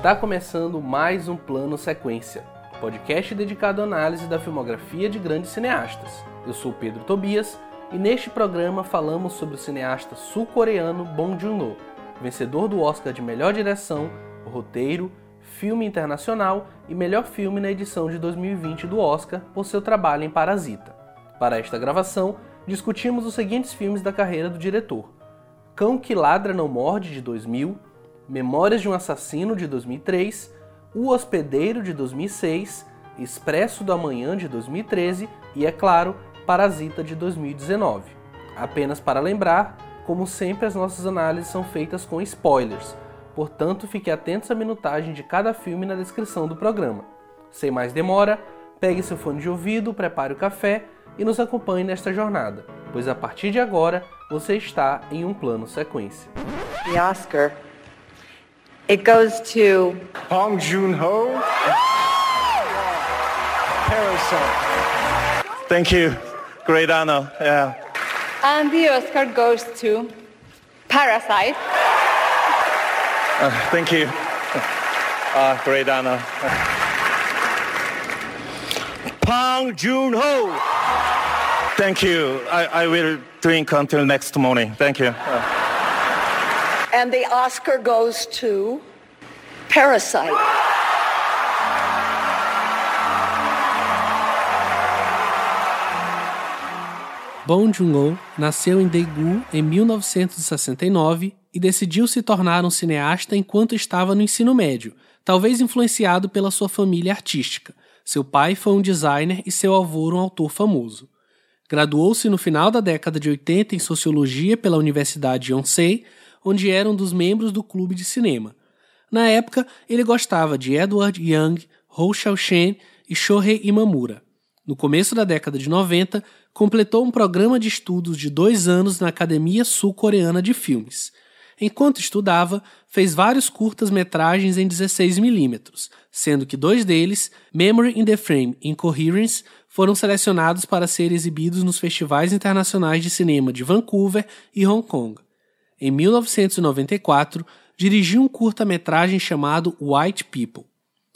Está começando mais um Plano Sequência, podcast dedicado à análise da filmografia de grandes cineastas. Eu sou Pedro Tobias e neste programa falamos sobre o cineasta sul-coreano Bong Joon-ho, vencedor do Oscar de Melhor Direção, Roteiro, Filme Internacional e Melhor Filme na edição de 2020 do Oscar por seu trabalho em Parasita. Para esta gravação, discutimos os seguintes filmes da carreira do diretor: Cão que Ladra Não Morde, de 2000, Memórias de um Assassino, de 2003, O Hospedeiro, de 2006, Expresso do Amanhã, de 2013 e, é claro, Parasita, de 2019. Apenas para lembrar, como sempre, as nossas análises são feitas com spoilers, portanto, fique atentos à minutagem de cada filme na descrição do programa. Sem mais demora, pegue seu fone de ouvido, prepare o café e nos acompanhe nesta jornada, pois a partir de agora você está em um plano sequência. The Oscar. It goes to Bong Joon-ho. Parasite. Thank you. Great honor. Yeah. And the Oscar goes to Parasite. Uh, thank you. Uh, great honor. Bong Joon-ho. Thank you. I, I will drink until next morning. Thank you. Uh, and the Oscar goes to Parasite. Bong Joon-ho nasceu em Daegu em 1969 e decidiu se tornar um cineasta enquanto estava no ensino médio, talvez influenciado pela sua família artística. Seu pai foi um designer e seu avô um autor famoso. Graduou-se no final da década de 80 em sociologia pela Universidade Yonsei, onde era um dos membros do clube de cinema. Na época, ele gostava de Edward Young, Hou Xiaoshen e Shohei Imamura. No começo da década de 90, completou um programa de estudos de dois anos na Academia Sul-Coreana de Filmes. Enquanto estudava, fez vários curtas-metragens em 16mm, sendo que dois deles, Memory in the Frame e Incoherence, foram selecionados para ser exibidos nos festivais internacionais de cinema de Vancouver e Hong Kong. Em 1994, dirigiu um curta-metragem chamado White People.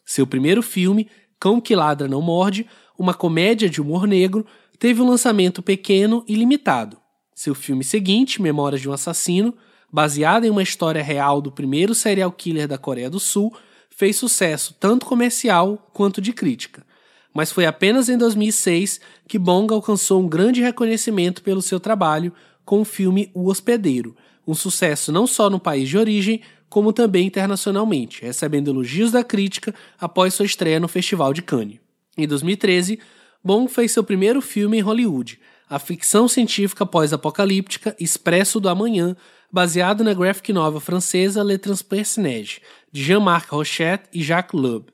Seu primeiro filme, Cão que Ladra Não Morde, uma comédia de humor negro, teve um lançamento pequeno e limitado. Seu filme seguinte, Memórias de um Assassino, baseado em uma história real do primeiro serial killer da Coreia do Sul, fez sucesso tanto comercial quanto de crítica. Mas foi apenas em 2006 que Bong alcançou um grande reconhecimento pelo seu trabalho com o filme O Hospedeiro, um sucesso não só no país de origem, como também internacionalmente, recebendo elogios da crítica após sua estreia no Festival de Cannes. Em 2013, Bong fez seu primeiro filme em Hollywood, a ficção científica pós-apocalíptica Expresso do Amanhã, baseado na graphic novel francesa Le Transpersonnage, de Jean-Marc Rochet e Jacques Lube.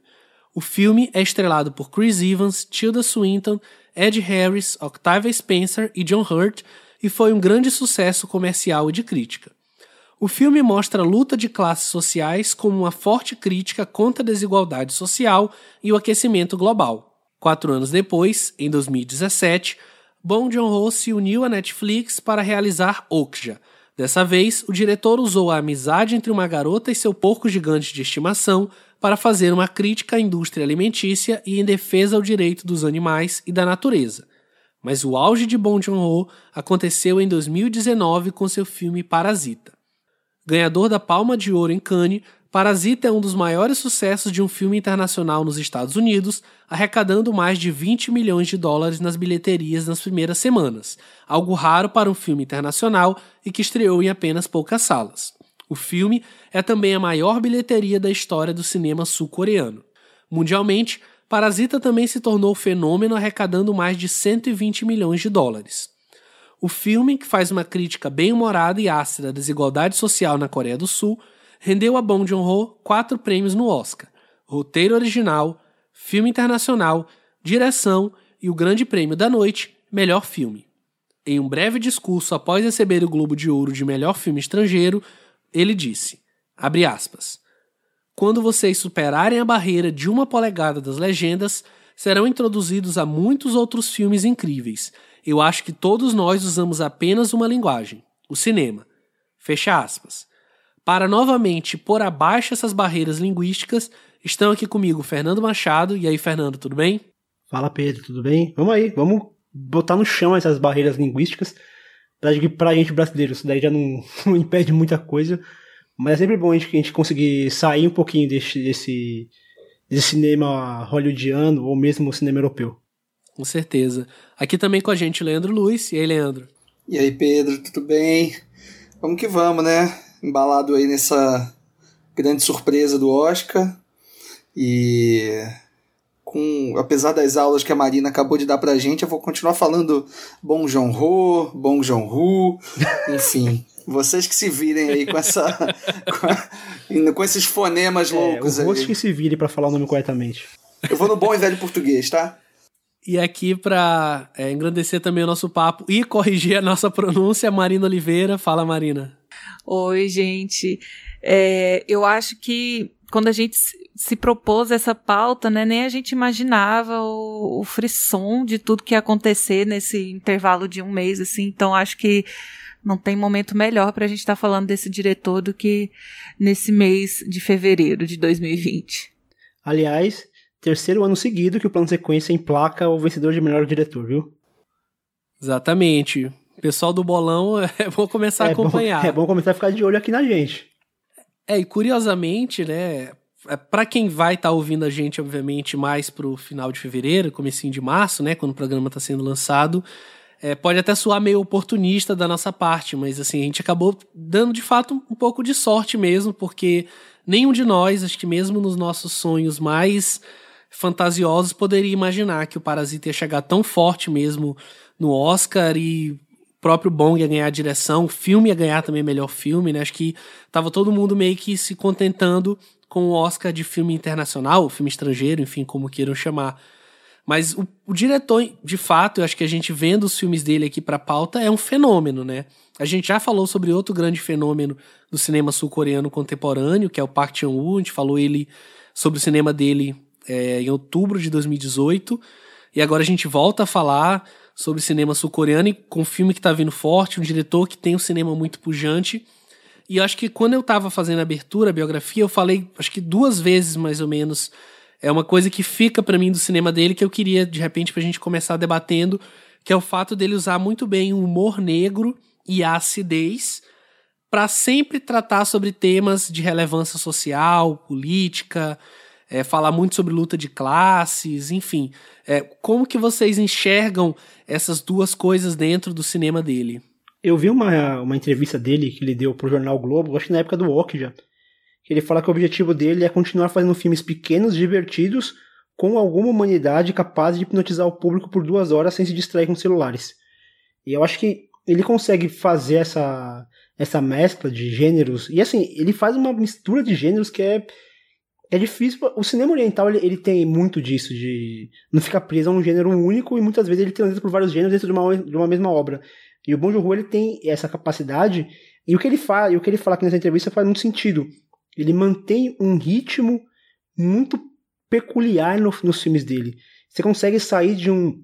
O filme é estrelado por Chris Evans, Tilda Swinton, Ed Harris, Octavia Spencer e John Hurt, e foi um grande sucesso comercial e de crítica. O filme mostra a luta de classes sociais como uma forte crítica contra a desigualdade social e o aquecimento global. Quatro anos depois, em 2017, Bong Joon-ho se uniu à Netflix para realizar Okja. Dessa vez, o diretor usou a amizade entre uma garota e seu porco gigante de estimação para fazer uma crítica à indústria alimentícia e em defesa ao direito dos animais e da natureza. Mas o auge de Bong Joon-ho aconteceu em 2019 com seu filme Parasita. Ganhador da Palma de Ouro em Cannes, Parasita é um dos maiores sucessos de um filme internacional nos Estados Unidos, arrecadando mais de 20 milhões de dólares nas bilheterias nas primeiras semanas, algo raro para um filme internacional e que estreou em apenas poucas salas. O filme é também a maior bilheteria da história do cinema sul-coreano. Mundialmente, Parasita também se tornou fenômeno arrecadando mais de 120 milhões de dólares. O filme, que faz uma crítica bem humorada e ácida à desigualdade social na Coreia do Sul, rendeu a Bong Joon-ho quatro prêmios no Oscar: roteiro original, filme internacional, direção e o Grande Prêmio da Noite, melhor filme. Em um breve discurso após receber o Globo de Ouro de melhor filme estrangeiro, ele disse: abre aspas. Quando vocês superarem a barreira de uma polegada das legendas, serão introduzidos a muitos outros filmes incríveis. Eu acho que todos nós usamos apenas uma linguagem: o cinema. Fecha aspas. Para novamente pôr abaixo essas barreiras linguísticas, estão aqui comigo Fernando Machado. E aí, Fernando, tudo bem? Fala, Pedro, tudo bem? Vamos aí, vamos botar no chão essas barreiras linguísticas. Pra, gente brasileiro, isso daí já não, não impede muita coisa. Mas é sempre bom a gente, a gente conseguir sair um pouquinho desse, desse, desse cinema hollywoodiano ou mesmo cinema europeu. Com certeza. Aqui também com a gente, Leandro Luiz. E aí, Leandro? E aí, Pedro, tudo bem? Vamos que vamos, né? Embalado aí nessa grande surpresa do Oscar. E com apesar das aulas que a Marina acabou de dar pra gente, eu vou continuar falando Bom João Ho, Bom João Hu, enfim. Vocês que se virem aí com essa. com, com esses fonemas é, loucos o aí. que se virem para falar o nome corretamente. Eu vou no bom e velho português, tá? E aqui para é, engrandecer também o nosso papo e corrigir a nossa pronúncia, Marina Oliveira. Fala, Marina. Oi, gente. É, eu acho que quando a gente se propôs essa pauta, né, nem a gente imaginava o, o frisson de tudo que ia acontecer nesse intervalo de um mês, assim. Então, acho que não tem momento melhor para a gente estar tá falando desse diretor do que nesse mês de fevereiro de 2020. Aliás, terceiro ano seguido que o plano sequência emplaca o vencedor de melhor diretor, viu? Exatamente. O pessoal do bolão é bom começar é a acompanhar. Bom, é bom começar a ficar de olho aqui na gente. É, e curiosamente, né, é, para quem vai estar tá ouvindo a gente, obviamente, mais pro final de fevereiro, comecinho de março, né, quando o programa está sendo lançado, é, pode até soar meio oportunista da nossa parte, mas assim, a gente acabou dando de fato um pouco de sorte mesmo, porque nenhum de nós, acho que mesmo nos nossos sonhos mais fantasiosos, poderia imaginar que o Parasita ia chegar tão forte mesmo no Oscar e próprio Bong ia ganhar a direção, o filme ia ganhar também melhor filme, né? Acho que tava todo mundo meio que se contentando com o Oscar de filme internacional, filme estrangeiro, enfim, como queiram chamar. Mas o, o, diretor, de fato, eu acho que a gente vendo os filmes dele aqui para pauta é um fenômeno, né? A gente já falou sobre outro grande fenômeno do cinema sul-coreano contemporâneo, que é o Park Chan-woo. A gente falou ele sobre o cinema dele é, em outubro de 2018. E agora a gente volta a falar sobre cinema sul-coreano com um filme que tá vindo forte, um diretor que tem um cinema muito pujante. E acho que quando eu tava fazendo a abertura, a biografia, eu falei, acho que duas vezes mais ou menos, é uma coisa que fica para mim do cinema dele que eu queria, de repente, pra gente começar debatendo, que é o fato dele usar muito bem o humor negro e a acidez para sempre tratar sobre temas de relevância social, política, é, falar muito sobre luta de classes, enfim. É, como que vocês enxergam essas duas coisas dentro do cinema dele? Eu vi uma, uma entrevista dele que ele deu pro jornal Globo, acho que na época do Walk já. Ele fala que o objetivo dele é continuar fazendo filmes pequenos, divertidos, com alguma humanidade capaz de hipnotizar o público por duas horas sem se distrair com celulares. E eu acho que ele consegue fazer essa, essa mescla de gêneros. E assim, ele faz uma mistura de gêneros que é é difícil. O cinema oriental ele, ele, tem muito disso, de não ficar preso a um gênero único e muitas vezes ele transita por vários gêneros dentro de uma, de uma mesma obra. E o Bong Joon-ho ele tem essa capacidade e o que ele fala, e o que ele fala aqui nessa entrevista faz muito sentido. Ele mantém um ritmo muito peculiar no, nos filmes dele. Você consegue sair de um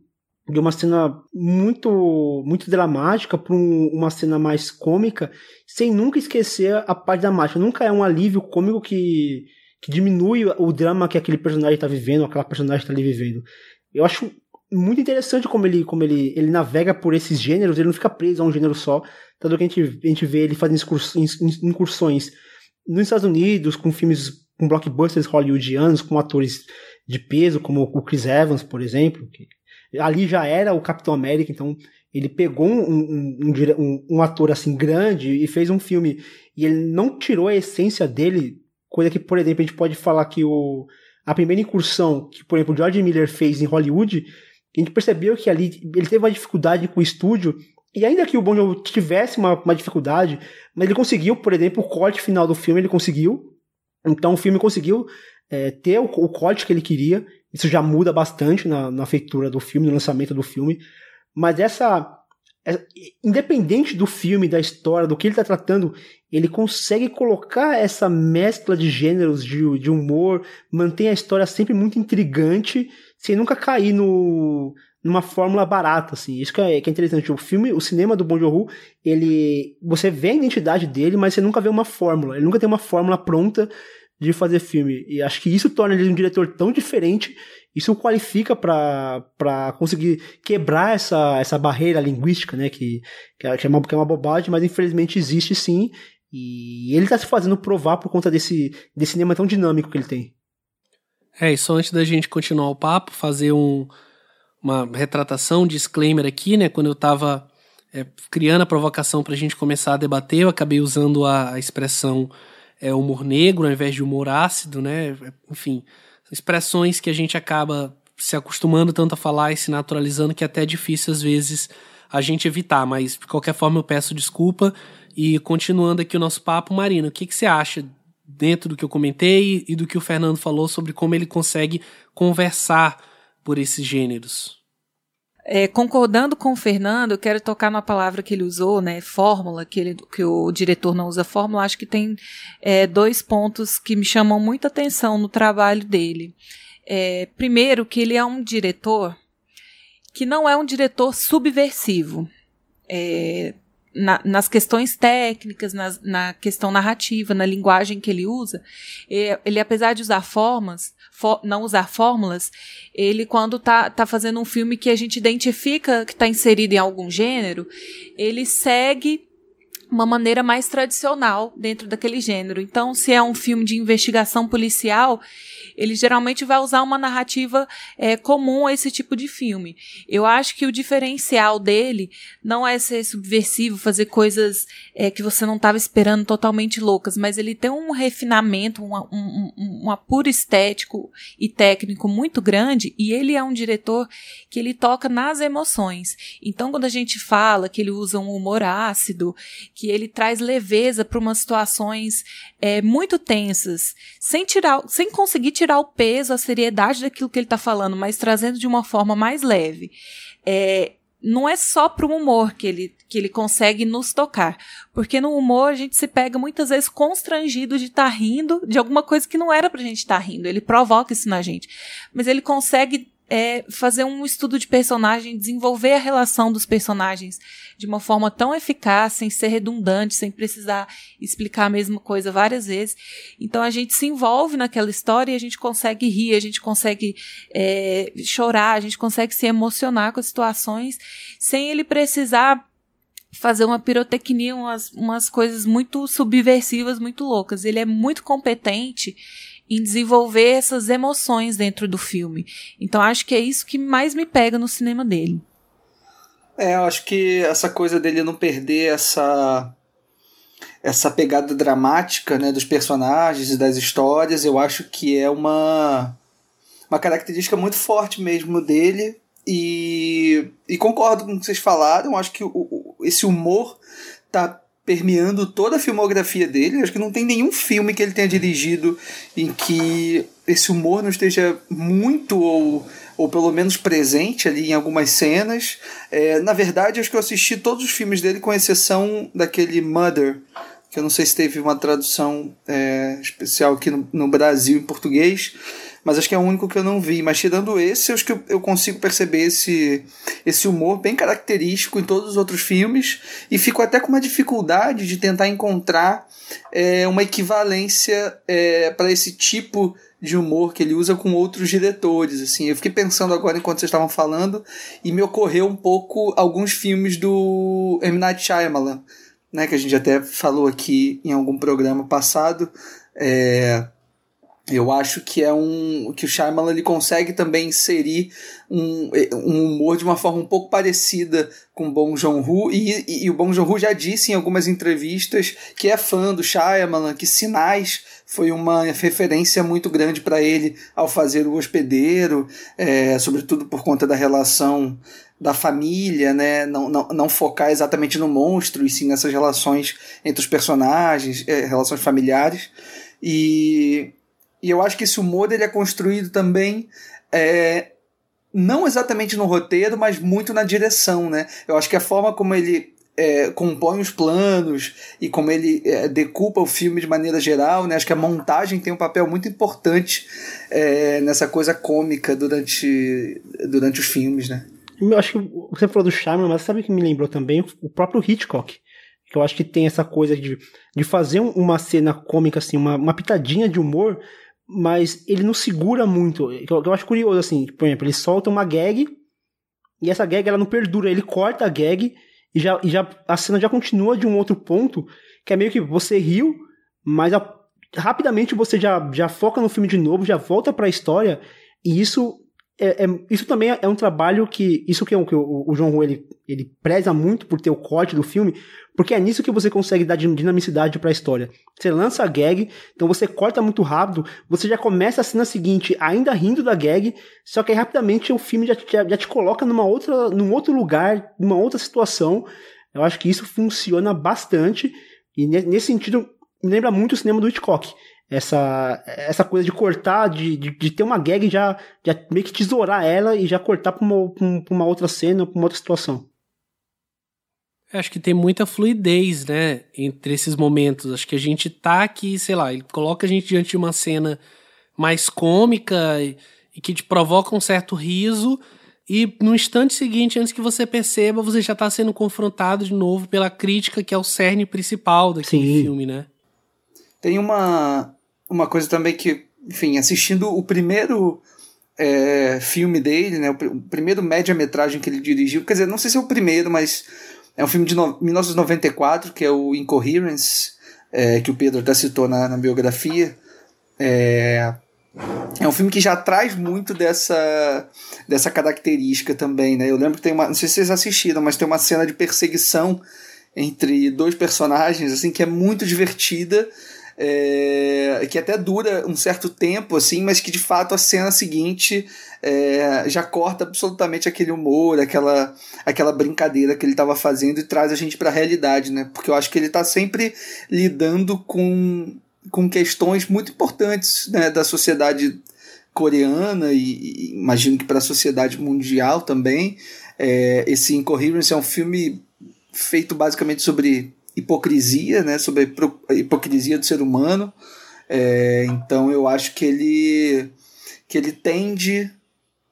de uma cena muito muito dramática para um, uma cena mais cômica, sem nunca esquecer a parte dramática. Nunca é um alívio cômico que que diminui o drama que aquele personagem está vivendo, aquela personagem está ali vivendo. Eu acho muito interessante como ele, como ele, ele navega por esses gêneros, ele não fica preso a um gênero só. Tanto que a gente, a gente vê ele fazendo incursões, incursões nos Estados Unidos, com filmes, com blockbusters hollywoodianos, com atores de peso, como o Chris Evans, por exemplo. Que ali já era o Capitão América, então ele pegou um, um, um, um ator assim grande e fez um filme. E ele não tirou a essência dele Coisa que, por exemplo, a gente pode falar que o, a primeira incursão que, por exemplo, o George Miller fez em Hollywood, a gente percebeu que ali ele teve uma dificuldade com o estúdio, e ainda que o Bon Jovi tivesse uma, uma dificuldade, mas ele conseguiu, por exemplo, o corte final do filme, ele conseguiu. Então o filme conseguiu é, ter o, o, corte que ele queria. Isso já muda bastante na, na feitura do filme, no lançamento do filme. Mas essa é, independente do filme, da história, do que ele está tratando, ele consegue colocar essa mescla de gêneros, de, de humor, mantém a história sempre muito intrigante, sem nunca cair no, numa fórmula barata, assim. Isso que é, que é interessante. O filme, o cinema do Bong Joon-ho, ele, você vê a identidade dele, mas você nunca vê uma fórmula. Ele nunca tem uma fórmula pronta de fazer filme. E acho que isso torna ele um diretor tão diferente. Isso o qualifica para conseguir quebrar essa, essa barreira linguística, né? Que, que, é uma, que é uma bobagem, mas infelizmente existe sim. E ele está se fazendo provar por conta desse, desse cinema tão dinâmico que ele tem. É, e só antes da gente continuar o papo, fazer um, uma retratação, disclaimer aqui, né? Quando eu estava é, criando a provocação para a gente começar a debater, eu acabei usando a, a expressão é, humor negro ao invés de humor ácido, né? Enfim, expressões que a gente acaba se acostumando tanto a falar e se naturalizando que é até difícil às vezes a gente evitar, mas de qualquer forma eu peço desculpa. E continuando aqui o nosso papo, Marina, o que, que você acha dentro do que eu comentei e do que o Fernando falou sobre como ele consegue conversar por esses gêneros. É, concordando com o Fernando, eu quero tocar numa palavra que ele usou, né, fórmula, que, ele, que o diretor não usa fórmula. Acho que tem é, dois pontos que me chamam muita atenção no trabalho dele. É, primeiro, que ele é um diretor que não é um diretor subversivo. Na, nas questões técnicas, nas, na questão narrativa, na linguagem que ele usa, ele, apesar de usar formas, for, não usar fórmulas, ele, quando tá, tá fazendo um filme que a gente identifica que está inserido em algum gênero, ele segue uma maneira mais tradicional dentro daquele gênero. Então, se é um filme de investigação policial, ele geralmente vai usar uma narrativa é, comum a esse tipo de filme. Eu acho que o diferencial dele não é ser subversivo, fazer coisas é, que você não estava esperando totalmente loucas, mas ele tem um refinamento, um, um, um apuro estético e técnico muito grande, e ele é um diretor que ele toca nas emoções. Então, quando a gente fala que ele usa um humor ácido, que ele traz leveza para umas situações é, muito tensas, sem tirar, sem conseguir tirar o peso, a seriedade daquilo que ele está falando, mas trazendo de uma forma mais leve. É, não é só para o humor que ele, que ele consegue nos tocar. Porque no humor a gente se pega muitas vezes constrangido de estar tá rindo de alguma coisa que não era para a gente estar tá rindo. Ele provoca isso na gente. Mas ele consegue é fazer um estudo de personagem, desenvolver a relação dos personagens de uma forma tão eficaz, sem ser redundante, sem precisar explicar a mesma coisa várias vezes. Então a gente se envolve naquela história e a gente consegue rir, a gente consegue é, chorar, a gente consegue se emocionar com as situações, sem ele precisar fazer uma pirotecnia, umas, umas coisas muito subversivas, muito loucas. Ele é muito competente em desenvolver essas emoções dentro do filme. Então acho que é isso que mais me pega no cinema dele. É, eu acho que essa coisa dele não perder essa essa pegada dramática, né, dos personagens e das histórias, eu acho que é uma uma característica muito forte mesmo dele e, e concordo com o que vocês falaram, acho que o, o, esse humor tá permeando toda a filmografia dele. Acho que não tem nenhum filme que ele tenha dirigido em que esse humor não esteja muito ou, ou pelo menos presente ali em algumas cenas. É, na verdade, acho que eu assisti todos os filmes dele, com exceção daquele Mother, que eu não sei se teve uma tradução é, especial aqui no, no Brasil em português mas acho que é o único que eu não vi. Mas tirando esse, acho que eu, eu consigo perceber esse, esse humor bem característico em todos os outros filmes e fico até com uma dificuldade de tentar encontrar é, uma equivalência é, para esse tipo de humor que ele usa com outros diretores. Assim, eu fiquei pensando agora enquanto vocês estavam falando e me ocorreu um pouco alguns filmes do M. Night Shyamalan, né, que a gente até falou aqui em algum programa passado. É, eu acho que é um que o Shyamalan ele consegue também inserir um, um humor de uma forma um pouco parecida com o Bong Joon-ho e, e, e, o Bong Joon-ho já disse em algumas entrevistas que é fã do Shyamalan, que Sinais foi uma referência muito grande para ele ao fazer o Hospedeiro, é, sobretudo por conta da relação da família, né? não, não, não focar exatamente no monstro e sim nessas relações entre os personagens, é, relações familiares. E e eu acho que esse humor ele é construído também é, não exatamente no roteiro, mas muito na direção, né? Eu acho que a forma como ele é, compõe os planos e como ele é, decupa o filme de maneira geral, né? Acho que a montagem tem um papel muito importante é, nessa coisa cômica durante, durante os filmes, né? Eu acho que você falou do Shyamalan, mas sabe o que me lembrou também? O próprio Hitchcock. Que eu acho que tem essa coisa de, de fazer uma cena cômica, assim, uma, uma pitadinha de humor, mas ele não segura muito. Eu, eu acho curioso, assim, por exemplo, ele solta uma gag e essa gag ela não perdura, ele corta a gag e já, e já a cena já continua de um outro ponto, que é meio que você riu, mas a, rapidamente você já, já foca no filme de novo, já volta para a história, e isso é, é, isso também é um trabalho que isso que, é, que o, o João Hu ele, ele preza muito por ter o corte do filme, porque é nisso que você consegue dar dinamicidade para a história. Você lança a gag, então você corta muito rápido, você já começa a cena seguinte ainda rindo da gag, só que aí rapidamente o filme já, já, já te coloca numa outra, num outro lugar, numa outra situação. Eu acho que isso funciona bastante e nesse sentido lembra muito o cinema do Hitchcock essa, essa coisa de cortar, de, de, de, ter uma gag e já, já meio que tesourar ela e já cortar pra uma, pra uma outra cena, pra uma outra situação. Acho que tem muita fluidez, né, entre esses momentos. Acho que a gente tá aqui, sei lá, ele coloca a gente diante de uma cena mais cômica e, e que te provoca um certo riso, e no instante seguinte, antes que você perceba, você já tá sendo confrontado de novo pela crítica que é o cerne principal daquele Sim. filme, né? Tem uma, uma coisa também que, enfim, assistindo o primeiro é, filme dele, né, o, o primeiro média-metragem que ele dirigiu, quer dizer, não sei se é o primeiro, mas é um filme de no, 1994, que é o Incoherence, é, que o Pedro até citou na, na biografia. É, é um filme que já traz muito dessa, dessa característica também, né? Eu lembro que tem uma. Não sei se vocês assistiram, mas tem uma cena de perseguição entre dois personagens, assim, que é muito divertida é, que até dura um certo tempo, assim, mas que de fato a cena seguinte é, já corta absolutamente aquele humor, aquela, aquela brincadeira que ele estava fazendo e traz a gente para a realidade, né? Porque eu acho que ele está sempre lidando com, com questões muito importantes né, da sociedade coreana e, e imagino que para a sociedade mundial também. É, esse Incoherence é um filme feito basicamente sobre hipocrisia, né, sobre a hipocrisia do ser humano. É, então eu acho que ele que ele tende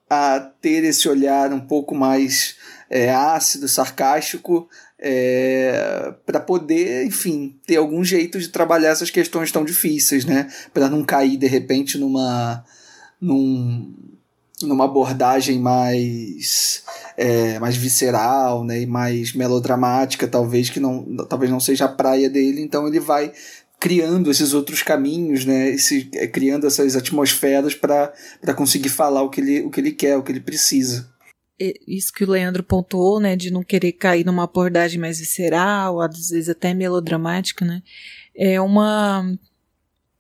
a ter esse olhar um pouco mais é, ácido, sarcástico, é, para poder, enfim, ter algum jeito de trabalhar essas questões tão difíceis, né? Para não cair de repente numa num, numa abordagem mais é, mais visceral né, e mais melodramática talvez que não talvez não seja a praia dele então ele vai criando esses outros caminhos né esse, é, criando essas atmosferas para conseguir falar o que ele o que ele quer o que ele precisa. Isso que o Leandro pontuou né de não querer cair numa abordagem mais visceral às vezes até melodramática né é uma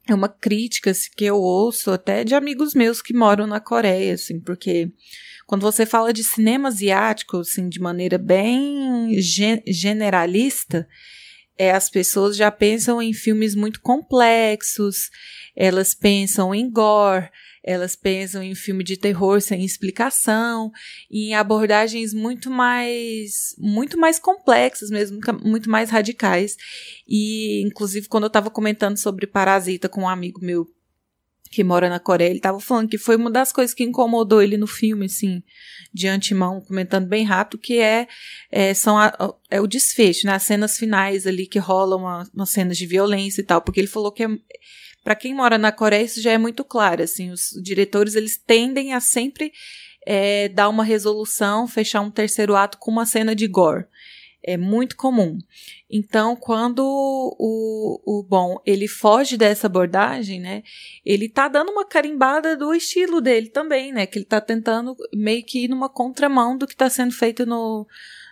é uma crítica assim, que eu ouço até de amigos meus que moram na Coreia, assim, porque quando você fala de cinema asiático, assim, de maneira bem generalista, é, as pessoas já pensam em filmes muito complexos, elas pensam em gore, elas pensam em filme de terror sem explicação, em abordagens muito mais muito mais complexas mesmo, muito mais radicais. E inclusive quando eu estava comentando sobre Parasita com um amigo meu que mora na Coreia, ele estava falando que foi uma das coisas que incomodou ele no filme, assim, de antemão, comentando bem rápido, que é, é são a, é o desfecho, né, as cenas finais ali que rolam uma, umas cenas de violência e tal, porque ele falou que é, para quem mora na Coreia, isso já é muito claro. Assim, os diretores eles tendem a sempre é, dar uma resolução, fechar um terceiro ato com uma cena de gore. É muito comum. Então, quando o, o bom ele foge dessa abordagem, né? Ele tá dando uma carimbada do estilo dele também, né? Que ele tá tentando meio que ir numa contramão do que está sendo feito no,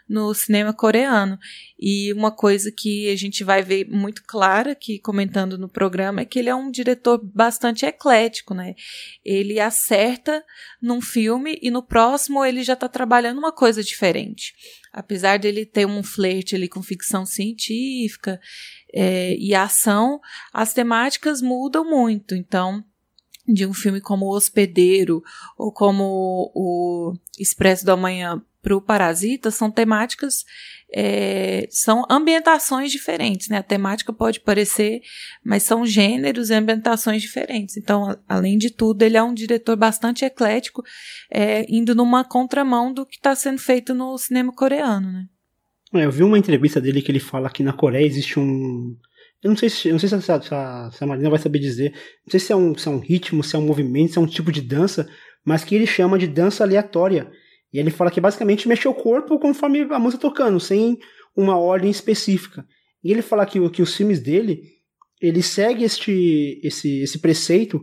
no cinema coreano. E uma coisa que a gente vai ver muito clara aqui comentando no programa é que ele é um diretor bastante eclético, né? Ele acerta num filme e no próximo ele já está trabalhando uma coisa diferente. Apesar dele ter um flerte ali com ficção científica é, e ação, as temáticas mudam muito. Então, de um filme como O Hospedeiro ou como o Expresso do Amanhã para o Parasita são temáticas é, são ambientações diferentes, né? A temática pode parecer, mas são gêneros e ambientações diferentes. Então, além de tudo, ele é um diretor bastante eclético, é, indo numa contramão do que está sendo feito no cinema coreano, né? É, eu vi uma entrevista dele que ele fala que na Coreia existe um. Eu não sei se, eu não sei se, a, se, a, se a Marina vai saber dizer. Não sei se é, um, se é um ritmo, se é um movimento, se é um tipo de dança, mas que ele chama de dança aleatória e ele fala que basicamente mexe o corpo conforme a música tocando, sem uma ordem específica. E ele fala que, que os filmes dele, ele segue este, esse, esse preceito,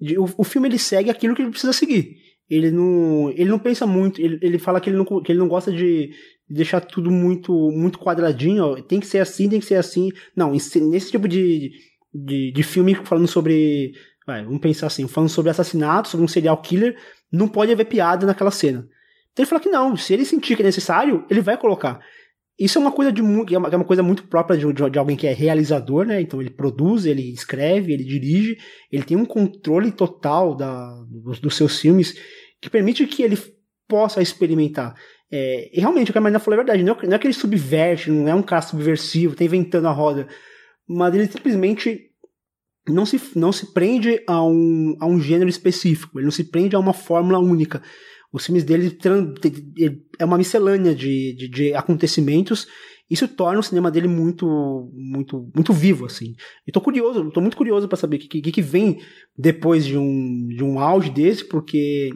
de, o, o filme ele segue aquilo que ele precisa seguir. Ele não, ele não pensa muito, ele, ele fala que ele não, que ele não gosta de deixar tudo muito muito quadradinho, ó, tem que ser assim, tem que ser assim. Não, nesse tipo de, de, de filme falando sobre, vai, vamos pensar assim, falando sobre assassinato, sobre um serial killer, não pode haver piada naquela cena. Então ele fala que não, se ele sentir que é necessário, ele vai colocar. Isso é uma coisa de é uma, é uma coisa muito própria de, de, de, alguém que é realizador, né? Então ele produz, ele escreve, ele dirige, ele tem um controle total da, dos, dos seus filmes que permite que ele possa experimentar. É, e realmente, o que a Marina falou é verdade. Não é, não é que ele subverte, não é um cara subversivo, tá inventando a roda. Mas ele simplesmente não se, não se prende a um, a um gênero específico, ele não se prende a uma fórmula única. Os filmes dele é uma miscelânea de, de, de acontecimentos. Isso torna o cinema dele muito, muito, muito vivo, assim. E tô curioso, tô muito curioso para saber o que, que, que vem depois de um, de um auge desse, porque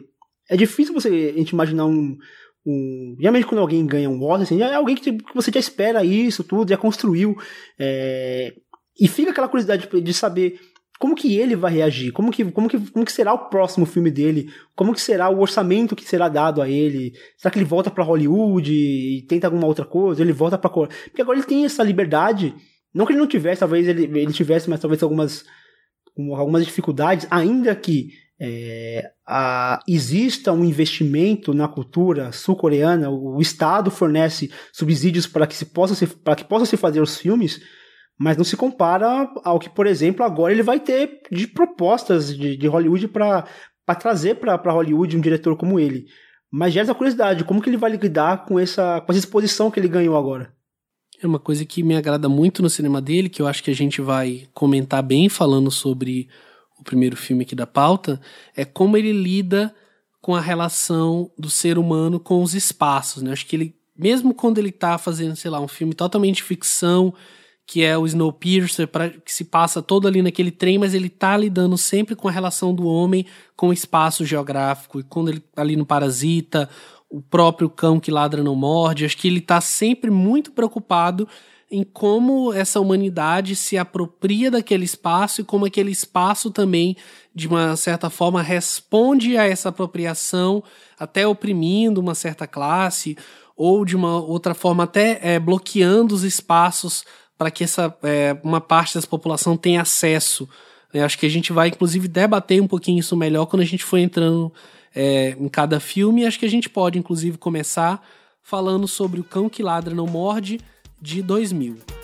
é difícil você a gente imaginar um, um. Geralmente quando alguém ganha um Oscar, assim, é alguém que, que, você já espera isso, tudo, já construiu. É, e fica aquela curiosidade de, de saber como que ele vai reagir? Como que, como que, como que será o próximo filme dele? Como que será o orçamento que será dado a ele? Será que ele volta para Hollywood e tenta alguma outra coisa? Ele volta para porque agora ele tem essa liberdade. Não que ele não tivesse, talvez ele, ele tivesse, mas talvez algumas algumas dificuldades, ainda que é, a, exista um investimento na cultura sul-coreana, o, o Estado fornece subsídios para que se possa se, para que possa se fazer os filmes mas não se compara ao que, por exemplo, agora ele vai ter de propostas de, de Hollywood para trazer para Hollywood um diretor como ele. Mas gera essa curiosidade, como que ele vai lidar com essa, com essa exposição que ele ganhou agora? É uma coisa que me agrada muito no cinema dele, que eu acho que a gente vai comentar bem falando sobre o primeiro filme aqui da pauta, é como ele lida com a relação do ser humano com os espaços, né? Acho que ele, mesmo quando ele está fazendo, sei lá, um filme totalmente ficção, que é o Snowpiercer, pra, que se passa todo ali naquele trem, mas ele tá lidando sempre com a relação do homem com o espaço geográfico. E quando ele tá ali no Parasita, o próprio cão que ladra não morde, acho que ele tá sempre muito preocupado em como essa humanidade se apropria daquele espaço e como aquele espaço também, de uma certa forma, responde a essa apropriação, até oprimindo uma certa classe, ou de uma outra forma, até é, bloqueando os espaços para que essa é, uma parte da população tenha acesso. Né? Acho que a gente vai, inclusive, debater um pouquinho isso melhor quando a gente for entrando é, em cada filme. Acho que a gente pode, inclusive, começar falando sobre O Cão que Ladra Não Morde, de 2000.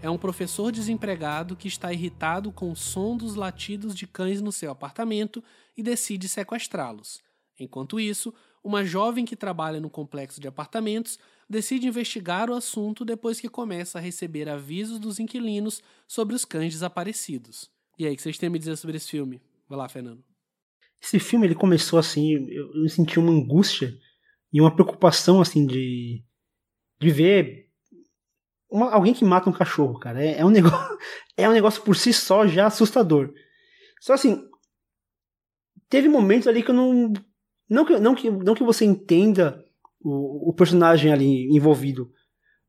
É um professor desempregado que está irritado com o som dos latidos de cães no seu apartamento e decide sequestrá-los. Enquanto isso, uma jovem que trabalha no complexo de apartamentos decide investigar o assunto depois que começa a receber avisos dos inquilinos sobre os cães desaparecidos. E aí, o que vocês têm a me dizer sobre esse filme? Vai lá, Fernando. Esse filme ele começou assim, eu, eu senti uma angústia e uma preocupação assim de de ver uma, alguém que mata um cachorro, cara. É, é, um negócio, é um negócio por si só já assustador. Só assim, teve momentos ali que eu não. Não que, não que, não que você entenda o, o personagem ali envolvido.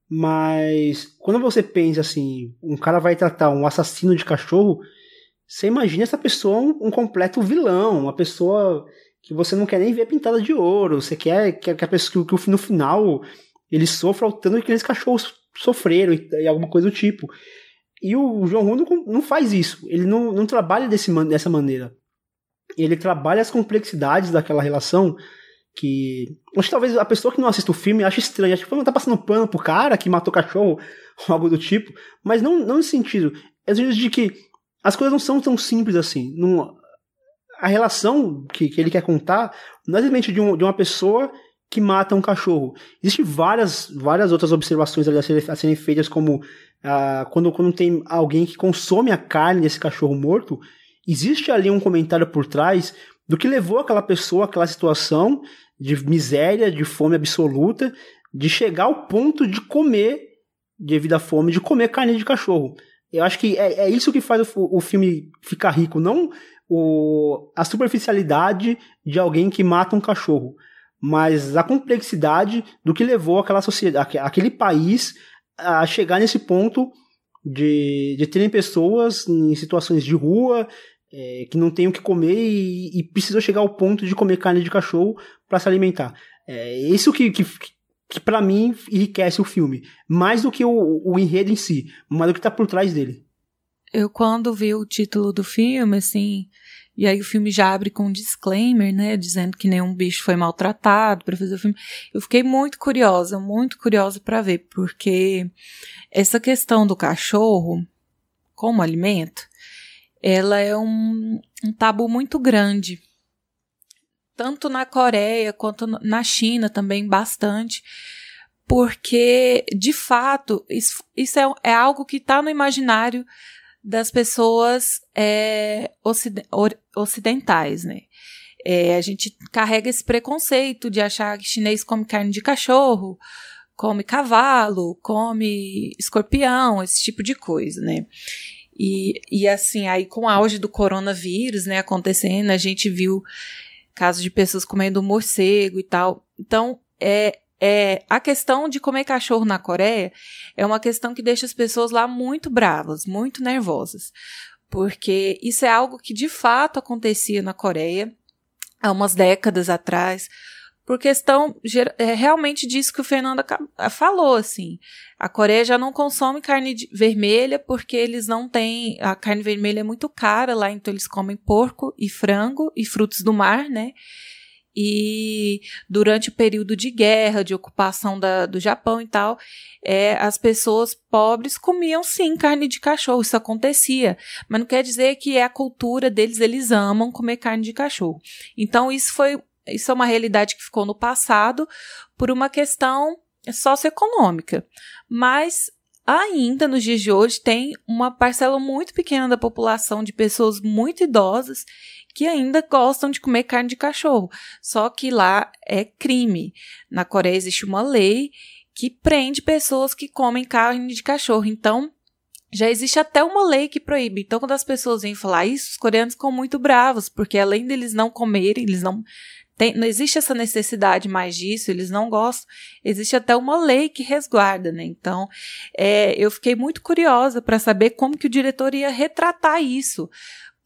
Mas quando você pensa assim, um cara vai tratar um assassino de cachorro, você imagina essa pessoa um, um completo vilão, uma pessoa que você não quer nem ver pintada de ouro, você quer, quer que a pessoa que, que no final ele sofra o tanto que aqueles cachorros sofreram e, e, alguma coisa do tipo. E o João Ru não, não faz isso. Ele não, não trabalha desse, dessa maneira. ele trabalha as complexidades daquela relação que. Acho que talvez a pessoa que não assiste o filme ache estranho. Acho que não tá passando pano pro cara que matou cachorro ou algo do tipo. Mas não, não nesse sentido. É sentido de que as coisas não são tão simples assim. Não, a relação que, que ele quer contar não é simplesmente de, um, de uma pessoa que mata um cachorro. Existem várias, várias outras observações a serem, a serem feitas, como ah, quando, quando tem alguém que consome a carne desse cachorro morto, existe ali um comentário por trás do que levou aquela pessoa àquela situação de miséria, de fome absoluta, de chegar ao ponto de comer, devido à fome, de comer carne de cachorro. Eu acho que é, é isso que faz o, o filme ficar rico, não o, a superficialidade de alguém que mata um cachorro, mas a complexidade do que levou aquela sociedade, aquele país a chegar nesse ponto de, de terem pessoas em situações de rua é, que não têm o que comer e, e precisam chegar ao ponto de comer carne de cachorro para se alimentar. É isso que, que, que para mim enriquece o filme, mais do que o, o enredo em si, mas do que está por trás dele. Eu quando vi o título do filme, assim, e aí o filme já abre com um disclaimer, né, dizendo que nenhum bicho foi maltratado para fazer o filme. Eu fiquei muito curiosa, muito curiosa para ver, porque essa questão do cachorro como alimento, ela é um, um tabu muito grande. Tanto na Coreia quanto na China também bastante porque de fato isso, isso é, é, algo que está no imaginário das pessoas é, ocidentais, né? É, a gente carrega esse preconceito de achar que chinês come carne de cachorro, come cavalo, come escorpião, esse tipo de coisa, né? E, e assim, aí com o auge do coronavírus, né, acontecendo, a gente viu casos de pessoas comendo morcego e tal. Então, é, é, a questão de comer cachorro na Coreia é uma questão que deixa as pessoas lá muito bravas, muito nervosas. Porque isso é algo que de fato acontecia na Coreia há umas décadas atrás, por questão é, realmente disso que o Fernando falou, assim. A Coreia já não consome carne vermelha porque eles não têm. A carne vermelha é muito cara lá, então eles comem porco e frango e frutos do mar, né? E durante o período de guerra, de ocupação da, do Japão e tal, é, as pessoas pobres comiam sim carne de cachorro, isso acontecia. Mas não quer dizer que é a cultura deles, eles amam comer carne de cachorro. Então, isso foi. Isso é uma realidade que ficou no passado por uma questão socioeconômica. Mas ainda nos dias de hoje tem uma parcela muito pequena da população de pessoas muito idosas que ainda gostam de comer carne de cachorro. Só que lá é crime. Na Coreia existe uma lei que prende pessoas que comem carne de cachorro. Então, já existe até uma lei que proíbe. Então, quando as pessoas vêm falar isso, os coreanos ficam muito bravos, porque além deles não comerem, eles não. Tem, não existe essa necessidade mais disso, eles não gostam. Existe até uma lei que resguarda, né? Então, é, eu fiquei muito curiosa para saber como que o diretor ia retratar isso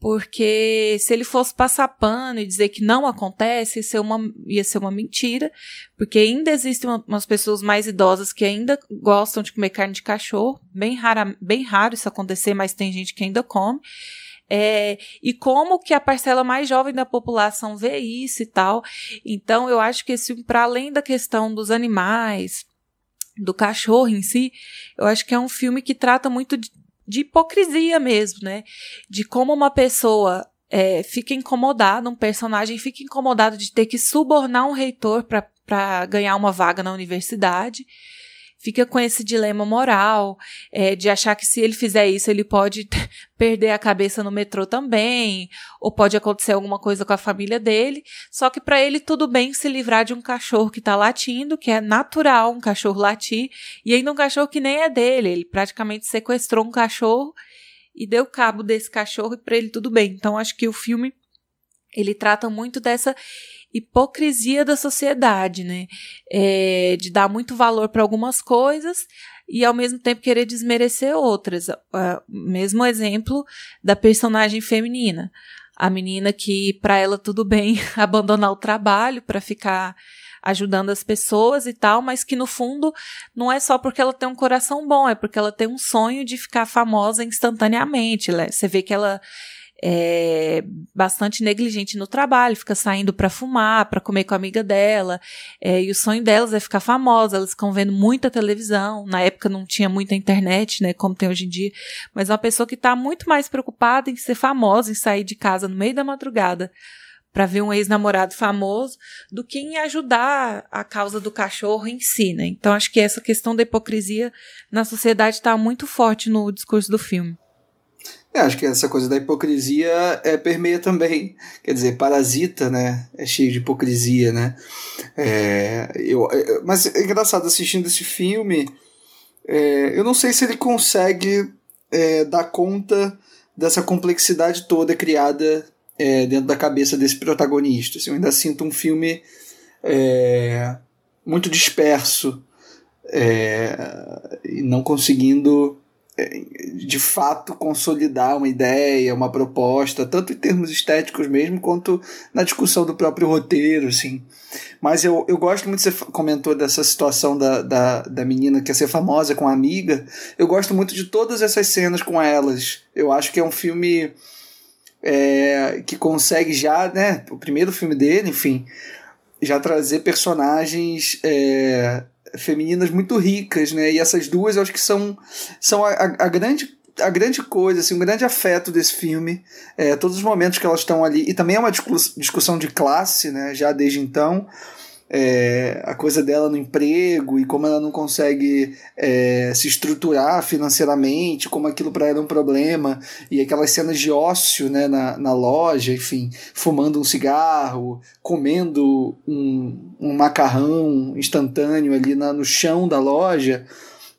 porque se ele fosse passar pano e dizer que não acontece, ia ser uma, ia ser uma mentira, porque ainda existem umas pessoas mais idosas que ainda gostam de comer carne de cachorro, bem, rara, bem raro isso acontecer, mas tem gente que ainda come. É, e como que a parcela mais jovem da população vê isso e tal. Então, eu acho que esse para além da questão dos animais, do cachorro em si, eu acho que é um filme que trata muito de, de hipocrisia mesmo, né? De como uma pessoa é, fica incomodada, um personagem fica incomodado de ter que subornar um reitor para ganhar uma vaga na universidade fica com esse dilema moral é, de achar que se ele fizer isso ele pode perder a cabeça no metrô também, ou pode acontecer alguma coisa com a família dele. Só que para ele tudo bem se livrar de um cachorro que está latindo, que é natural um cachorro latir, e ainda um cachorro que nem é dele. Ele praticamente sequestrou um cachorro e deu cabo desse cachorro e para ele tudo bem. Então acho que o filme ele trata muito dessa hipocrisia da sociedade, né? É, de dar muito valor para algumas coisas e ao mesmo tempo querer desmerecer outras. Uh, mesmo exemplo da personagem feminina. A menina que, para ela, tudo bem abandonar o trabalho para ficar ajudando as pessoas e tal, mas que no fundo não é só porque ela tem um coração bom, é porque ela tem um sonho de ficar famosa instantaneamente. Você vê que ela é, bastante negligente no trabalho, fica saindo para fumar, para comer com a amiga dela, é, e o sonho delas é ficar famosa, elas ficam vendo muita televisão, na época não tinha muita internet, né, como tem hoje em dia, mas uma pessoa que está muito mais preocupada em ser famosa, em sair de casa no meio da madrugada, para ver um ex-namorado famoso do que em ajudar a causa do cachorro em si, né? Então acho que essa questão da hipocrisia na sociedade está muito forte no discurso do filme. É, acho que essa coisa da hipocrisia é, permeia também, quer dizer, parasita, né? É cheio de hipocrisia, né? É, eu, é, mas é engraçado assistindo esse filme, é, eu não sei se ele consegue é, dar conta dessa complexidade toda criada é, dentro da cabeça desse protagonista. Assim, eu ainda sinto um filme é, muito disperso é, e não conseguindo é, de fato consolidar uma ideia, uma proposta, tanto em termos estéticos mesmo, quanto na discussão do próprio roteiro, assim. Mas eu, eu gosto muito, você comentou dessa situação da, da, da menina que quer ser famosa com a amiga, eu gosto muito de todas essas cenas com elas. Eu acho que é um filme é, que consegue já, né, o primeiro filme dele, enfim, já trazer personagens é, femininas muito ricas, né, e essas duas eu acho que são, são a, a, a grande a grande coisa, assim, um grande afeto desse filme, é, todos os momentos que elas estão ali, e também é uma discussão de classe, né, já desde então, é, a coisa dela no emprego e como ela não consegue é, se estruturar financeiramente, como aquilo para ela é um problema, e aquelas cenas de ócio né, na, na loja, enfim, fumando um cigarro, comendo um, um macarrão instantâneo ali na, no chão da loja.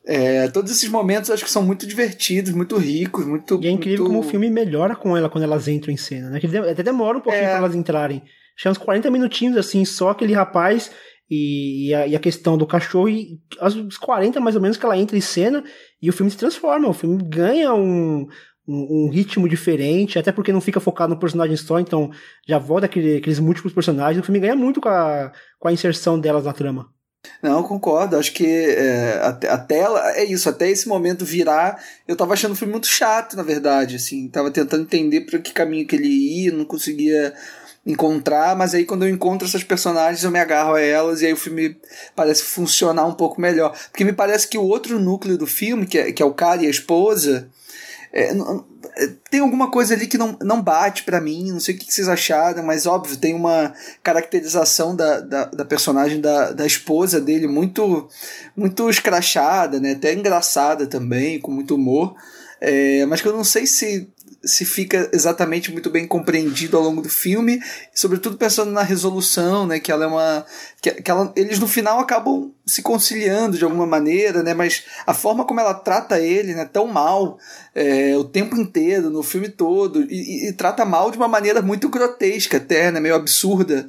É, todos esses momentos acho que são muito divertidos, muito ricos, muito. E é incrível muito... como o filme melhora com ela quando elas entram em cena, né? Que até demora um pouquinho é... para elas entrarem. Uns 40 minutinhos, assim, só aquele rapaz e, e, a, e, a, questão do cachorro, e aos 40 mais ou menos que ela entra em cena e o filme se transforma, o filme ganha um, um, um ritmo diferente, até porque não fica focado no personagem só, então já volta aquele, aqueles múltiplos personagens, o filme ganha muito com a, com a inserção delas na trama. Não, concordo. Acho que é, até, até ela, é isso, até esse momento virar, eu tava achando o filme muito chato, na verdade, assim, tava tentando entender para que caminho que ele ia, não conseguia encontrar, mas aí quando eu encontro essas personagens eu me agarro a elas e aí o filme parece funcionar um pouco melhor. Porque me parece que o outro núcleo do filme, que é, que é o cara e a esposa, é, é tem alguma coisa ali que não, não bate para mim, não sei o que vocês acharam, mas óbvio, tem uma caracterização da, da, da personagem da, da esposa dele muito muito escrachada, né? até engraçada também, com muito humor. É, mas que eu não sei se se fica exatamente muito bem compreendido ao longo do filme, sobretudo pensando na resolução, né, que ela é uma que, que ela, eles no final acabam se conciliando de alguma maneira, né, mas a forma como ela trata ele, né, tão mal, é, o tempo inteiro, no filme todo, e, e, e, trata mal de uma maneira muito grotesca até, né, meio absurda,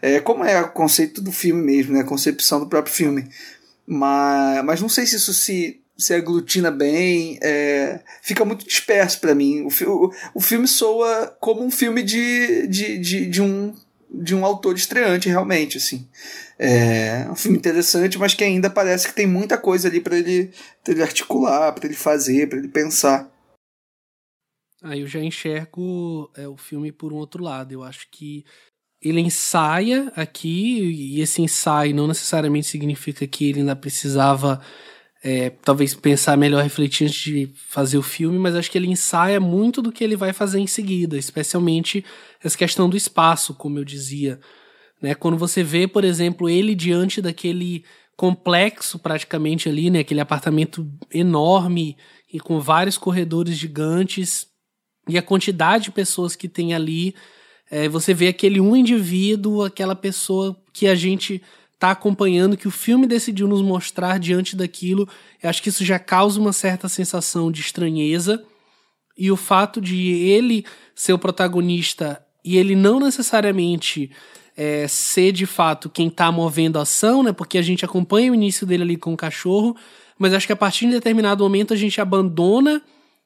é, como é o conceito do filme mesmo, né, a concepção do próprio filme. Mas, mas não sei se isso se se aglutina bem, é, fica muito disperso para mim. O, o, o filme soa como um filme de, de, de, de, um, de um autor estreante, realmente, assim. É um filme interessante, mas que ainda parece que tem muita coisa ali para ele, ele articular, para ele fazer, para ele pensar. Aí eu já enxergo é, o filme por um outro lado. Eu acho que ele ensaia aqui, e esse ensaio não necessariamente significa que ele ainda precisava é, talvez pensar melhor, refletir antes de fazer o filme, mas acho que ele ensaia muito do que ele vai fazer em seguida, especialmente essa questão do espaço, como eu dizia. Né? Quando você vê, por exemplo, ele diante daquele complexo praticamente ali, né? aquele apartamento enorme e com vários corredores gigantes, e a quantidade de pessoas que tem ali, é, você vê aquele um indivíduo, aquela pessoa que a gente tá acompanhando, que o filme decidiu nos mostrar diante daquilo. Eu acho que isso já causa uma certa sensação de estranheza. E o fato de ele ser o protagonista e ele não necessariamente é, ser de fato quem está movendo a ação, né? Porque a gente acompanha o início dele ali com o cachorro, mas acho que a partir de determinado momento a gente abandona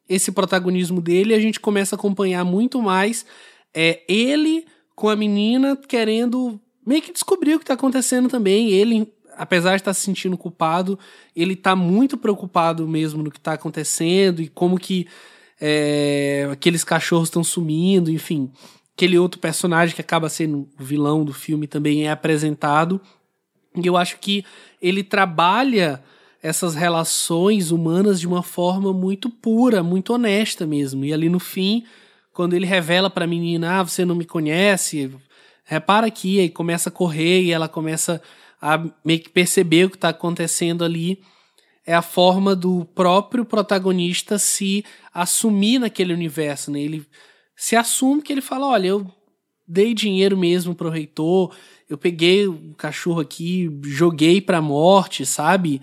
esse protagonismo dele e a gente começa a acompanhar muito mais é, ele com a menina querendo meio que descobriu o que está acontecendo também. Ele, apesar de estar tá se sentindo culpado, ele está muito preocupado mesmo no que está acontecendo e como que é, aqueles cachorros estão sumindo, enfim. Aquele outro personagem que acaba sendo o vilão do filme também é apresentado. E eu acho que ele trabalha essas relações humanas de uma forma muito pura, muito honesta mesmo. E ali no fim, quando ele revela para a menina, ah, você não me conhece, repara aqui, aí começa a correr e ela começa a meio que perceber o que está acontecendo ali. É a forma do próprio protagonista se assumir naquele universo, né? Ele se assume que ele fala, olha, eu dei dinheiro mesmo pro reitor, eu peguei o cachorro aqui, joguei pra morte, sabe?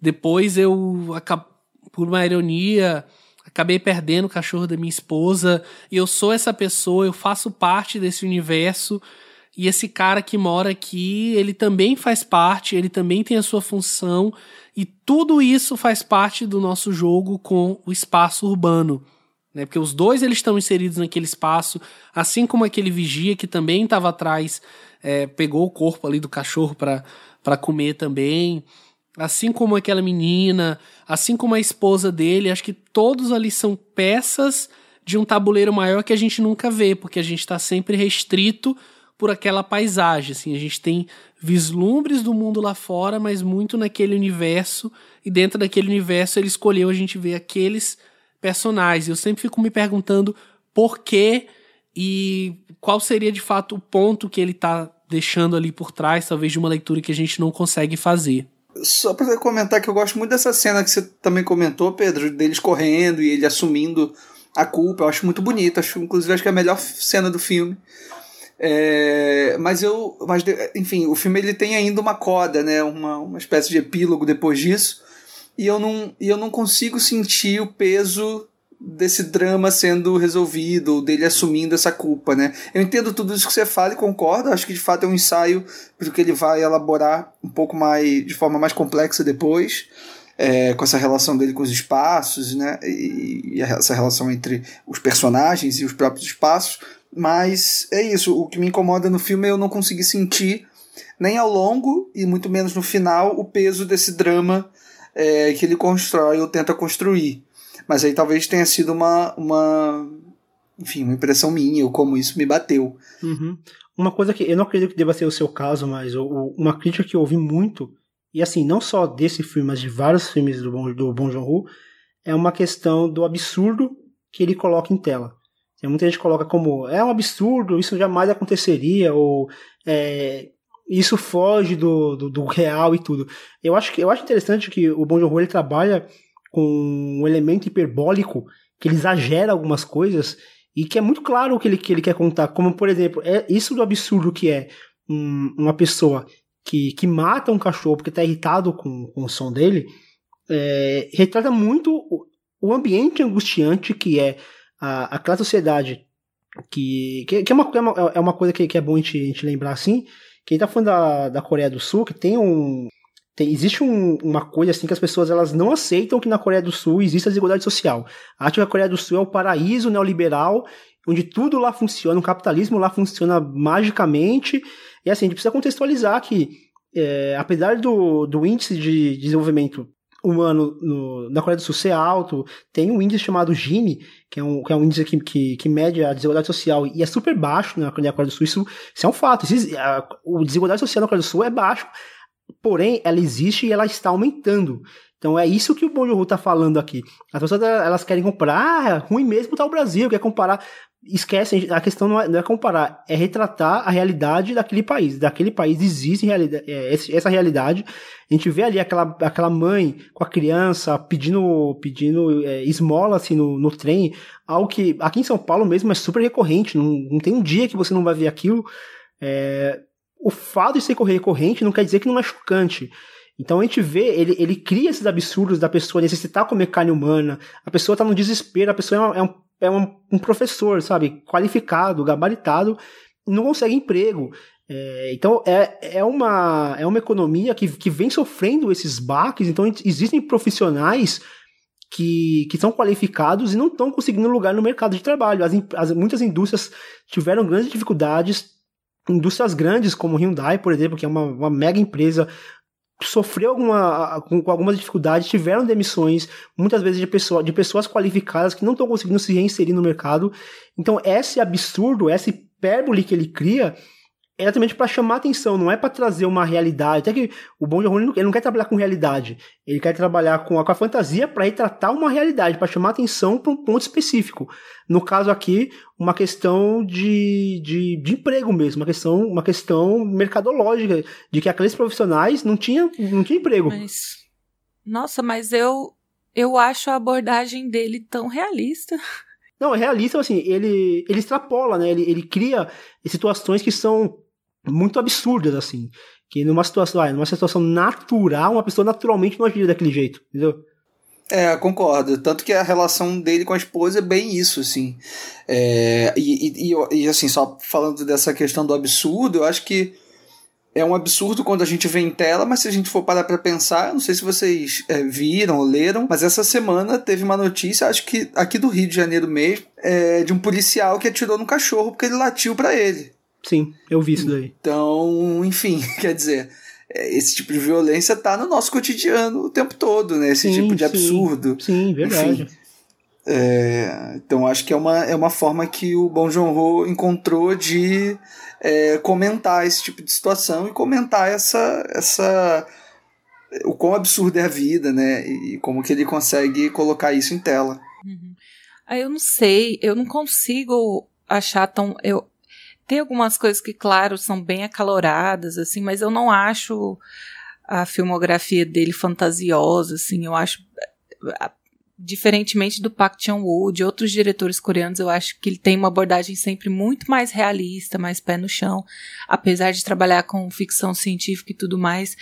Depois eu, por uma ironia, acabei perdendo o cachorro da minha esposa, e eu sou essa pessoa, eu faço parte desse universo, e esse cara que mora aqui, ele também faz parte, ele também tem a sua função, e tudo isso faz parte do nosso jogo com o espaço urbano. Né? Porque os dois eles estão inseridos naquele espaço, assim como aquele vigia que também estava atrás, é, pegou o corpo ali do cachorro para comer também assim como aquela menina, assim como a esposa dele, acho que todos ali são peças de um tabuleiro maior que a gente nunca vê, porque a gente está sempre restrito por aquela paisagem, assim, a gente tem vislumbres do mundo lá fora, mas muito naquele universo, e dentro daquele universo ele escolheu a gente ver aqueles personagens. Eu sempre fico me perguntando por quê e qual seria de fato o ponto que ele está deixando ali por trás, talvez de uma leitura que a gente não consegue fazer. Só para comentar que eu gosto muito dessa cena que você também comentou, Pedro, deles correndo e ele assumindo a culpa. Eu acho muito bonito. Acho, inclusive, acho que é a melhor cena do filme. É, mas eu. Mas, enfim, o filme ele tem ainda uma coda, né? Uma, uma espécie de epílogo depois disso. E eu não, e eu não consigo sentir o peso desse drama sendo resolvido, dele assumindo essa culpa, né? Eu entendo tudo isso que você fala e concordo, acho que de fato é um ensaio porque ele vai elaborar um pouco mais, de forma mais complexa depois, é, com essa relação dele com os espaços, né? E, e essa relação entre os personagens e os próprios espaços, mas é isso, o que me incomoda no filme é eu não conseguir sentir nem ao longo e muito menos no final o peso desse drama é, que ele constrói ou tenta construir. Mas aí talvez tenha sido uma, uma enfim, uma impressão minha, ou como isso me bateu. Uhum. Uma coisa que eu não acredito que deva ser o seu caso, mas uma crítica que eu ouvi muito, e assim, não só desse filme, mas de vários filmes do Bon, do bon Joon-ho, é uma questão do absurdo que ele coloca em tela. Tem muita gente que coloca como é um absurdo, isso jamais aconteceria, ou é, isso foge do, do, do, real e tudo. Eu acho que eu acho interessante que o Bon Joon-ho ele trabalha com um elemento hiperbólico que ele exagera algumas coisas e que é muito claro o que ele, que ele quer contar. Como, por exemplo, é isso do absurdo que é um, uma pessoa que, que mata um cachorro porque está irritado com, com o som dele, é, retrata muito o, o, ambiente angustiante que é a, aquela sociedade que, que, que é, uma, é uma coisa que, que é bom a gente, a gente lembrar assim, quem está falando da, da Coreia do Sul, que tem um, tem, existe um, uma coisa assim que as pessoas elas não aceitam que na Coreia do Sul existe a desigualdade social. Acham que a Coreia do Sul é o paraíso neoliberal, onde tudo lá funciona, o capitalismo lá funciona magicamente. E assim, a gente precisa contextualizar que, é, apesar do, do índice de desenvolvimento humano no, na Coreia do Sul ser alto, tem um índice chamado Gini, que é um, que é um índice que, que, que mede a desigualdade social, e é super baixo na Coreia do Sul, isso, isso é um fato. Isso, a, a desigualdade social na Coreia do Sul é baixo, porém ela existe e ela está aumentando. Então é isso que o Bonjour está falando aqui. As pessoas elas querem comparar, ah, ruim mesmo está o Brasil, quer comparar. Esquecem, a questão não é, não é, comparar, é retratar a realidade daquele país. Daquele país existe realidade, é, essa realidade. A gente vê ali aquela, aquela mãe com a criança pedindo, pedindo é, esmola assim, no, no trem, algo que aqui em São Paulo mesmo é super recorrente. Não, não tem um dia que você não vai ver aquilo. É, o fato de ser recorrente não quer dizer que não é chocante. Então a gente vê, ele, ele cria esses absurdos da pessoa necessitar comer carne humana, a pessoa está no desespero, a pessoa é, um, é um, um, professor, sabe, qualificado, gabaritado, não consegue emprego. É, então é, é, uma, é uma economia que, que vem sofrendo esses baques, então existem profissionais que, que são qualificados e não estão conseguindo lugar no mercado de trabalho. As, as, muitas indústrias tiveram grandes dificuldades indústrias grandes como Hyundai, por exemplo, que é uma, uma mega empresa sofreu alguma, com, com algumas dificuldades, tiveram demissões, muitas vezes de, pessoa, de pessoas qualificadas que não estão conseguindo se reinserir no mercado. Então, esse absurdo, essa hipérbole que ele cria, é exatamente para chamar atenção, não é para trazer uma realidade. Até que o Bom de ele não quer trabalhar com realidade, ele quer trabalhar com a, com a fantasia para retratar uma realidade, para chamar atenção para um ponto específico. No caso aqui, uma questão de, de, de, emprego mesmo, uma questão, uma questão mercadológica, de que aqueles profissionais não tinham não tinha emprego. Mas, nossa, mas eu, eu acho a abordagem dele tão realista. Não, é realista, assim, ele, ele extrapola, né? Ele, ele cria situações que são muito absurdas, assim. Que numa situação, numa situação natural, uma pessoa naturalmente não agiria daquele jeito, entendeu? É, concordo. Tanto que a relação dele com a esposa é bem isso, assim. É, e, e, e, assim, só falando dessa questão do absurdo, eu acho que é um absurdo quando a gente vê em tela, mas se a gente for parar pra pensar, não sei se vocês é, viram ou leram, mas essa semana teve uma notícia, acho que aqui do Rio de Janeiro mesmo, é, de um policial que atirou no cachorro porque ele latiu para ele. Sim, eu vi isso daí. Então, enfim, quer dizer, é, esse tipo de violência tá no nosso cotidiano o tempo todo, né? Esse sim, tipo de absurdo. Sim, sim verdade. Enfim, é, então acho que é uma, é uma forma que o Bong Joon-ho encontrou de é, comentar esse tipo de situação e comentar essa, essa o quão absurdo é a vida, né? E como que ele consegue colocar isso em tela. Uhum. Ah, eu não sei, eu não consigo achar tão. Eu, tem algumas coisas que, claro, são bem acaloradas, assim, mas eu não acho a filmografia dele fantasiosa, assim, eu acho diferentemente do Park Chan-wook, de outros diretores coreanos, eu acho que ele tem uma abordagem sempre muito mais realista, mais pé no chão, apesar de trabalhar com ficção científica e tudo mais.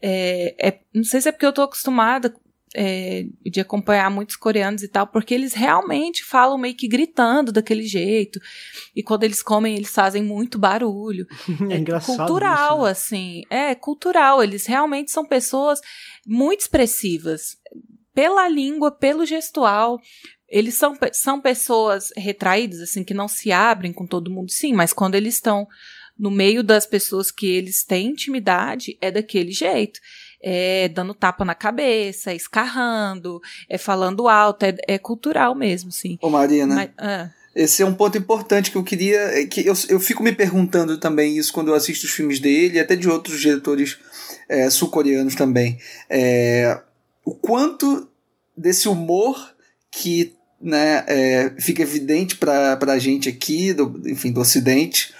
É, é, não sei se é porque eu tô acostumada é, de acompanhar muitos coreanos e tal, porque eles realmente falam meio que gritando daquele jeito. E quando eles comem, eles fazem muito barulho. É, é engraçado. Cultural, isso, né? assim. É, cultural. Eles realmente são pessoas muito expressivas. Pela língua, pelo gestual. Eles são, são pessoas retraídas, assim, que não se abrem com todo mundo, sim, mas quando eles estão no meio das pessoas que eles têm intimidade, é daquele jeito é dando tapa na cabeça, escarrando, é falando alto, é, é cultural mesmo, sim. Ô Marina, Mas, ah. esse é um ponto importante que eu queria, é que eu, eu fico me perguntando também isso quando eu assisto os filmes dele, e até de outros diretores é, sul-coreanos também, é, o quanto desse humor que né, é, fica evidente para a gente aqui, do, enfim, do Ocidente,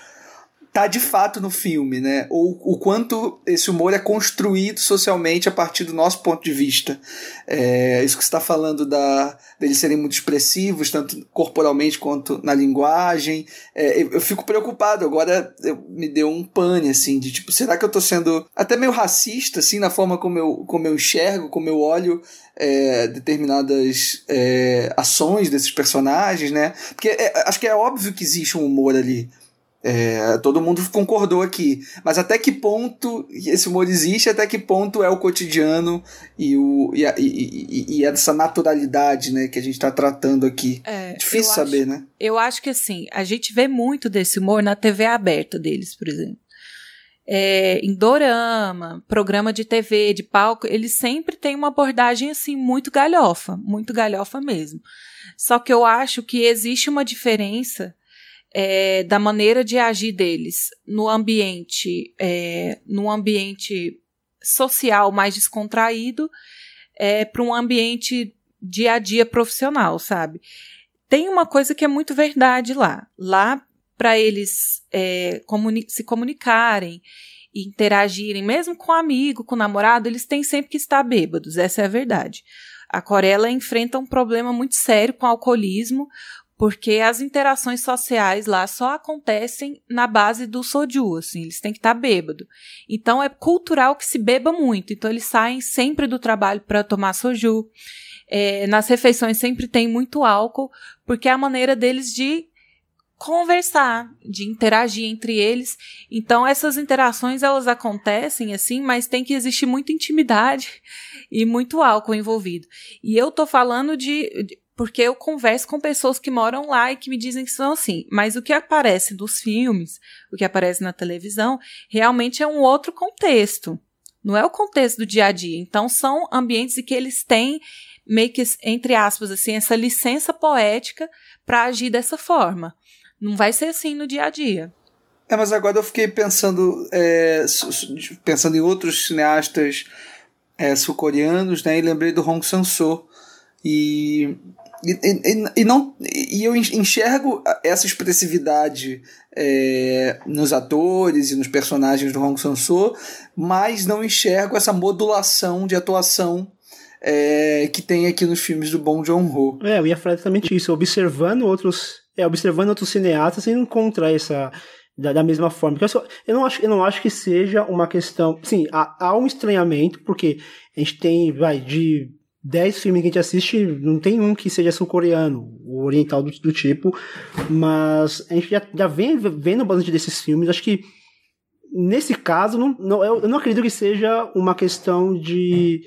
tá de fato no filme, né? Ou o quanto esse humor é construído socialmente a partir do nosso ponto de vista. É, isso que você está falando da, deles serem muito expressivos, tanto corporalmente quanto na linguagem. É, eu, eu, fico preocupado, agora eu, me deu um pane, assim, de tipo, será que eu tô sendo até meio racista, assim, na forma como eu, como eu enxergo, como eu olho é, determinadas é, ações desses personagens, né? Porque é, acho que é óbvio que existe um humor ali. É, todo mundo concordou aqui. Mas até que ponto esse humor existe, até que ponto é o cotidiano e, o, e, a, e, e essa naturalidade né, que a gente está tratando aqui. É, Difícil saber, acho, né? Eu acho que assim, a gente vê muito desse humor na TV aberta deles, por exemplo. É, em dorama, programa de TV, de palco, eles sempre têm uma abordagem assim muito galhofa, muito galhofa mesmo. Só que eu acho que existe uma diferença é, da maneira de agir deles no ambiente, é, ambiente social mais descontraído, é, para um ambiente dia a dia profissional, sabe? Tem uma coisa que é muito verdade lá. Lá, para eles é, comuni se comunicarem e interagirem, mesmo com amigo, com namorado, eles têm sempre que estar bêbados, essa é a verdade. A Coreia enfrenta um problema muito sério com o alcoolismo, porque as interações sociais lá só acontecem na base do soju, assim, eles têm que estar tá bêbado. Então é cultural que se beba muito, então eles saem sempre do trabalho para tomar soju. É, nas refeições sempre tem muito álcool, porque é a maneira deles de conversar, de interagir entre eles. Então essas interações elas acontecem assim, mas tem que existir muita intimidade e muito álcool envolvido. E eu tô falando de, de porque eu converso com pessoas que moram lá e que me dizem que são assim. Mas o que aparece dos filmes, o que aparece na televisão, realmente é um outro contexto. Não é o contexto do dia a dia. Então, são ambientes em que eles têm meio que, entre aspas, assim, essa licença poética para agir dessa forma. Não vai ser assim no dia a dia. É, mas agora eu fiquei pensando, é, pensando em outros cineastas é, sul-coreanos, né? E lembrei do Hong Sang-soo. E, e, e, e, não, e eu enxergo essa expressividade é, nos atores e nos personagens do Hong Sang-soo, mas não enxergo essa modulação de atuação é, que tem aqui nos filmes do Bong Joon-ho. É, eu ia falar exatamente isso. Observando outros, é, observando outros cineastas, você encontra essa da, da mesma forma. Eu, eu, não acho, eu não acho que seja uma questão. Sim, há, há um estranhamento, porque a gente tem, vai, de 10 filmes que a gente assiste, não tem um que seja sul-coreano, ou oriental do, do, tipo, mas a gente já, já vem vendo bastante desses filmes. Acho que nesse caso, não, não, eu não acredito que seja uma questão de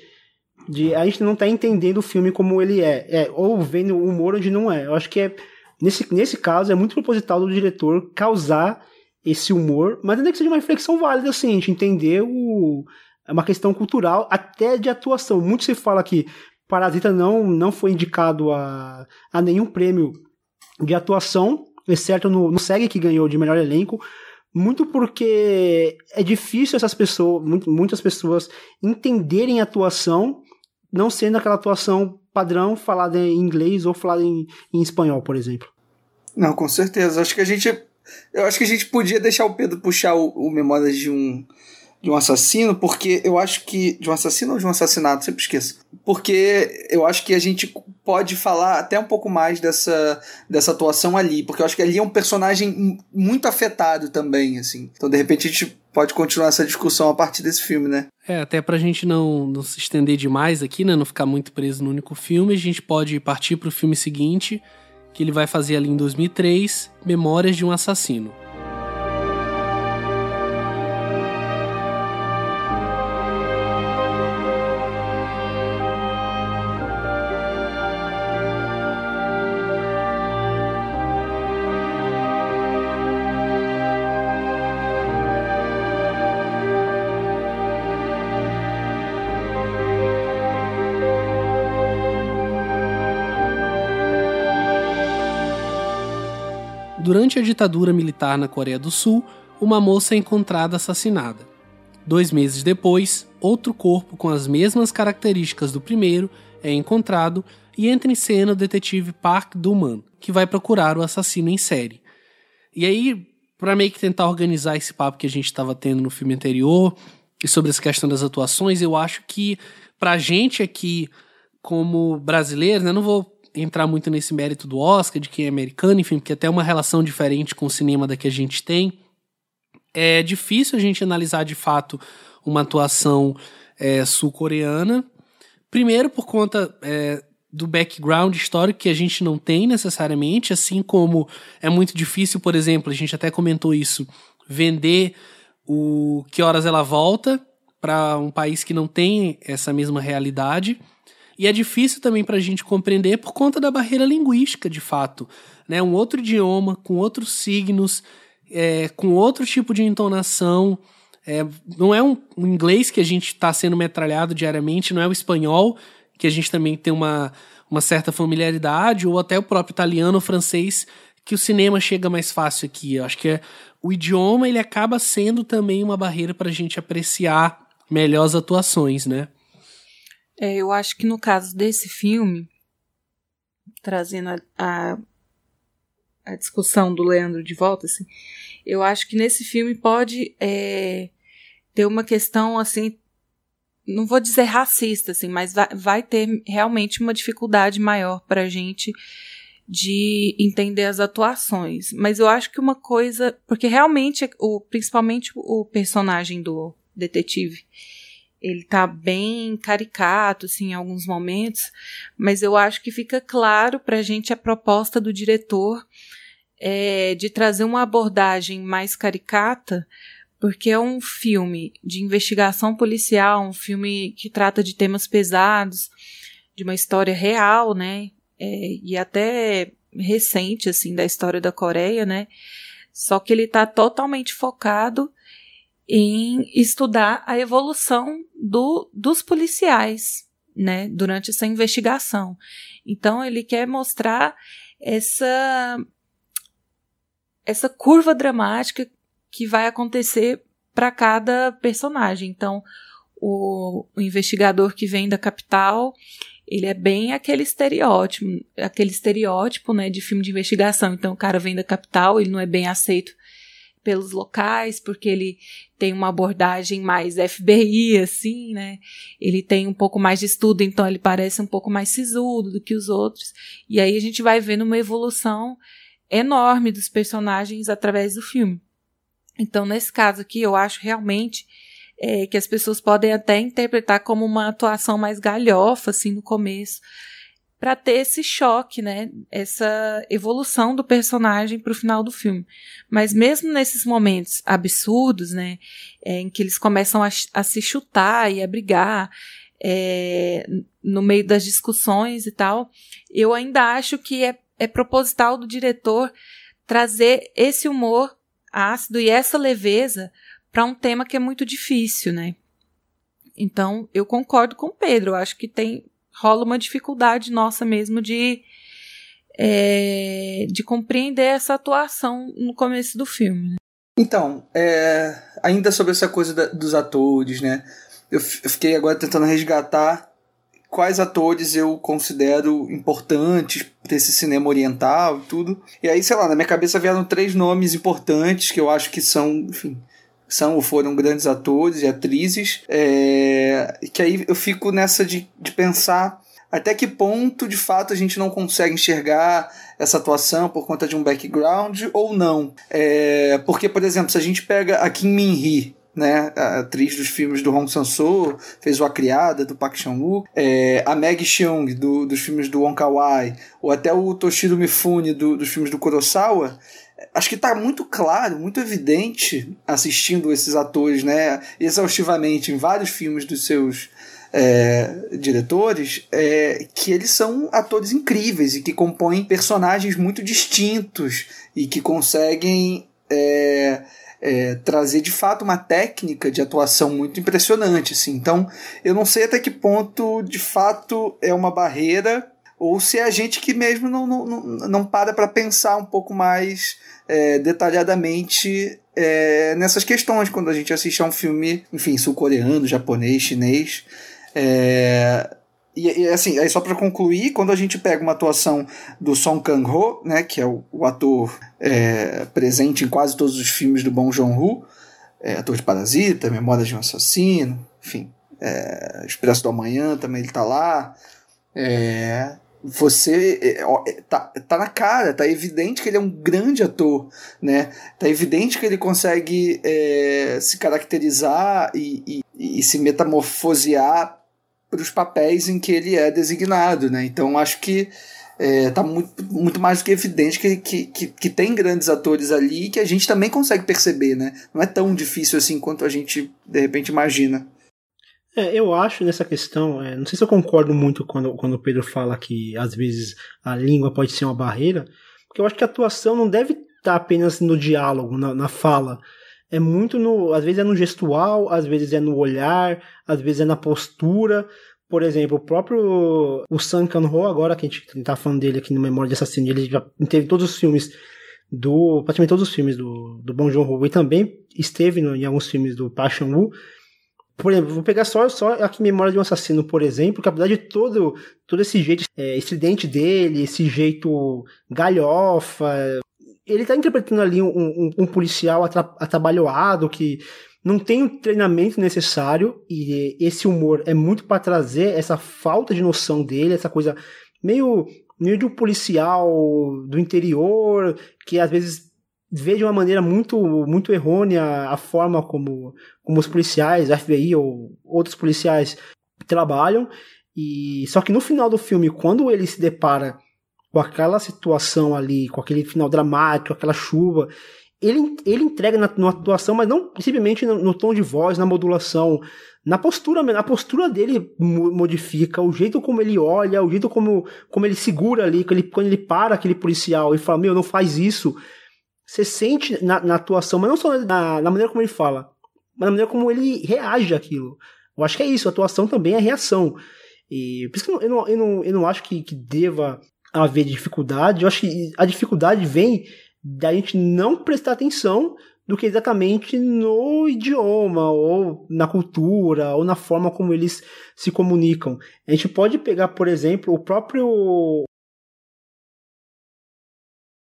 de a gente não tá entendendo o filme como ele é, é ou vendo o humor onde não é. Eu acho que é nesse, nesse caso é muito proposital do diretor causar esse humor, mas ainda que seja uma reflexão válida assim, a gente entender o é uma questão cultural até de atuação. Muito se fala que Parasita não não foi indicado a, a nenhum prêmio de atuação, exceto no, no SEG que ganhou de melhor elenco, muito porque é difícil essas pessoas, muitas pessoas entenderem a atuação não sendo aquela atuação padrão falada em inglês ou falada em, em espanhol, por exemplo. Não, com certeza. Acho que a gente. Eu acho que a gente podia deixar o Pedro puxar o, o de um de um assassino, porque eu acho que. De um assassino ou de um assassinato? Sempre esqueço. Porque eu acho que a gente pode falar até um pouco mais dessa, dessa atuação ali, porque eu acho que ali é um personagem muito afetado também, assim. Então, de repente, a gente pode continuar essa discussão a partir desse filme, né? É, até pra gente não, não se estender demais aqui, né? Não ficar muito preso no único filme, a gente pode partir pro filme seguinte, que ele vai fazer ali em 2003, Memórias de um Assassino. Durante a ditadura militar na Coreia do Sul, uma moça é encontrada assassinada. Dois meses depois, outro corpo com as mesmas características do primeiro é encontrado e entra em cena o detetive Park Do-man, que vai procurar o assassino em série. E aí, para meio que tentar organizar esse papo que a gente estava tendo no filme anterior e sobre essa questão das atuações, eu acho que pra gente aqui, como brasileiro, né, não vou entrar muito nesse mérito do Oscar, de quem é americano, enfim, porque até uma relação diferente com o cinema da que a gente tem. É difícil a gente analisar de fato uma atuação é, sul-coreana. Primeiro, por conta é, do background histórico que a gente não tem necessariamente, assim como é muito difícil, por exemplo, a gente até comentou isso, vender o Que Horas Ela Volta para um país que não tem essa mesma realidade. E é difícil também para a gente compreender por conta da barreira linguística, de fato. Né? Um outro idioma, com outros signos, é, com outro tipo de entonação. É, não é um, um, inglês que a gente está sendo metralhado diariamente, não é o espanhol, que a gente também tem uma, uma certa familiaridade, ou até o próprio italiano ou francês, que o cinema chega mais fácil aqui. Eu acho que é, o idioma ele acaba sendo também uma barreira para a gente apreciar melhor as atuações, né? É, eu acho que no caso desse filme, trazendo a, a, a, discussão do Leandro de volta, assim, eu acho que nesse filme pode é, ter uma questão assim, não vou dizer racista, assim, mas vai, vai ter realmente uma dificuldade maior para a gente de entender as atuações. Mas eu acho que uma coisa, porque realmente, o, principalmente o personagem do detetive, ele tá bem caricato, assim, em alguns momentos, mas eu acho que fica claro pra gente a proposta do diretor é, de trazer uma abordagem mais caricata, porque é um filme de investigação policial, um filme que trata de temas pesados, de uma história real, né, é, e até recente, assim, da história da Coreia, né, só que ele tá totalmente focado em estudar a evolução do, dos policiais, né, durante essa investigação. Então ele quer mostrar essa essa curva dramática que vai acontecer para cada personagem. Então, o, o, investigador que vem da capital, ele é bem aquele estereótipo, aquele estereótipo, né, de filme de investigação. Então, o cara vem da capital, ele não é bem aceito pelos locais, porque ele tem uma abordagem mais FBI, assim, né? Ele tem um pouco mais de estudo, então ele parece um pouco mais sisudo do que os outros. E aí a gente vai vendo uma evolução enorme dos personagens através do filme. Então, nesse caso aqui, eu acho realmente é, que as pessoas podem até interpretar como uma atuação mais galhofa, assim, no começo, para ter esse choque, né? Essa evolução do personagem para o final do filme. Mas mesmo nesses momentos absurdos, né? É, em que eles começam a, a, se chutar e a brigar, é, no meio das discussões e tal, eu ainda acho que é, é proposital do diretor trazer esse humor ácido e essa leveza para um tema que é muito difícil, né? Então, eu concordo com o Pedro. Eu acho que tem rola uma dificuldade nossa mesmo de é, de compreender essa atuação no começo do filme. Né? Então, é, ainda sobre essa coisa da, dos atores, né? Eu, eu fiquei agora tentando resgatar quais atores eu considero importantes para esse cinema oriental e tudo. E aí, sei lá, na minha cabeça vieram três nomes importantes que eu acho que são, enfim, são ou foram grandes atores e atrizes. É, que aí eu fico nessa de, de pensar até que ponto de fato a gente não consegue enxergar essa atuação por conta de um background ou não. É, porque, por exemplo, se a gente pega a Kim Min-hee, né, a atriz dos filmes do Hong Sang-soo, fez o A Criada, do Park Chan-wook, é, a Maggie Cheung, do, dos filmes do Wong Kar-wai, ou até o Toshiro Mifune, do, dos filmes do Kurosawa, acho que está muito claro, muito evidente, assistindo esses atores né, exaustivamente em vários filmes dos seus é, diretores, é, que eles são atores incríveis e que compõem personagens muito distintos e que conseguem é, é, trazer de fato uma técnica de atuação muito impressionante. Assim. Então, eu não sei até que ponto de fato é uma barreira ou se é a gente que mesmo não, não, não, para para pensar um pouco mais é, detalhadamente é, nessas questões quando a gente assiste a um filme, enfim, sul-coreano, japonês, chinês. É, e, e, assim, aí só para concluir, quando a gente pega uma atuação do Song Kang-ho, né, que é o, o ator é, presente em quase todos os filmes do Bong Joon-ho, é, ator de Parasita, Memórias de um Assassino, enfim, é, Expresso do Amanhã também ele está lá. É, você é, é, tá, tá na cara, tá evidente que ele é um grande ator, né? Tá evidente que ele consegue é, se caracterizar e, e, e se metamorfosear para os papéis em que ele é designado, né? Então acho que é, tá muito, muito mais do que evidente que, que, que, que, tem grandes atores ali que a gente também consegue perceber, né? Não é tão difícil assim quanto a gente de repente imagina. É, eu acho nessa questão, é, não sei se eu concordo muito quando, quando o Pedro fala que às vezes a língua pode ser uma barreira, porque eu acho que a atuação não deve estar apenas no diálogo, na, na fala. É muito no. Às vezes é no gestual, às vezes é no olhar, às vezes é na postura. Por exemplo, o próprio o Sun Kang-ho, agora que a gente está falando dele aqui no Memória de Assassino, ele já teve todos os filmes do. praticamente todos os filmes do, do Bong Joon-ho e também esteve no, em alguns filmes do Park Chan-woo por exemplo, vou pegar só, só aqui Memória de um Assassino, por exemplo, que apesar de todo, todo esse jeito é, estridente dele, esse jeito galhofa, ele tá interpretando ali um, um, um policial atra, que não tem o treinamento necessário e esse humor é muito para trazer essa falta de noção dele, essa coisa meio meio de um policial do interior que às vezes vê de uma maneira muito, muito errônea a forma como, como os policiais, FBI ou outros policiais trabalham. E só que no final do filme, quando ele se depara com aquela situação ali, com aquele final dramático, aquela chuva, ele, ele entrega na, na atuação, mas não simplesmente no, no, tom de voz, na modulação, na postura, a postura dele modifica, o jeito como ele olha, o jeito como, como ele segura ali, quando ele, quando ele para aquele policial e fala, meu, não faz isso, você sente na, na, atuação, mas não só na, na, maneira como ele fala, mas na maneira como ele reage àquilo. Eu acho que é isso, a atuação também é reação. E por isso que eu não, eu não, eu não acho que, que deva haver dificuldade, eu acho que a dificuldade vem da gente não prestar atenção do que exatamente no idioma, ou na cultura, ou na forma como eles se comunicam. A gente pode pegar, por exemplo, o próprio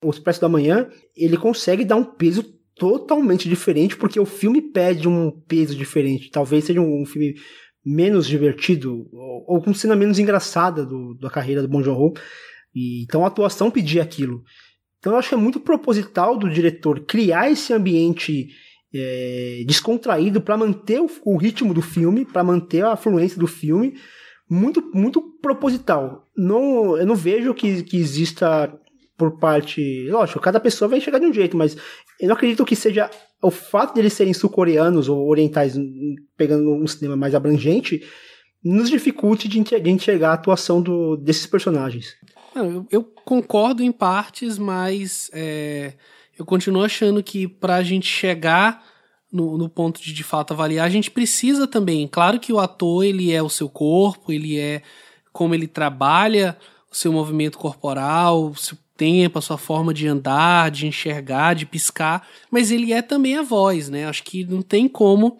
o Expresso da Manhã, ele consegue dar um peso totalmente diferente, porque o filme pede um peso diferente. Talvez seja um filme menos divertido, ou, com cena menos engraçada do, da carreira do Bon Joon-ho. E, então a atuação pedia aquilo. Então eu acho que é muito proposital do diretor criar esse ambiente é, descontraído para manter o, o, ritmo do filme, para manter a fluência do filme, muito muito proposital. Não, eu não vejo que, que exista por parte. Lógico, cada pessoa vai chegar de um jeito, mas eu não acredito que seja o fato de eles serem sul-coreanos ou orientais, pegando um cinema mais abrangente, nos dificulte de enxergar a atuação do, desses personagens. Eu, eu, concordo em partes, mas é, eu continuo achando que para a gente chegar no, no, ponto de de fato avaliar, a gente precisa também. Claro que o ator ele é o seu corpo, ele é como ele trabalha o seu movimento corporal, o seu tempo, a sua forma de andar, de enxergar, de piscar, mas ele é também a voz, né? Acho que não tem como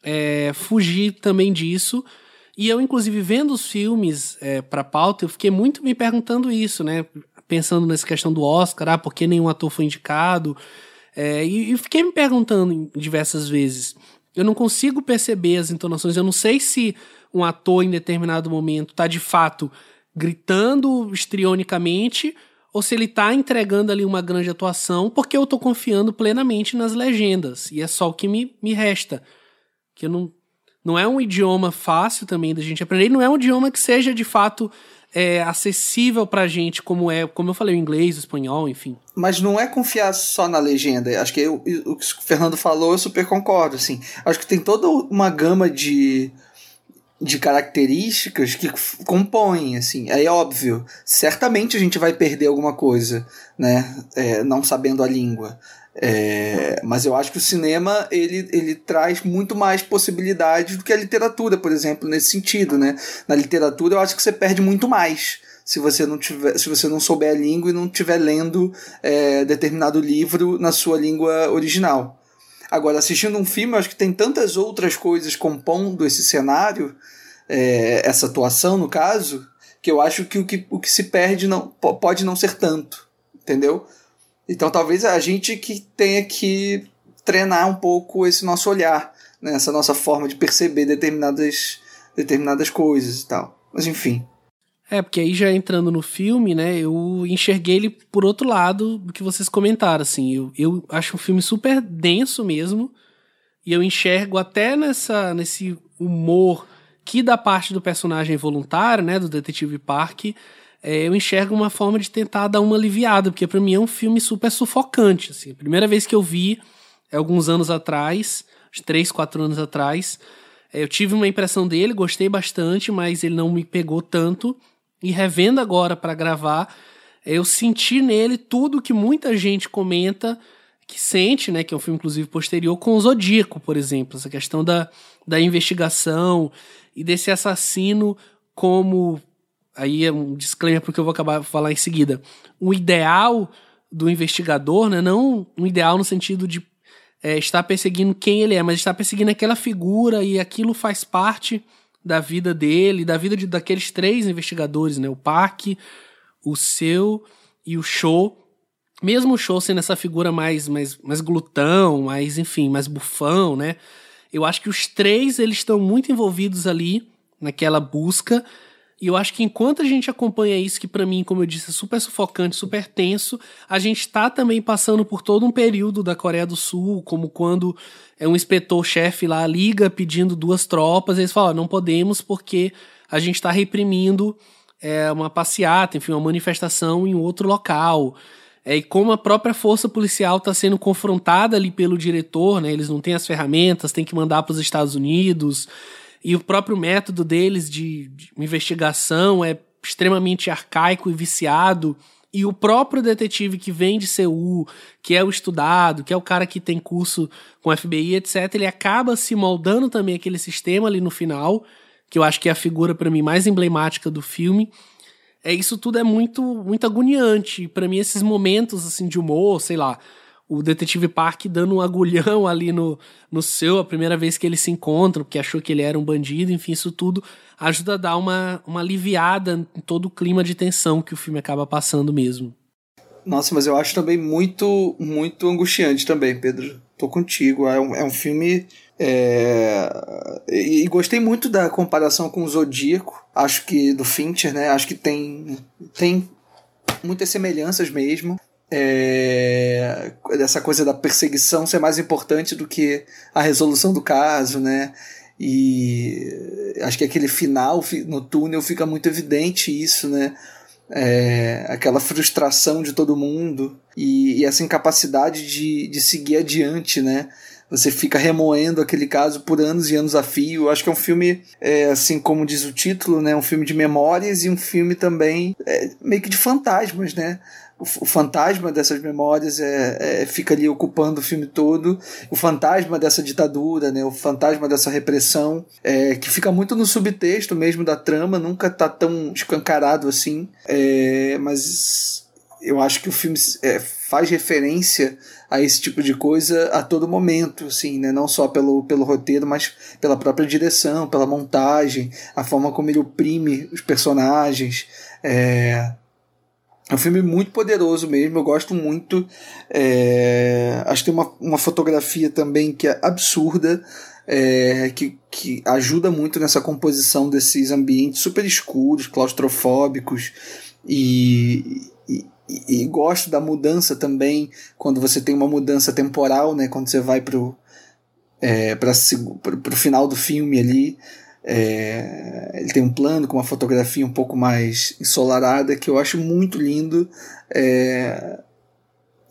é, fugir também disso. E eu, inclusive, vendo os filmes é, para pauta, eu fiquei muito me perguntando isso, né? Pensando nessa questão do Oscar, ah, por que nenhum ator foi indicado? É, e, e fiquei me perguntando diversas vezes. Eu não consigo perceber as entonações, eu não sei se um ator em determinado momento está de fato gritando estrionicamente ou se ele tá entregando ali uma grande atuação, porque eu tô confiando plenamente nas legendas. E é só o que me, me resta. Que não, não é um idioma fácil também da gente aprender, não é um idioma que seja de fato é, acessível pra gente, como é, como eu falei, o inglês, o espanhol, enfim. Mas não é confiar só na legenda. Acho que eu, o que o Fernando falou, eu super concordo, assim. Acho que tem toda uma gama de de características que compõem, assim. É óbvio, certamente a gente vai perder alguma coisa, né? É, não sabendo a língua. É, mas eu acho que o cinema ele, ele traz muito mais possibilidades do que a literatura, por exemplo, nesse sentido, né? Na literatura eu acho que você perde muito mais se você não tiver, se você não souber a língua e não estiver lendo é, determinado livro na sua língua original. Agora, assistindo um filme, acho que tem tantas outras coisas compondo esse cenário, é, essa atuação, no caso, que eu acho que o que, o que se perde não pode não ser tanto, entendeu? Então talvez a gente que tenha que treinar um pouco esse nosso olhar, né? essa nossa forma de perceber determinadas, determinadas coisas e tal. Mas enfim. É, porque aí já entrando no filme, né, eu enxerguei ele por outro lado do que vocês comentaram, assim, eu, eu acho um filme super denso mesmo, e eu enxergo até nessa, nesse humor que da parte do personagem voluntário, né, do detetive Park, é, eu enxergo uma forma de tentar dar uma aliviada, porque para mim é um filme super sufocante, assim, a primeira vez que eu vi, é alguns anos atrás, uns três, quatro anos atrás, é, eu tive uma impressão dele, gostei bastante, mas ele não me pegou tanto, e revendo agora para gravar, eu senti nele tudo que muita gente comenta que sente, né, que é um filme inclusive posterior com o Zodíaco, por exemplo, essa questão da, da investigação e desse assassino como aí é um disclaimer porque eu vou acabar de falar em seguida. O ideal do investigador, né, não um ideal no sentido de é, estar perseguindo quem ele é, mas estar perseguindo aquela figura e aquilo faz parte da vida dele, da vida de, daqueles três investigadores, né? O Park, o Seu e o Show. Mesmo o Show sendo essa figura mais, mais, mais glutão, mais, enfim, mais bufão, né? Eu acho que os três eles estão muito envolvidos ali naquela busca. E eu acho que enquanto a gente acompanha isso, que para mim, como eu disse, é super sufocante, super tenso, a gente está também passando por todo um período da Coreia do Sul, como quando é um inspetor-chefe lá liga pedindo duas tropas, e eles falam: não podemos porque a gente está reprimindo é, uma passeata, enfim, uma manifestação em outro local. É, e como a própria força policial está sendo confrontada ali pelo diretor, né, eles não têm as ferramentas, tem que mandar para os Estados Unidos, e o próprio método deles de, de investigação é extremamente arcaico e viciado E o próprio detetive que vem de Seul, que é o estudado, que é o cara que tem curso com FBI, etc., ele acaba se moldando também aquele sistema ali no final, que eu acho que é a figura para mim mais emblemática do filme. É isso tudo é muito muito agoniante. Para mim esses momentos assim de humor, sei lá, o detetive Park dando um agulhão ali no, no seu a primeira vez que eles se encontram, porque achou que ele era um bandido, enfim, isso tudo ajuda a dar uma, uma aliviada em todo o clima de tensão que o filme acaba passando mesmo. Nossa, mas eu acho também muito, muito angustiante também, Pedro. Tô contigo. É um, é um filme. É... E, e, gostei muito da comparação com o Zodíaco. Acho que do Fincher, né? Acho que tem, tem muitas semelhanças mesmo. É... Essa coisa da perseguição ser mais importante do que a resolução do caso, né? E acho que aquele final no túnel fica muito evidente isso, né? É, aquela frustração de todo mundo e, e, essa incapacidade de, de seguir adiante, né? Você fica remoendo aquele caso por anos e anos a fio. Acho que é um filme, é, assim como diz o título, né? Um filme de memórias e um filme também é, meio que de fantasmas, né? O, fantasma dessas memórias é, é, fica ali ocupando o filme todo, o fantasma dessa ditadura, né, o fantasma dessa repressão, é, que fica muito no subtexto mesmo da trama, nunca tá tão escancarado assim, é, mas eu acho que o filme é, faz referência a esse tipo de coisa a todo momento, assim, né? Não só pelo, pelo roteiro, mas pela própria direção, pela montagem, a forma como ele oprime os personagens. É, é um filme muito poderoso mesmo, eu gosto muito. É, acho que tem uma, uma fotografia também que é absurda, é, que, que ajuda muito nessa composição desses ambientes super escuros, claustrofóbicos. E, e, e, gosto da mudança também, quando você tem uma mudança temporal, né, quando você vai pro, é, para o final do filme ali. É, ele tem um plano com uma fotografia um pouco mais ensolarada que eu acho muito lindo é,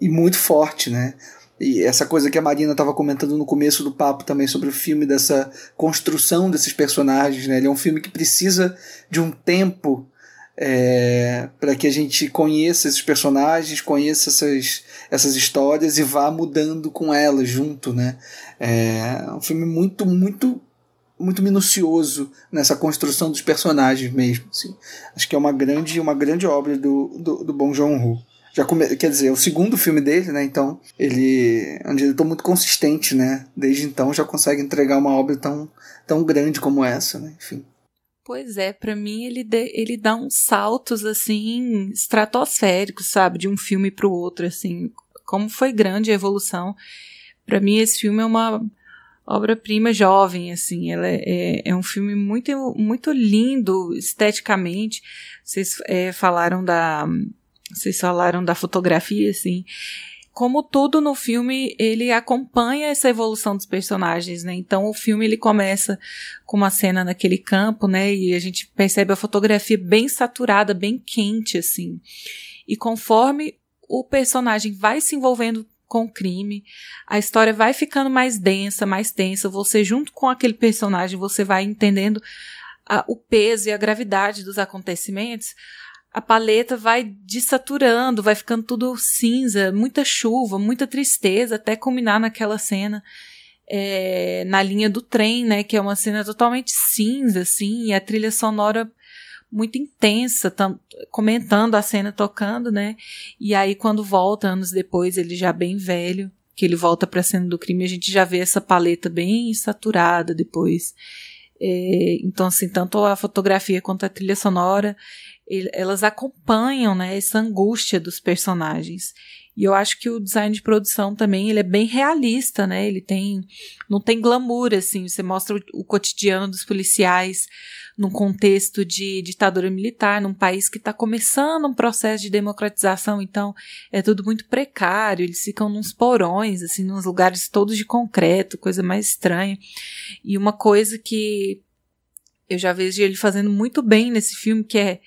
e muito forte, né? E essa coisa que a Marina estava comentando no começo do papo também sobre o filme, dessa construção desses personagens, né? Ele é um filme que precisa de um tempo é, para que a gente conheça esses personagens, conheça essas, essas histórias e vá mudando com elas junto, né? É um filme muito, muito muito minucioso nessa construção dos personagens mesmo. Assim. Acho que é uma grande, uma grande obra do, do, do Bong Joon-ho. Já come, quer dizer, é o segundo filme dele, né? Então, ele é um diretor muito consistente, né? Desde então já consegue entregar uma obra tão, tão grande como essa, né? Enfim. Pois é, para mim ele, de, ele dá uns saltos assim estratosféricos, sabe, de um filme para o outro, assim, como foi grande a evolução. Para mim esse filme é uma obra-prima jovem, assim. Ela é, é, é, um filme muito, muito lindo esteticamente. Vocês é, falaram da, vocês falaram da fotografia, assim. Como tudo no filme, ele acompanha essa evolução dos personagens, né? Então o filme ele começa com uma cena naquele campo, né? E a gente percebe a fotografia bem saturada, bem quente, assim. E conforme o personagem vai se envolvendo com o crime. A história vai ficando mais densa, mais tensa. Você, junto com aquele personagem, você vai entendendo a, o peso e a gravidade dos acontecimentos. A paleta vai desaturando, vai ficando tudo cinza, muita chuva, muita tristeza, até culminar naquela cena é, na linha do trem, né? Que é uma cena totalmente cinza, assim, e a trilha sonora muito intensa, comentando a cena tocando, né? E aí quando volta anos depois, ele já bem velho, que ele volta para a cena do crime, a gente já vê essa paleta bem saturada depois. É, então assim, tanto a fotografia quanto a trilha sonora, ele, elas acompanham, né, essa angústia dos personagens. E eu acho que o design de produção também, ele é bem realista, né? Ele tem não tem glamour assim, você mostra o, o cotidiano dos policiais num contexto de ditadura militar, num país que está começando um processo de democratização, então é tudo muito precário, eles ficam nos porões, assim, nos lugares todos de concreto, coisa mais estranha. E uma coisa que eu já vejo ele fazendo muito bem nesse filme, que é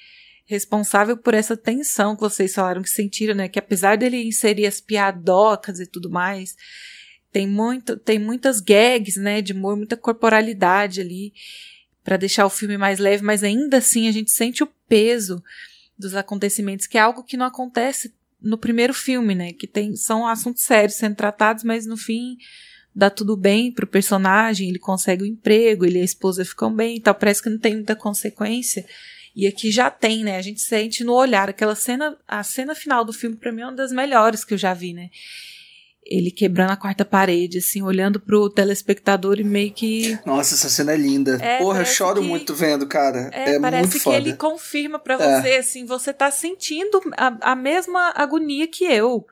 responsável por essa tensão que vocês falaram que sentiram, né? Que apesar dele inserir as piadocas e tudo mais, tem muito, tem muitas gags, né, de humor, muita corporalidade ali para deixar o filme mais leve, mas ainda assim a gente sente o peso dos acontecimentos, que é algo que não acontece no primeiro filme, né? Que tem são assuntos sérios sendo tratados, mas no fim dá tudo bem pro personagem, ele consegue o um emprego, ele e a esposa ficam bem e tal, parece que não tem muita consequência. E aqui já tem, né? A gente sente no olhar aquela cena, a cena final do filme para mim é uma das melhores que eu já vi, né? Ele quebrando a quarta parede, assim, olhando pro telespectador e meio que. Nossa, essa cena é linda. É, Porra, eu choro que... muito vendo, cara. É, é parece muito foda. que ele confirma para é. você, assim, você tá sentindo a, a mesma agonia que eu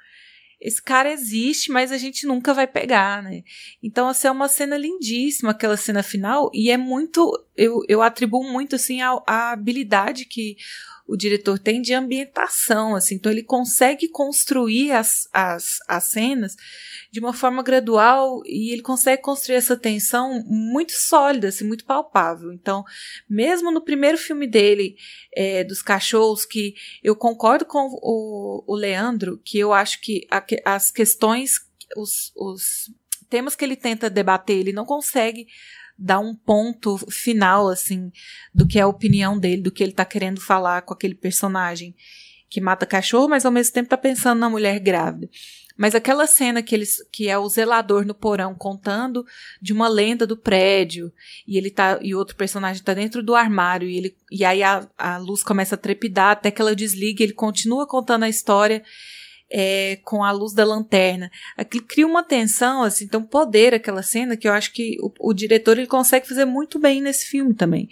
esse cara existe, mas a gente nunca vai pegar, né? Então, assim, é uma cena lindíssima, aquela cena final, e é muito, eu, eu atribuo muito, assim, a, a habilidade que o diretor tem de ambientação, assim, então ele consegue construir as, as, as cenas de uma forma gradual e ele consegue construir essa tensão muito sólida, assim, muito palpável. Então, mesmo no primeiro filme dele, é, dos cachorros, que eu concordo com o, o Leandro, que eu acho que a, as questões, os, os temas que ele tenta debater, ele não consegue dar um ponto final, assim, do que é a opinião dele, do que ele tá querendo falar com aquele personagem que mata cachorro, mas ao mesmo tempo tá pensando na mulher grávida. Mas aquela cena que eles que é o zelador no porão contando de uma lenda do prédio e ele tá e outro personagem tá dentro do armário e ele e aí a, a luz começa a trepidar até que ela desliga, ele continua contando a história é, com a luz da lanterna. Aquilo cria uma tensão, assim, então poder aquela cena que eu acho que o, o, diretor ele consegue fazer muito bem nesse filme também.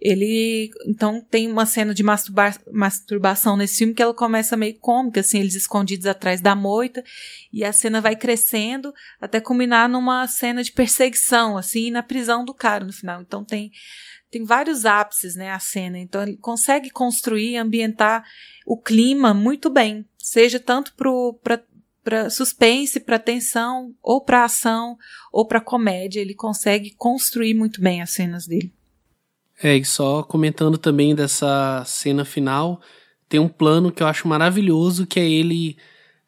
Ele, então, tem uma cena de masturba masturbação nesse filme que ela começa meio cômica, assim, eles escondidos atrás da moita, e a cena vai crescendo até culminar numa cena de perseguição, assim, na prisão do cara no final. Então tem tem vários ápices, né, a cena. Então ele consegue construir, ambientar o clima muito bem, seja tanto para suspense, para tensão, ou para ação, ou para comédia. Ele consegue construir muito bem as cenas dele. É, e só comentando também dessa cena final, tem um plano que eu acho maravilhoso, que é ele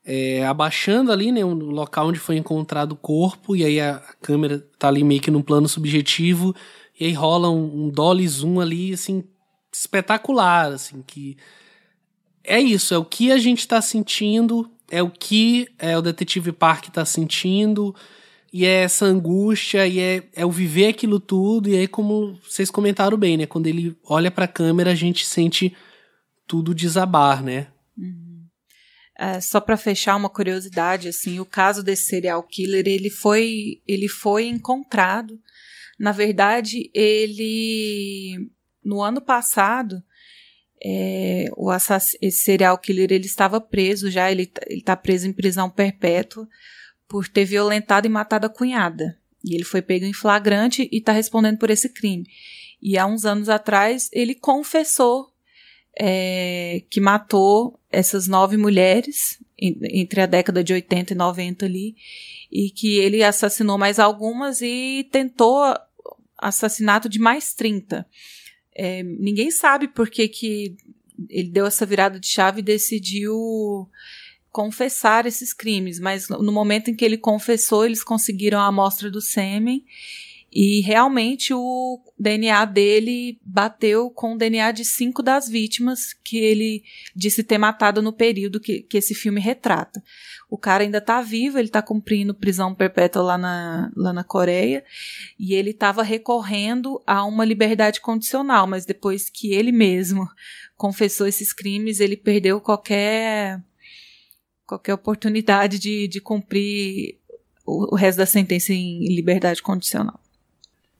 é, abaixando ali, né, o local onde foi encontrado o corpo, e aí a, a câmera tá ali meio que num plano subjetivo, e aí rola um, um dolly zoom ali, assim, espetacular, assim, que é isso, é o que a gente está sentindo, é o que é, o detetive Park está sentindo, e é essa angústia, e é, é o viver aquilo tudo, e aí como vocês comentaram bem, né, quando ele olha para a câmera a gente sente tudo desabar, né? Uhum. É, só para fechar uma curiosidade, assim, o caso desse serial killer, ele foi, ele foi encontrado na verdade, ele no ano passado é, o esse serial killer ele estava preso já, ele está preso em prisão perpétua por ter violentado e matado a cunhada. E ele foi pego em flagrante e está respondendo por esse crime. E há uns anos atrás ele confessou é, que matou essas nove mulheres entre a década de 80 e 90 ali, e que ele assassinou mais algumas e tentou assassinato de mais 30. É, ninguém sabe por que, que ele deu essa virada de chave e decidiu confessar esses crimes, mas no momento em que ele confessou, eles conseguiram a amostra do sêmen e realmente o DNA dele bateu com o DNA de cinco das vítimas que ele disse ter matado no período que, que esse filme retrata. O cara ainda tá vivo, ele tá cumprindo prisão perpétua lá na, lá na Coreia, e ele estava recorrendo a uma liberdade condicional, mas depois que ele mesmo confessou esses crimes, ele perdeu qualquer qualquer oportunidade de, de cumprir o, o resto da sentença em liberdade condicional.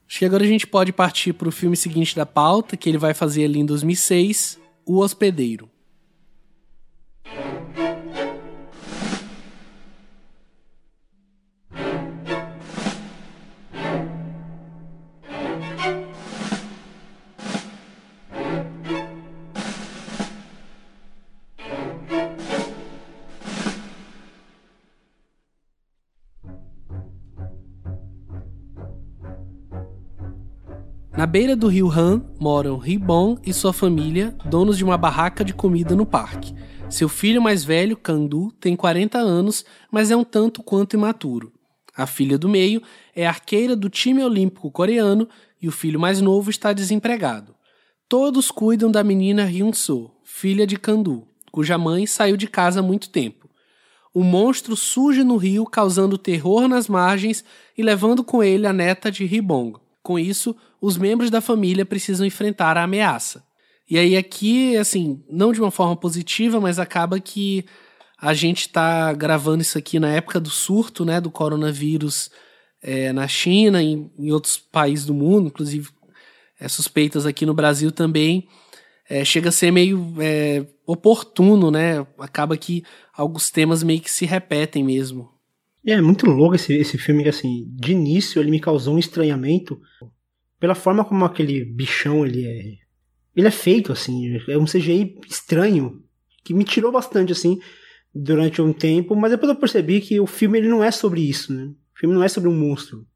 Acho que agora a gente pode partir para o filme seguinte da pauta, que ele vai fazer ali em 2006, O Hospedeiro. Beira do rio Han moram Ribon e sua família, donos de uma barraca de comida no parque. Seu filho mais velho, Kandu, tem 40 anos, mas é um tanto quanto imaturo. A filha do meio é arqueira do time olímpico coreano e o filho mais novo está desempregado. Todos cuidam da menina Hyun-soo, filha de Kandu, cuja mãe saiu de casa há muito tempo. O monstro surge no rio, causando terror nas margens e levando com ele a neta de Ribong. Com isso, os membros da família precisam enfrentar a ameaça. E aí aqui, assim, não de uma forma positiva, mas acaba que a gente está gravando isso aqui na época do surto, né, do coronavírus é, na China e em outros países do mundo, inclusive é, suspeitas aqui no Brasil também. É, chega a ser meio é, oportuno, né? Acaba que alguns temas meio que se repetem mesmo. É, muito louco esse, esse filme assim, de início ele me causou um estranhamento pela forma como aquele bichão ele é. Ele é feito, assim, é um CGI estranho, que me tirou bastante, assim, durante um tempo, mas depois eu percebi que o filme ele não é sobre isso, né? O filme não é sobre um monstro.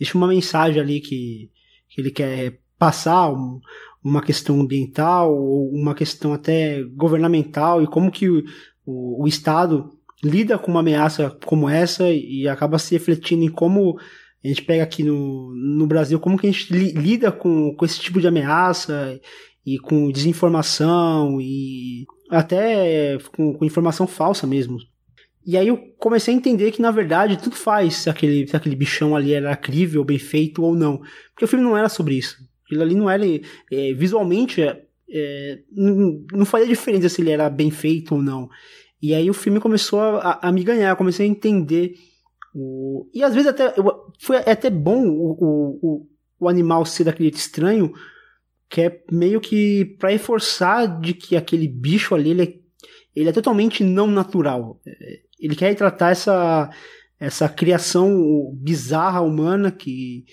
Existe uma mensagem ali que, que ele quer passar, um, uma questão ambiental, ou uma questão até governamental, e como que o, o, o Estado lida com uma ameaça como essa e acaba se refletindo em como a gente pega aqui no, no Brasil, como que a gente li, lida com, com esse tipo de ameaça e com desinformação e até com, com, informação falsa mesmo. E aí eu comecei a entender que, na verdade, tudo faz se aquele, se aquele bichão ali era crível, bem feito ou não. Porque o filme não era sobre isso. Aquilo ali não era. É, visualmente, é, não, não fazia diferença se ele era bem feito ou não. E aí o filme começou a, a me ganhar, eu comecei a entender. O... E às vezes até eu, foi até bom o, o, o animal ser daquele estranho, que é meio que para reforçar de que aquele bicho ali ele é, ele é totalmente não natural. É, ele quer retratar essa, essa criação bizarra humana que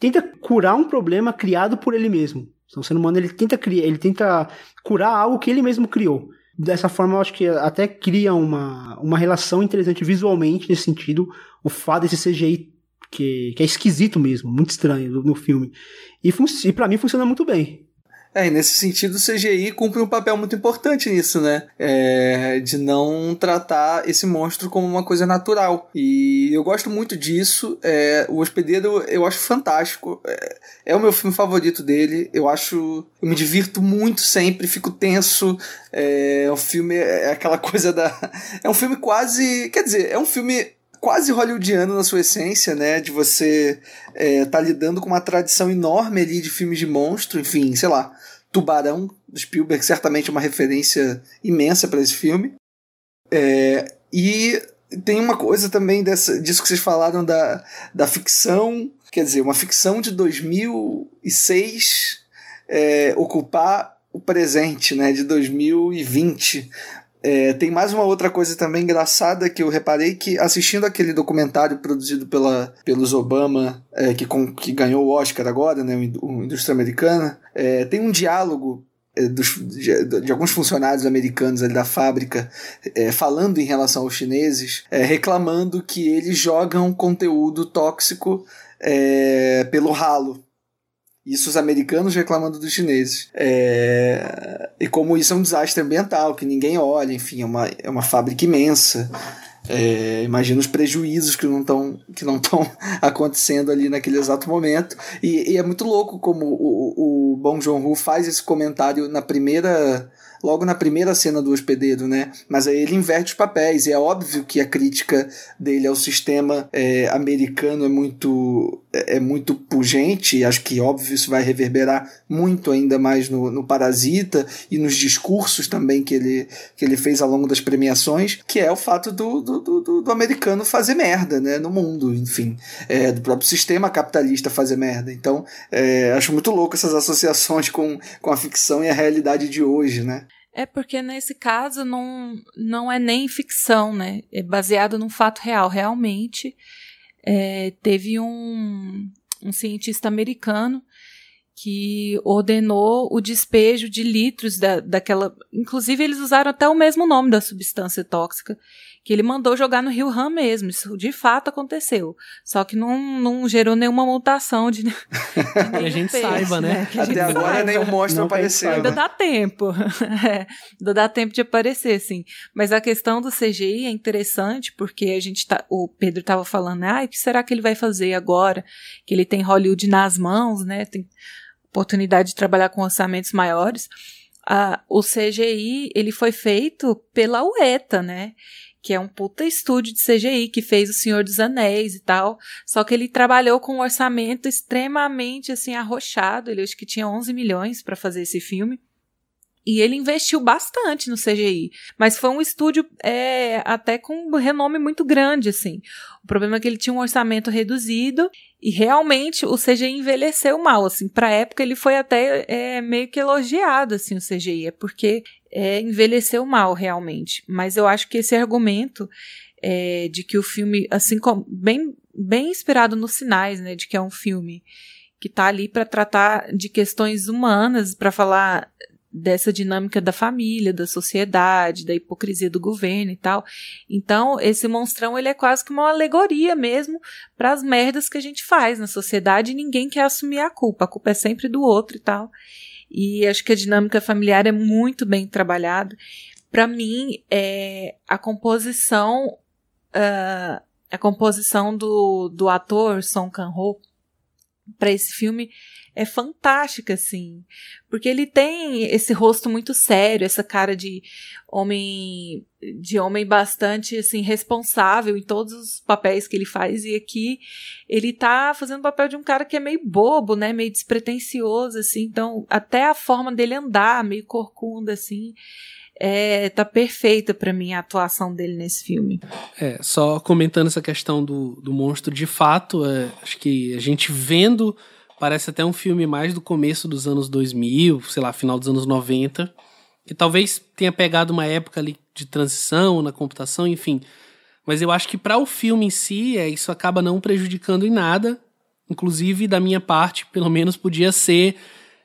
tenta curar um problema criado por ele mesmo. Então, o ser humano ele tenta criar, ele tenta curar algo que ele mesmo criou dessa forma eu acho que até cria uma, uma relação interessante visualmente nesse sentido, o fato desse CGI que, que é esquisito mesmo, muito estranho no, no filme. E, e para mim funciona muito bem. É, e nesse sentido o CGI cumpre um papel muito importante nisso, né? É, de não tratar esse monstro como uma coisa natural. E eu gosto muito disso. É, o Hospedeiro eu acho fantástico. É, é, o meu filme favorito dele. Eu acho. Eu me divirto muito sempre, fico tenso. É, o filme é aquela coisa da. É um filme quase. Quer dizer, é um filme quase hollywoodiano na sua essência, né? De você é, tá lidando com uma tradição enorme ali de filmes de monstro, enfim, sei lá. Tubarão, do Spielberg, certamente é uma referência imensa para esse filme. É, e tem uma coisa também dessa, disso que vocês falaram da, da ficção, quer dizer, uma ficção de 2006 é, ocupar o presente, né, de 2020. É, tem mais uma outra coisa também engraçada que eu reparei que assistindo aquele documentário produzido pela, pelos Obama, é, que, com, que ganhou o Oscar agora, né, o Indústria Americana, é, tem um diálogo é, dos, de, de, alguns funcionários americanos ali da fábrica é, falando em relação aos chineses, é, reclamando que eles jogam conteúdo tóxico pelo ralo isso os americanos reclamando dos chineses. É... E como isso é um desastre ambiental, que ninguém olha, enfim, é uma, é uma fábrica imensa. É, imagina os prejuízos que não estão que não estão acontecendo ali naquele exato momento e, e, é muito louco como o, o Bong Joon-ho faz esse comentário na primeira logo na primeira cena do hospedeiro, né? Mas aí ele inverte os papéis, e é óbvio que a crítica dele ao sistema é, americano é muito, é, é muito pungente, e acho que óbvio isso vai reverberar muito ainda mais no, no Parasita e nos discursos também que ele, que ele fez ao longo das premiações, que é o fato do, do, do, do americano fazer merda, né? No mundo, enfim, é, do próprio sistema capitalista fazer merda. Então, é, acho muito louco essas associações com, com a ficção e a realidade de hoje, né? É porque nesse caso não, não é nem ficção, né? É baseado num fato real. Realmente é, teve um, um cientista americano que ordenou o despejo de litros da, daquela. Inclusive, eles usaram até o mesmo nome da substância tóxica, que ele mandou jogar no rio Han mesmo. Isso de fato aconteceu. Só que não, não gerou nenhuma mutação de. de que a gente peixe, saiba, né? né? Até agora saiba. nenhum monstro apareceu. Ainda dá tempo. é, ainda dá tempo de aparecer, sim. Mas a questão do CGI é interessante, porque a gente tá. O Pedro estava falando, ah, o que será que ele vai fazer agora? Que ele tem Hollywood nas mãos, né? Tem oportunidade de trabalhar com orçamentos maiores. a, o CGI ele foi feito pela UETA, né? Que é um puta estúdio de CGI que fez O Senhor dos Anéis e tal. Só que ele trabalhou com um orçamento extremamente assim arrochado. Ele acho que tinha 11 milhões para fazer esse filme. E ele investiu bastante no CGI. Mas foi um estúdio é, até com um renome muito grande, assim. O problema é que ele tinha um orçamento reduzido e realmente o CGI envelheceu mal, assim. Pra época ele foi até é, meio que elogiado, assim, o CGI. É porque é, envelheceu mal, realmente. Mas eu acho que esse argumento é, de que o filme, assim como... Bem, bem inspirado nos sinais, né? De que é um filme que tá ali para tratar de questões humanas, para falar dessa dinâmica da família, da sociedade, da hipocrisia do governo e tal. Então, esse monstrão ele é quase que uma alegoria mesmo para as merdas que a gente faz na sociedade e ninguém quer assumir a culpa. A culpa é sempre do outro e tal. E acho que a dinâmica familiar é muito bem trabalhada. Para mim, é a composição uh, a composição do, do ator Song Kang-ho para esse filme é fantástica, assim. Porque ele tem esse rosto muito sério, essa cara de homem de homem bastante assim responsável em todos os papéis que ele faz e aqui ele tá fazendo o papel de um cara que é meio bobo, né, meio despretensioso assim. Então, até a forma dele andar, meio corcunda assim, é, tá perfeita para mim a atuação dele nesse filme. É, só comentando essa questão do, do monstro, de fato, é, acho que a gente vendo Parece até um filme mais do começo dos anos 2000, sei lá, final dos anos 90. Que talvez tenha pegado uma época ali de transição na computação, enfim. Mas eu acho que para o filme em si, é, isso acaba não prejudicando em nada. Inclusive, da minha parte, pelo menos podia ser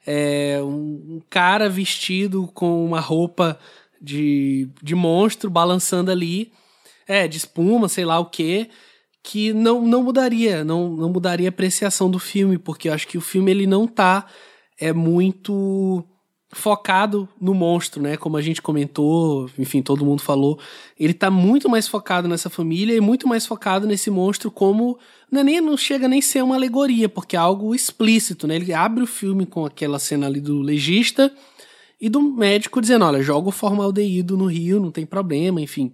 é, um, um cara vestido com uma roupa de, de monstro balançando ali, é, de espuma, sei lá o que que não, não mudaria, não, não mudaria a apreciação do filme, porque eu acho que o filme ele não tá é muito focado no monstro, né? Como a gente comentou, enfim, todo mundo falou, ele tá muito mais focado nessa família e muito mais focado nesse monstro como não, é nem, não chega nem ser uma alegoria, porque é algo explícito, né? Ele abre o filme com aquela cena ali do legista e do médico dizendo, olha, joga o formaldeído no rio, não tem problema, enfim.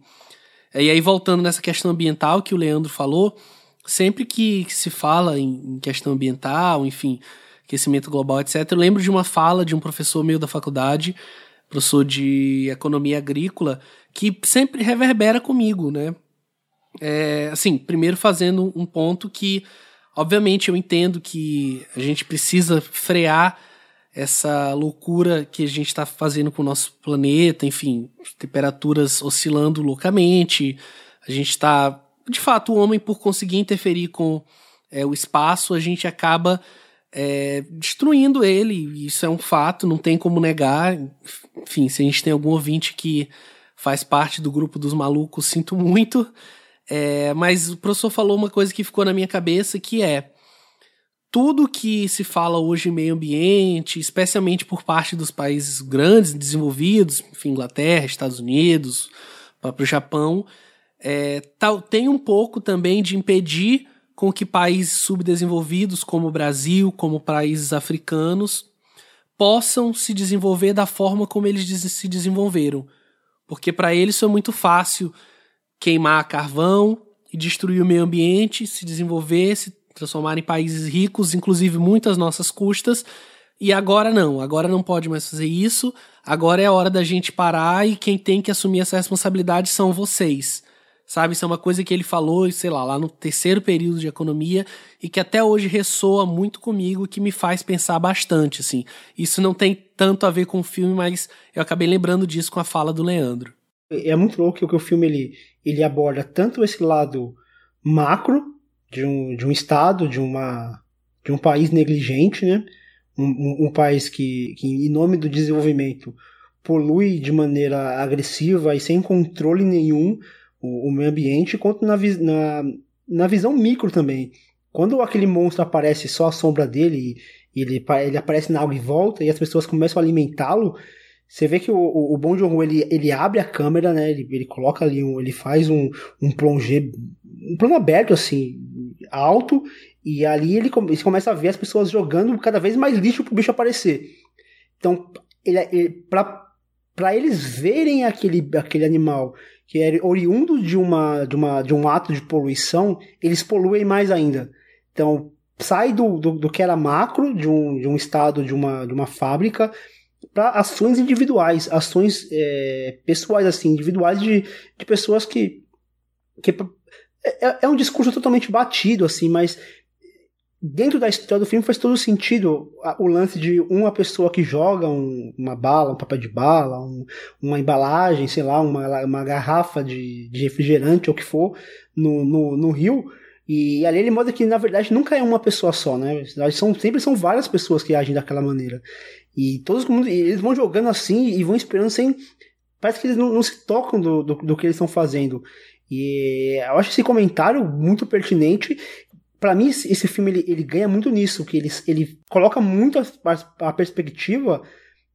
E aí, voltando nessa questão ambiental que o Leandro falou, sempre que se fala em questão ambiental, enfim, aquecimento global, etc., eu lembro de uma fala de um professor meu da faculdade, professor de economia agrícola, que sempre reverbera comigo, né? É, assim, primeiro fazendo um ponto que, obviamente, eu entendo que a gente precisa frear essa loucura que a gente está fazendo com o nosso planeta, enfim, temperaturas oscilando loucamente. A gente está. De fato, o homem, por conseguir interferir com é, o espaço, a gente acaba é, destruindo ele. Isso é um fato, não tem como negar. Enfim, se a gente tem algum ouvinte que faz parte do grupo dos malucos, sinto muito. É, mas o professor falou uma coisa que ficou na minha cabeça, que é tudo que se fala hoje em meio ambiente, especialmente por parte dos países grandes, desenvolvidos, enfim, Inglaterra, Estados Unidos, próprio Japão, é, tal, tem um pouco também de impedir com que países subdesenvolvidos, como o Brasil, como países africanos, possam se desenvolver da forma como eles se desenvolveram. Porque para eles foi muito fácil queimar carvão e destruir o meio ambiente, se desenvolver, se transformar em países ricos, inclusive muitas nossas custas. E agora não, agora não pode mais fazer isso. Agora é a hora da gente parar e quem tem que assumir essa responsabilidade são vocês. Sabe, isso é uma coisa que ele falou, sei lá, lá no terceiro período de economia e que até hoje ressoa muito comigo, que me faz pensar bastante, assim. Isso não tem tanto a ver com o filme, mas eu acabei lembrando disso com a fala do Leandro. É muito louco que o filme ele, ele aborda tanto esse lado macro de um, de um estado, de uma de um país negligente, né? Um, um, um, país que, que, em nome do desenvolvimento, polui de maneira agressiva e sem controle nenhum o, o meio ambiente, quanto na, na, na visão micro também. Quando aquele monstro aparece só a sombra dele e ele, ele aparece na água e volta e as pessoas começam a alimentá-lo, você vê que o, o, o Bong Joon-ho, ele, ele abre a câmera, né? Ele, ele coloca ali, um, ele faz um, um plongé, um plano aberto, assim, alto, e ali ele, ele começa a ver as pessoas jogando cada vez mais lixo pro bicho aparecer. Então, ele, ele para eles verem aquele, aquele animal que é oriundo de, uma, de, uma, de um ato de poluição, eles poluem mais ainda. Então, sai do, do, do que era macro, de um, de um estado, de uma, de uma fábrica, para ações individuais, ações é, pessoais, assim, individuais de, de pessoas que. que é, é um discurso totalmente batido, assim, mas dentro da história do filme faz todo sentido o lance de uma pessoa que joga um, uma bala, um papel de bala, um, uma embalagem, sei lá, uma, uma garrafa de, de refrigerante ou o que for no, no, no rio. E ali ele mostra que na verdade nunca é uma pessoa só, né? São, sempre são várias pessoas que agem daquela maneira. E todos eles vão jogando assim e vão esperando sem. Parece que eles não, não se tocam do, do, do que eles estão fazendo. E eu acho esse comentário muito pertinente. Para mim esse filme ele, ele, ganha muito nisso, que ele, ele coloca muito a, a perspectiva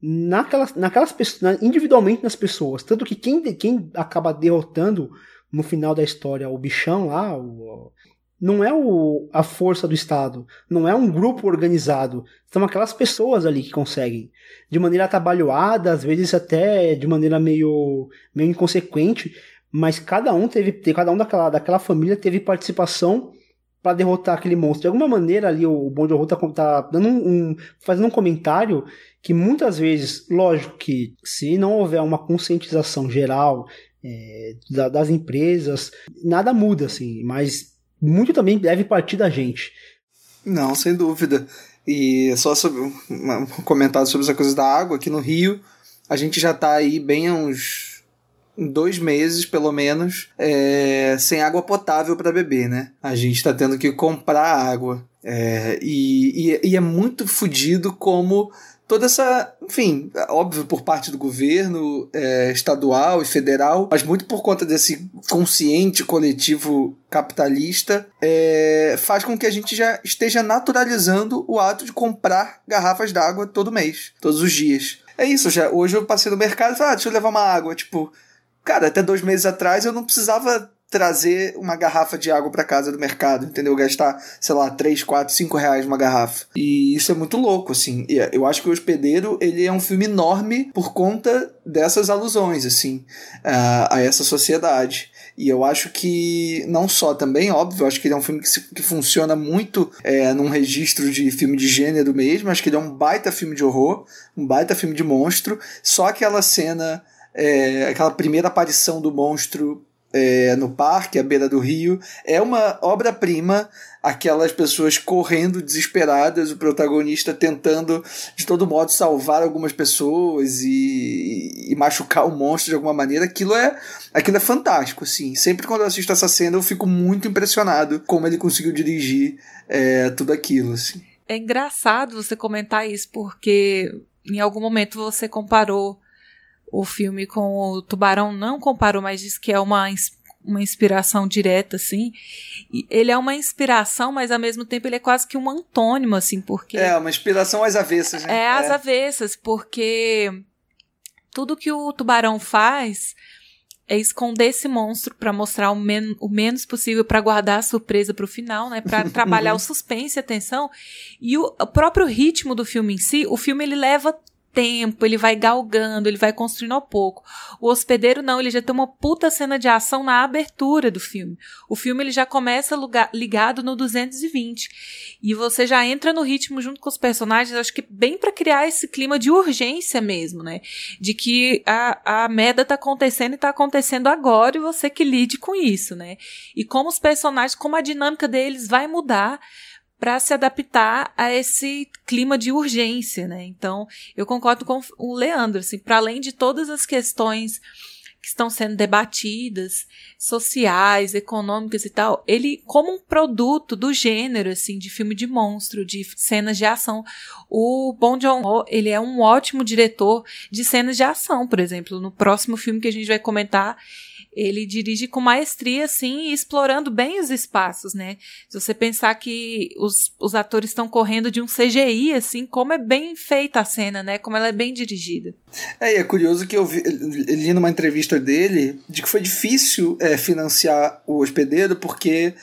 naquelas, naquelas individualmente nas pessoas. Tanto que quem, quem acaba derrotando no final da história o bichão lá, o, não é o, a força do Estado, não é um grupo organizado, são aquelas pessoas ali que conseguem, de maneira atabalhoada, às vezes até de maneira meio, meio inconsequente, mas cada um teve, cada um daquela, daquela família teve participação para derrotar aquele monstro. De alguma maneira ali o Bom Joon tá, tá dando um, um, fazendo um comentário que muitas vezes, lógico que se não houver uma conscientização geral é, da, das empresas, nada muda assim, mas muito também deve partir da gente. Não, sem dúvida. E só sobre um comentário sobre essa coisa da água aqui no Rio, a gente já está aí bem há uns dois meses, pelo menos, é, sem água potável para beber, né? A gente está tendo que comprar água. É, e, e, e, é muito fodido como toda essa, enfim, óbvio por parte do governo é, estadual e federal, mas muito por conta desse consciente coletivo capitalista, é, faz com que a gente já esteja naturalizando o ato de comprar garrafas d'água todo mês, todos os dias. É isso, já. Hoje eu passei no mercado e falei, ah, deixa eu levar uma água. Tipo, Cara, até dois meses atrás eu não precisava trazer uma garrafa de água para casa do mercado, entendeu? Gastar, sei lá, 3, 4, 5 reais uma garrafa. E isso é muito louco, assim. Eu acho que o Hospedeiro, ele é um filme enorme por conta dessas alusões, assim, a, essa sociedade. E eu acho que, não só também, óbvio, acho que ele é um filme que, se, que funciona muito é, num registro de filme de gênero mesmo, acho que ele é um baita filme de horror, um baita filme de monstro, só aquela cena é, aquela primeira aparição do monstro é, no parque, à beira do rio, é uma obra-prima. Aquelas pessoas correndo desesperadas, o protagonista tentando de todo modo salvar algumas pessoas e, e, machucar o monstro de alguma maneira. Aquilo é, aquilo é fantástico, assim. Sempre quando eu assisto essa cena eu fico muito impressionado como ele conseguiu dirigir é, tudo aquilo, assim. É engraçado você comentar isso porque em algum momento você comparou o filme com o Tubarão não comparou, mas diz que é uma, uma inspiração direta, assim. E ele é uma inspiração, mas ao mesmo tempo ele é quase que um antônimo, assim, porque. É, uma inspiração às avessas, né? É, às é. avessas, porque tudo que o tubarão faz é esconder esse monstro para mostrar o, men o, menos possível para guardar a surpresa para o final, né? Para trabalhar o suspense e a tensão. E o, o próprio ritmo do filme em si, o filme ele leva tempo, ele vai galgando, ele vai construindo ao pouco. O hospedeiro não, ele já tem uma puta cena de ação na abertura do filme. O filme ele já começa ligado no 220 e você já entra no ritmo junto com os personagens, acho que bem para criar esse clima de urgência mesmo, né? De que a, a merda tá acontecendo e tá acontecendo agora e você que lide com isso, né? E como os personagens, como a dinâmica deles vai mudar para se adaptar a esse clima de urgência, né? Então, eu concordo com o Leandro, assim, para além de todas as questões que estão sendo debatidas, sociais, econômicas e tal, ele como um produto do gênero assim de filme de monstro, de cenas de ação, o Bong Joon-ho, ele é um ótimo diretor de cenas de ação, por exemplo, no próximo filme que a gente vai comentar, ele dirige com maestria, assim, explorando bem os espaços, né? Se você pensar que os, os atores estão correndo de um CGI, assim, como é bem feita a cena, né? Como ela é bem dirigida. É, e é curioso que eu vi, li numa entrevista dele de que foi difícil é, financiar o hospedeiro porque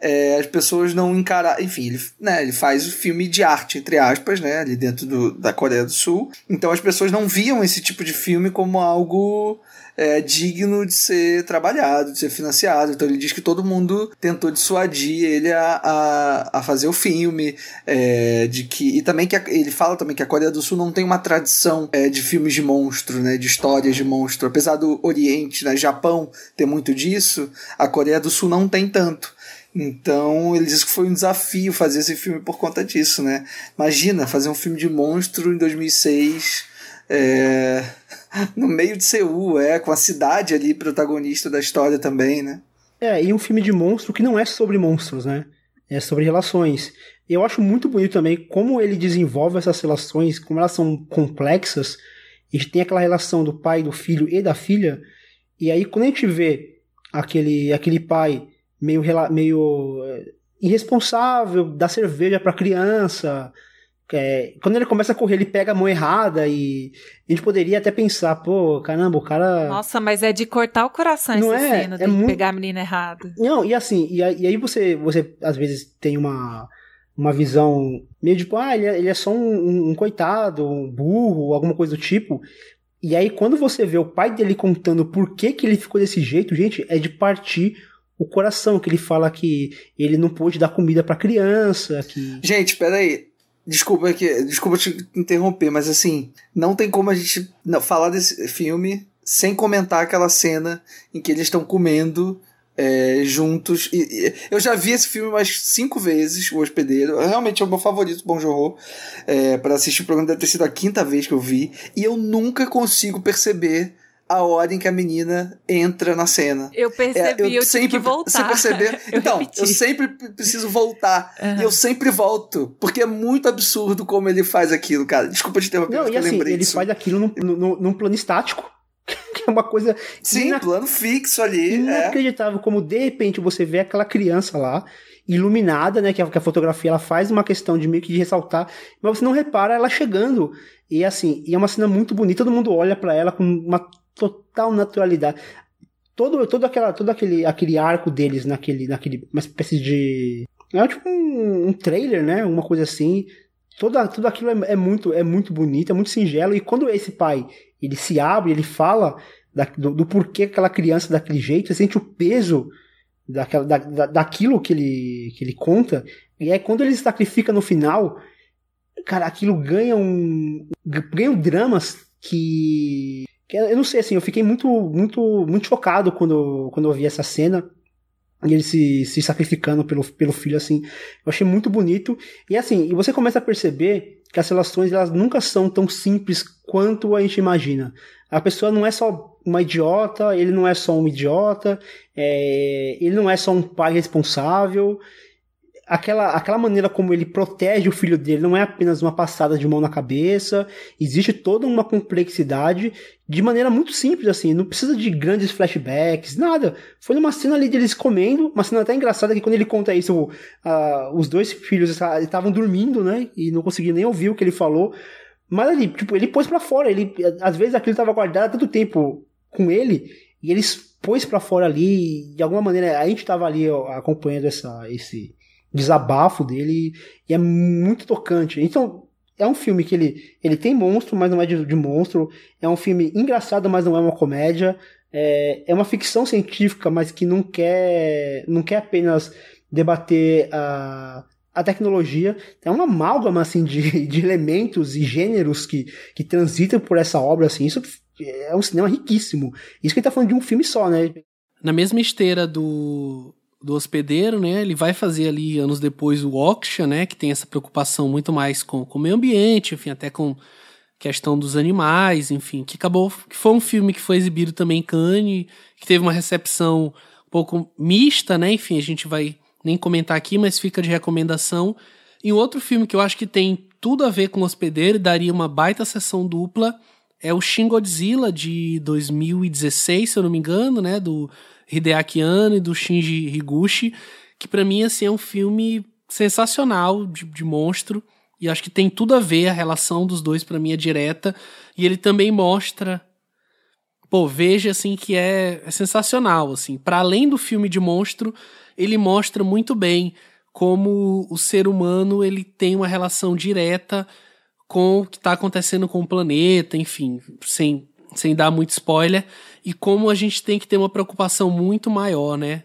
é, as pessoas não encarar. Enfim, ele, né, ele faz o filme de arte, entre aspas, né? Ali dentro do, da Coreia do Sul. Então as pessoas não viam esse tipo de filme como algo é, digno de ser trabalhado, de ser financiado. Então ele diz que todo mundo tentou dissuadir ele a, a, a fazer o filme, é, de que e também que a, ele fala também que a Coreia do Sul não tem uma tradição é, de filmes de monstro, né, de histórias de monstro. Apesar do Oriente, né, Japão ter muito disso, a Coreia do Sul não tem tanto. Então, ele diz que foi um desafio fazer esse filme por conta disso, né? Imagina fazer um filme de monstro em 2006, é, no meio de Seul, é, com a cidade ali protagonista da história também, né? É, e um filme de monstro que não é sobre monstros, né? É sobre relações. Eu acho muito bonito também como ele desenvolve essas relações, como elas são complexas. A gente tem aquela relação do pai, do filho e da filha. E aí, quando a gente vê aquele, aquele pai meio, meio eh, irresponsável, dá cerveja pra criança. É, quando ele começa a correr, ele pega a mão errada e a gente poderia até pensar, pô, caramba, o cara. Nossa, mas é de cortar o coração Não essa é, cena, é de muito- pegar a menina errada. Não, e assim, e, aí- e aí você, você às vezes tem uma, uma visão meio tipo, ah, ele é, ele é só um, um- um coitado, um burro, alguma coisa do tipo. E aí quando você vê o pai dele contando por que, que ele ficou desse jeito, gente, é de partir o coração, que ele fala que ele não pôde dar comida pra criança, que... Gente, peraí. Desculpa que, desculpa te interromper, mas assim, não tem como a gente não, falar desse filme sem comentar aquela cena em que eles estão comendo é, juntos. E, e- eu já vi esse filme umas cinco vezes, O Hospedeiro. Realmente é o meu favorito, Bom Jorro. É, para assistir o programa deve ter sido a quinta vez que eu vi. E eu nunca consigo perceber a hora em que a menina entra na cena. Eu percebi, É, eu, tive que voltar. Você percebeu? Eu então, repeti. eu sempre preciso voltar. E eu sempre volto. Porque é muito absurdo como ele faz aquilo, cara. Desculpa te interromper, Não, e eu assim, lembrei ele disso. faz aquilo num, num, num plano estático, que é uma coisa Sim, ina- plano fixo ali. É. inacreditável como de repente você vê aquela criança lá iluminada, né, que a, que a fotografia ela faz uma questão de meio que de ressaltar, mas você não repara ela chegando. E assim, e é uma cena muito bonita, todo mundo olha pra ela com uma total naturalidade. Todo todo aquela todo aquele aquele arco deles naquele naquele uma espécie de é tipo um, um trailer, né, uma coisa assim. Toda, tudo aquilo é, é muito é muito bonito, é muito singelo e quando esse pai ele se abre, ele fala da- do, do porquê aquela criança daquele jeito, você sente o peso daquela, da, da- daquilo que ele, que ele conta, e aí quando ele se sacrifica no final, cara, aquilo ganha um. ganha um dramas que. Que eu não sei, assim, eu fiquei muito, muito, muito chocado quando, quando eu vi essa cena. E ele se, se sacrificando pelo, pelo filho, assim. Eu achei muito bonito. E assim, e você começa a perceber que as relações elas nunca são tão simples quanto a gente imagina. A pessoa não é só uma idiota, ele não é só um idiota, é, ele não é só um pai responsável. Aquela, aquela maneira como ele protege o filho dele não é apenas uma passada de mão na cabeça, existe toda uma complexidade de maneira muito simples, assim, não precisa de grandes flashbacks, nada. Foi numa cena ali deles comendo, uma cena até engraçada que quando ele conta isso, ah, os dois filhos estavam dormindo, né, e não conseguiam nem ouvir o que ele falou, mas ali, tipo, ele pôs pra fora, ele, às vezes aquilo estava guardado há tanto tempo com ele, e ele pôs pra fora ali, de alguma maneira a gente tava ali ó, acompanhando essa, esse desabafo dele, e é muito tocante. Então, é um filme que ele, ele tem monstro, mas não é de, de monstro, é um filme engraçado, mas não é uma comédia, é, é uma ficção científica, mas que não quer, não quer apenas debater a, a tecnologia, é uma amálgama assim, de, de elementos e gêneros que, que transitam por essa obra, assim, isso é um cinema riquíssimo. Isso que ele tá falando de um filme só, né? Na mesma esteira do, do hospedeiro, né? Ele vai fazer ali anos depois o Oksha, né? Que tem essa preocupação muito mais com, com o meio ambiente, enfim, até com questão dos animais, enfim, que acabou que foi um filme que foi exibido também em Cannes, que teve uma recepção um pouco mista, né? Enfim, a gente vai nem comentar aqui, mas fica de recomendação. E outro filme que eu acho que tem tudo a ver com o hospedeiro e daria uma baita sessão dupla é o Shin Godzilla de 2016, se eu não me engano, né, do Hideaki Anno e do Shinji Higuchi, que para mim assim é um filme sensacional de, de monstro e acho que tem tudo a ver a relação dos dois para mim é direta e ele também mostra pô, veja assim que é, é sensacional, assim. Para além do filme de monstro, ele mostra muito bem como o ser humano ele tem uma relação direta com o que está acontecendo com o planeta, enfim, sem, sem dar muito spoiler, e como a gente tem que ter uma preocupação muito maior, né?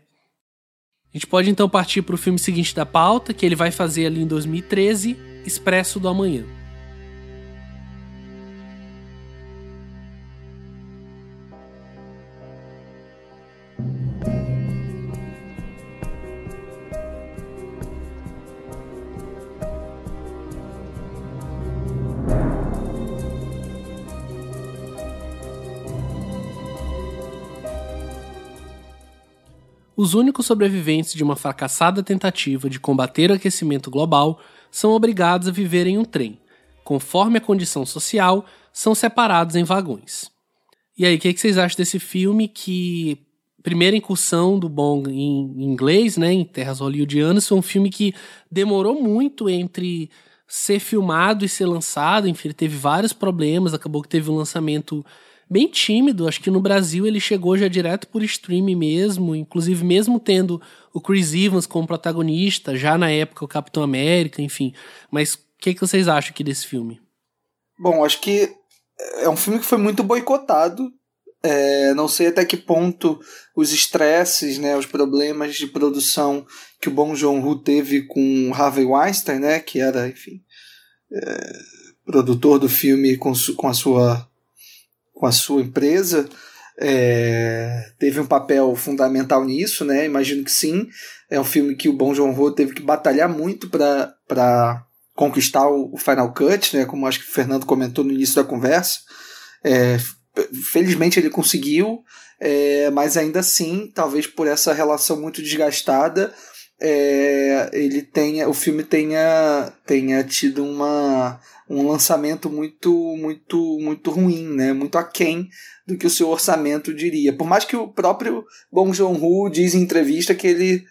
A gente pode então partir para o filme seguinte da pauta, que ele vai fazer ali em 2013, Expresso do Amanhã. Os únicos sobreviventes de uma fracassada tentativa de combater o aquecimento global são obrigados a viver em um trem. Conforme a condição social, são separados em vagões. E aí, o que, que, vocês acham desse filme que primeira incursão do Bong em inglês, né, em terras hollywoodianas, foi um filme que demorou muito entre ser filmado e ser lançado, enfim, ele teve vários problemas, acabou que teve um lançamento bem tímido. Acho que no Brasil ele chegou já direto por streaming mesmo, inclusive mesmo tendo o Chris Evans como protagonista, já na época o Capitão América, enfim. Mas o que, que vocês acham aqui desse filme? Bom, acho que é um filme que foi muito boicotado. É, não sei até que ponto os estresses, né, os problemas de produção que o Bong Joon-ho teve com Harvey Weinstein, né, que era, enfim, é, produtor do filme com, com a sua com a sua empresa é, teve um papel fundamental nisso, né? Imagino que sim. É um filme que o Bong Joon-ho teve que batalhar muito para conquistar o, Final Cut, né? Como acho que o Fernando comentou no início da conversa. É, felizmente ele conseguiu, é, mas ainda assim, talvez por essa relação muito desgastada, é, ele tenha, o filme tenha, tenha tido uma um lançamento muito, muito, muito ruim, né? Muito aquém do que o seu orçamento diria. Por mais que o próprio Bong Joon-ho diz em entrevista que ele,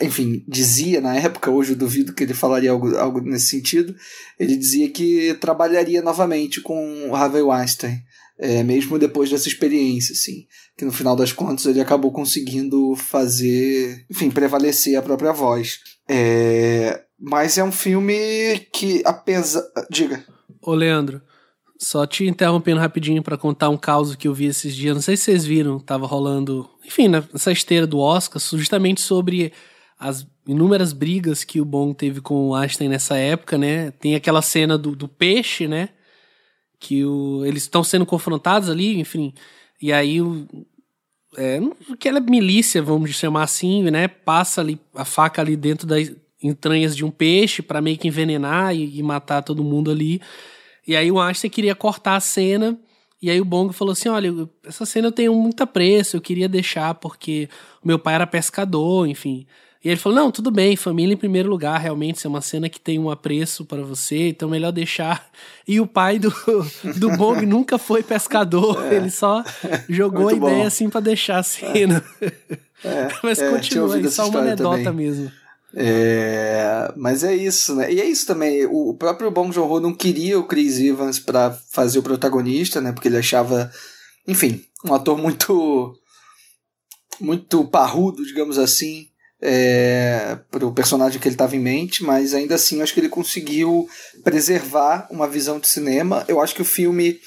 enfim, dizia na época, hoje eu duvido que ele falaria algo, algo nesse sentido, ele dizia que trabalharia novamente com o Harvey Weinstein. É, mesmo depois dessa experiência, assim, que no final das contas ele acabou conseguindo fazer, enfim, prevalecer a própria voz. É, mas é um filme que, apesar. Diga. Ô, Leandro, só te interrompendo rapidinho para contar um caso que eu vi esses dias. Não sei se vocês viram, tava rolando, enfim, nessa esteira do Oscar, justamente sobre as inúmeras brigas que o Bong teve com o Einstein nessa época, né? Tem aquela cena do, do peixe, né? Que o, eles estão sendo confrontados ali, enfim. E aí o. É, aquela milícia, vamos chamar assim, né? Passa ali a faca ali dentro da, entranhas de um peixe para meio que envenenar e, e, matar todo mundo ali. E aí o Einstein queria cortar a cena. E aí o Bongo falou assim: olha, essa cena eu tenho muito apreço, eu queria deixar porque meu pai era pescador, enfim. E ele falou: não, tudo bem, família em primeiro lugar, realmente, isso é uma cena que tem um apreço para você, então melhor deixar. E o pai do, do Bong nunca foi pescador, é. ele só jogou muito a ideia bom. assim para deixar a cena. É. Mas é, continua aí, só uma anedota também. mesmo. É, mas é isso, né? E é isso também. O próprio Bong Joon-ho não queria o Chris Evans para fazer o protagonista, né? Porque ele achava, enfim, um ator muito muito parrudo, digamos assim, é, para o personagem que ele estava em mente, mas ainda assim acho que ele conseguiu preservar uma visão de cinema. Eu acho que o filme,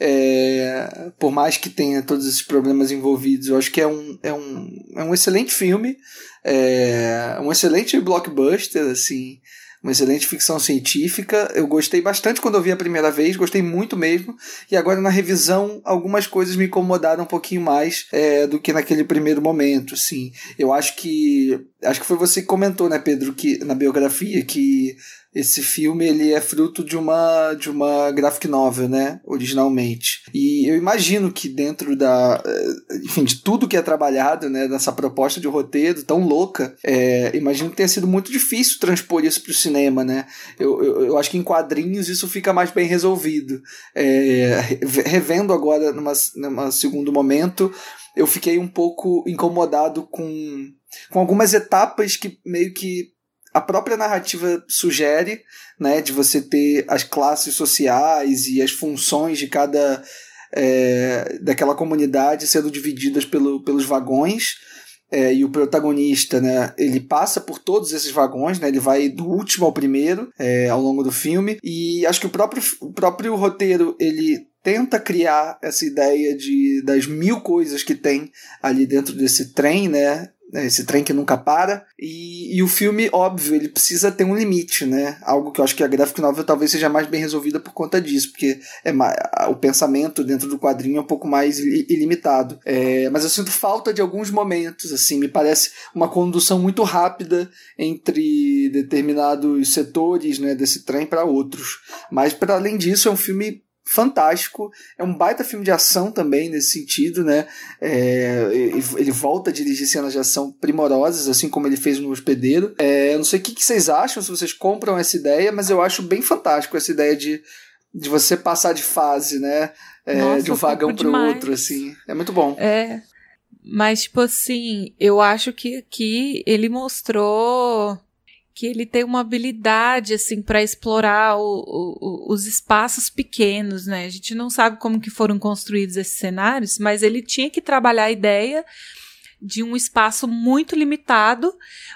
é, por mais que tenha todos esses problemas envolvidos, eu acho que é um, é um, é um excelente filme. É um excelente blockbuster, assim, uma excelente ficção científica. Eu gostei bastante quando eu vi a primeira vez, gostei muito mesmo. E agora na revisão, algumas coisas me incomodaram um pouquinho mais é, do que naquele primeiro momento, assim. Eu acho que acho que foi você que comentou, né, Pedro, que na biografia que esse filme ele é fruto de uma de uma graphic novel, né, originalmente. E eu imagino que dentro da, eh, enfim, de tudo que é trabalhado, né, nessa proposta de roteiro tão louca, é, imagino que tenha sido muito difícil transpor isso para o cinema, né. Eu, eu, eu, acho que em quadrinhos isso fica mais bem resolvido. É, revendo agora numa, numa segundo momento, eu fiquei um pouco incomodado com com algumas etapas que meio que a própria narrativa sugere, né, de você ter as classes sociais e as funções de cada é, daquela comunidade sendo divididas pelo, pelos vagões. É, e o protagonista, né, ele passa por todos esses vagões, né, ele vai do último ao primeiro é, ao longo do filme, e acho que o próprio, o próprio roteiro, ele tenta criar essa ideia de das mil coisas que tem ali dentro desse trem, né, né, esse trem que nunca para. E, e, o filme, óbvio, ele precisa ter um limite, né? Algo que eu acho que a graphic novel talvez seja mais bem resolvida por conta disso, porque é mais, o pensamento dentro do quadrinho é um pouco mais ilimitado. É, mas eu sinto falta de alguns momentos, assim, me parece uma condução muito rápida entre determinados setores, né, desse trem para outros. Mas para além disso, é um filme fantástico. É um baita filme de ação também, nesse sentido, né? É, ele volta a dirigir cenas de ação primorosas, assim como ele fez no Hospedeiro. É, eu não sei o que, que vocês acham, se vocês compram essa ideia, mas eu acho bem fantástico essa ideia de, de você passar de fase, né? É, Nossa, de um vagão para o outro, assim. É muito bom. É. Mas, tipo assim, eu acho que aqui ele mostrou que ele tem uma habilidade assim para explorar o, o, os espaços pequenos, né? A gente não sabe como que foram construídos esses cenários, mas ele tinha que trabalhar a ideia de um espaço muito limitado,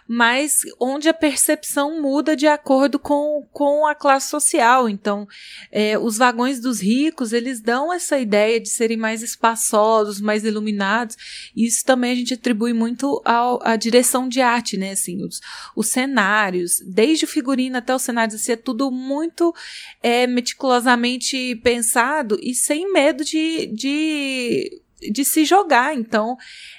mas onde a percepção muda de acordo com, com a classe social. Então, é, os vagões dos ricos, eles dão essa ideia de serem mais espaçosos, mais iluminados. Isso também a gente atribui muito ao, à direção de arte, né? Assim, os, os cenários, desde o figurino até os cenários, assim, é tudo muito é, meticulosamente pensado e sem medo de, de de se jogar. Então,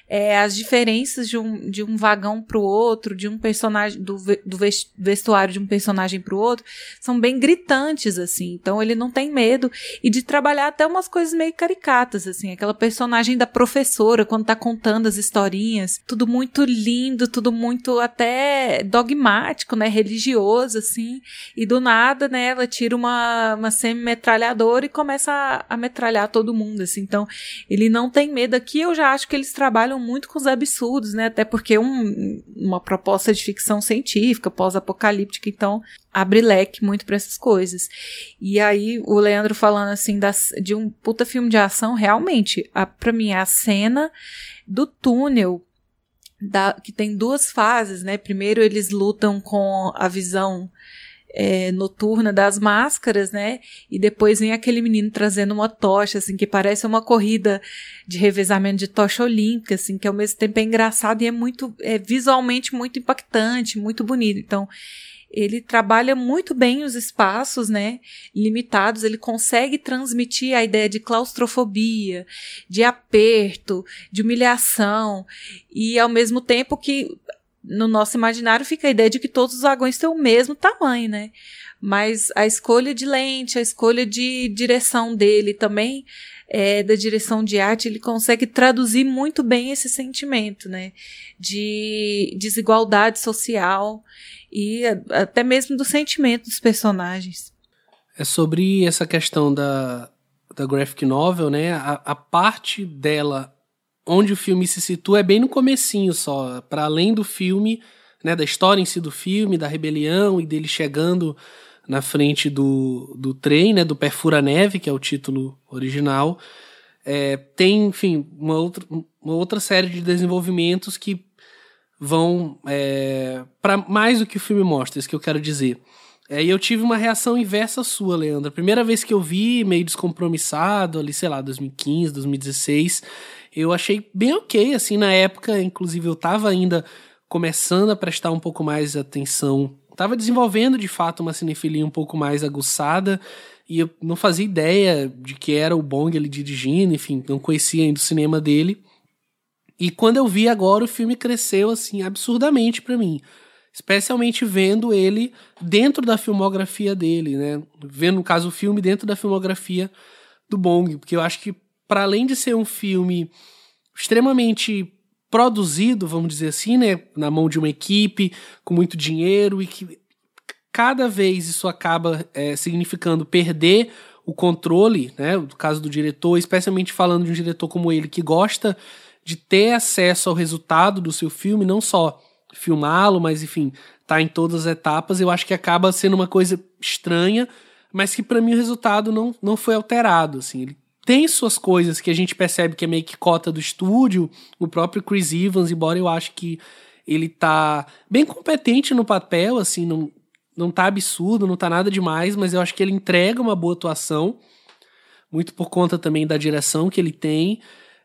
é, as diferenças de um, de um vagão para o outro, de um personagem, do, do vestuário de um personagem para o outro, são bem gritantes, assim. Então ele não tem medo. E de trabalhar até umas coisas meio caricatas, assim. Aquela personagem da professora, quando tá contando as historinhas. Tudo muito lindo, tudo muito até dogmático, né? Religioso, assim. E do nada, né? Ela tira uma, uma semi-metralhadora e começa a, a metralhar todo mundo, assim. Então ele não tem medo. Aqui eu já acho que eles trabalham muito com os absurdos, né? Até porque um, uma proposta de ficção científica, pós-apocalíptica, então abre leque muito para essas coisas. E aí o Leandro falando assim das, de um puta filme de ação, realmente, a, pra mim a cena do túnel da, que tem duas fases, né? Primeiro eles lutam com a visão é, noturna das máscaras, né? E depois vem aquele menino trazendo uma tocha, assim, que parece uma corrida de revezamento de tocha olímpica, assim, que ao mesmo tempo é engraçado e é muito, é visualmente muito impactante, muito bonito. Então, ele trabalha muito bem os espaços, né, limitados, ele consegue transmitir a ideia de claustrofobia, de aperto, de humilhação, e ao mesmo tempo que no nosso imaginário fica a ideia de que todos os vagões têm o mesmo tamanho, né? Mas a escolha de lente, a escolha de direção dele também, é, da direção de arte, ele consegue traduzir muito bem esse sentimento, né? De desigualdade social e até mesmo do sentimento dos personagens. É sobre essa questão da, da graphic novel, né? A, a parte dela onde o filme se situa é bem no comecinho só, para além do filme, né, da história em si do filme, da rebelião e dele chegando na frente do, do trem, né, do Perfura Neve, que é o título original. É, tem, enfim, uma outra, uma outra série de desenvolvimentos que vão é, para mais do que o filme mostra, isso que eu quero dizer. É, e eu tive uma reação inversa sua, Leandro. A primeira vez que eu vi, meio descompromissado, ali, sei lá, 2015, 2016, eu achei bem ok, assim, na época, inclusive eu tava ainda começando a prestar um pouco mais atenção, tava desenvolvendo de fato uma cinefilia um pouco mais aguçada, e eu não fazia ideia de que era o Bong ele dirigindo, enfim, não conhecia ainda o cinema dele. E quando eu vi agora, o filme cresceu, assim, absurdamente para mim. Especialmente vendo ele dentro da filmografia dele, né? Vendo, no caso, o filme dentro da filmografia do Bong, porque eu acho que para além de ser um filme extremamente produzido, vamos dizer assim, né, na mão de uma equipe com muito dinheiro e que cada vez isso acaba é, significando perder o controle, né, no caso do diretor, especialmente falando de um diretor como ele que gosta de ter acesso ao resultado do seu filme, não só filmá-lo, mas enfim, tá em todas as etapas, eu acho que acaba sendo uma coisa estranha, mas que para mim o resultado não, não foi alterado, assim, ele tem suas coisas que a gente percebe que é meio que cota do estúdio, o próprio Chris Evans, embora eu acho que ele tá bem competente no papel, assim, não, não tá absurdo, não tá nada demais, mas eu acho que ele entrega uma boa atuação, muito por conta também da direção que ele tem.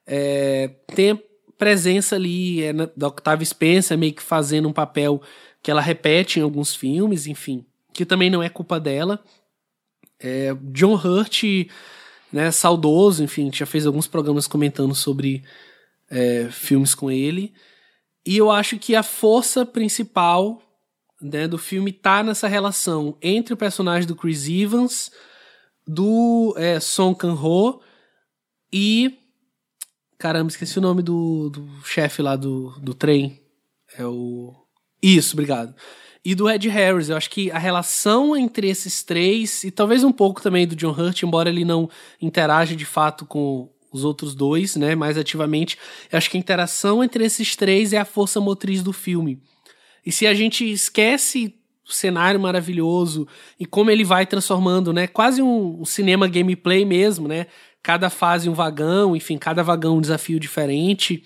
É, tem presença ali é, da Octavia Spencer meio que fazendo um papel que ela repete em alguns filmes, enfim, que também não é culpa dela. É, John Hurt, né, saudoso, enfim, já fez alguns programas comentando sobre é, filmes com ele. E eu acho que a força principal né, do filme tá nessa relação entre o personagem do Chris Evans, do é, Song Kang-ho e. Caramba, esqueci o nome do, do chefe lá do, do trem. É o. Isso, obrigado. E do Ed Harris. Eu acho que a relação entre esses três, e talvez um pouco também do John Hurt, embora ele não interaja de fato com os outros dois, né, mais ativamente. Eu acho que a interação entre esses três é a força motriz do filme. E se a gente esquece o cenário maravilhoso e como ele vai transformando, né, quase um, um cinema gameplay mesmo, né, cada fase um vagão, enfim, cada vagão um desafio diferente.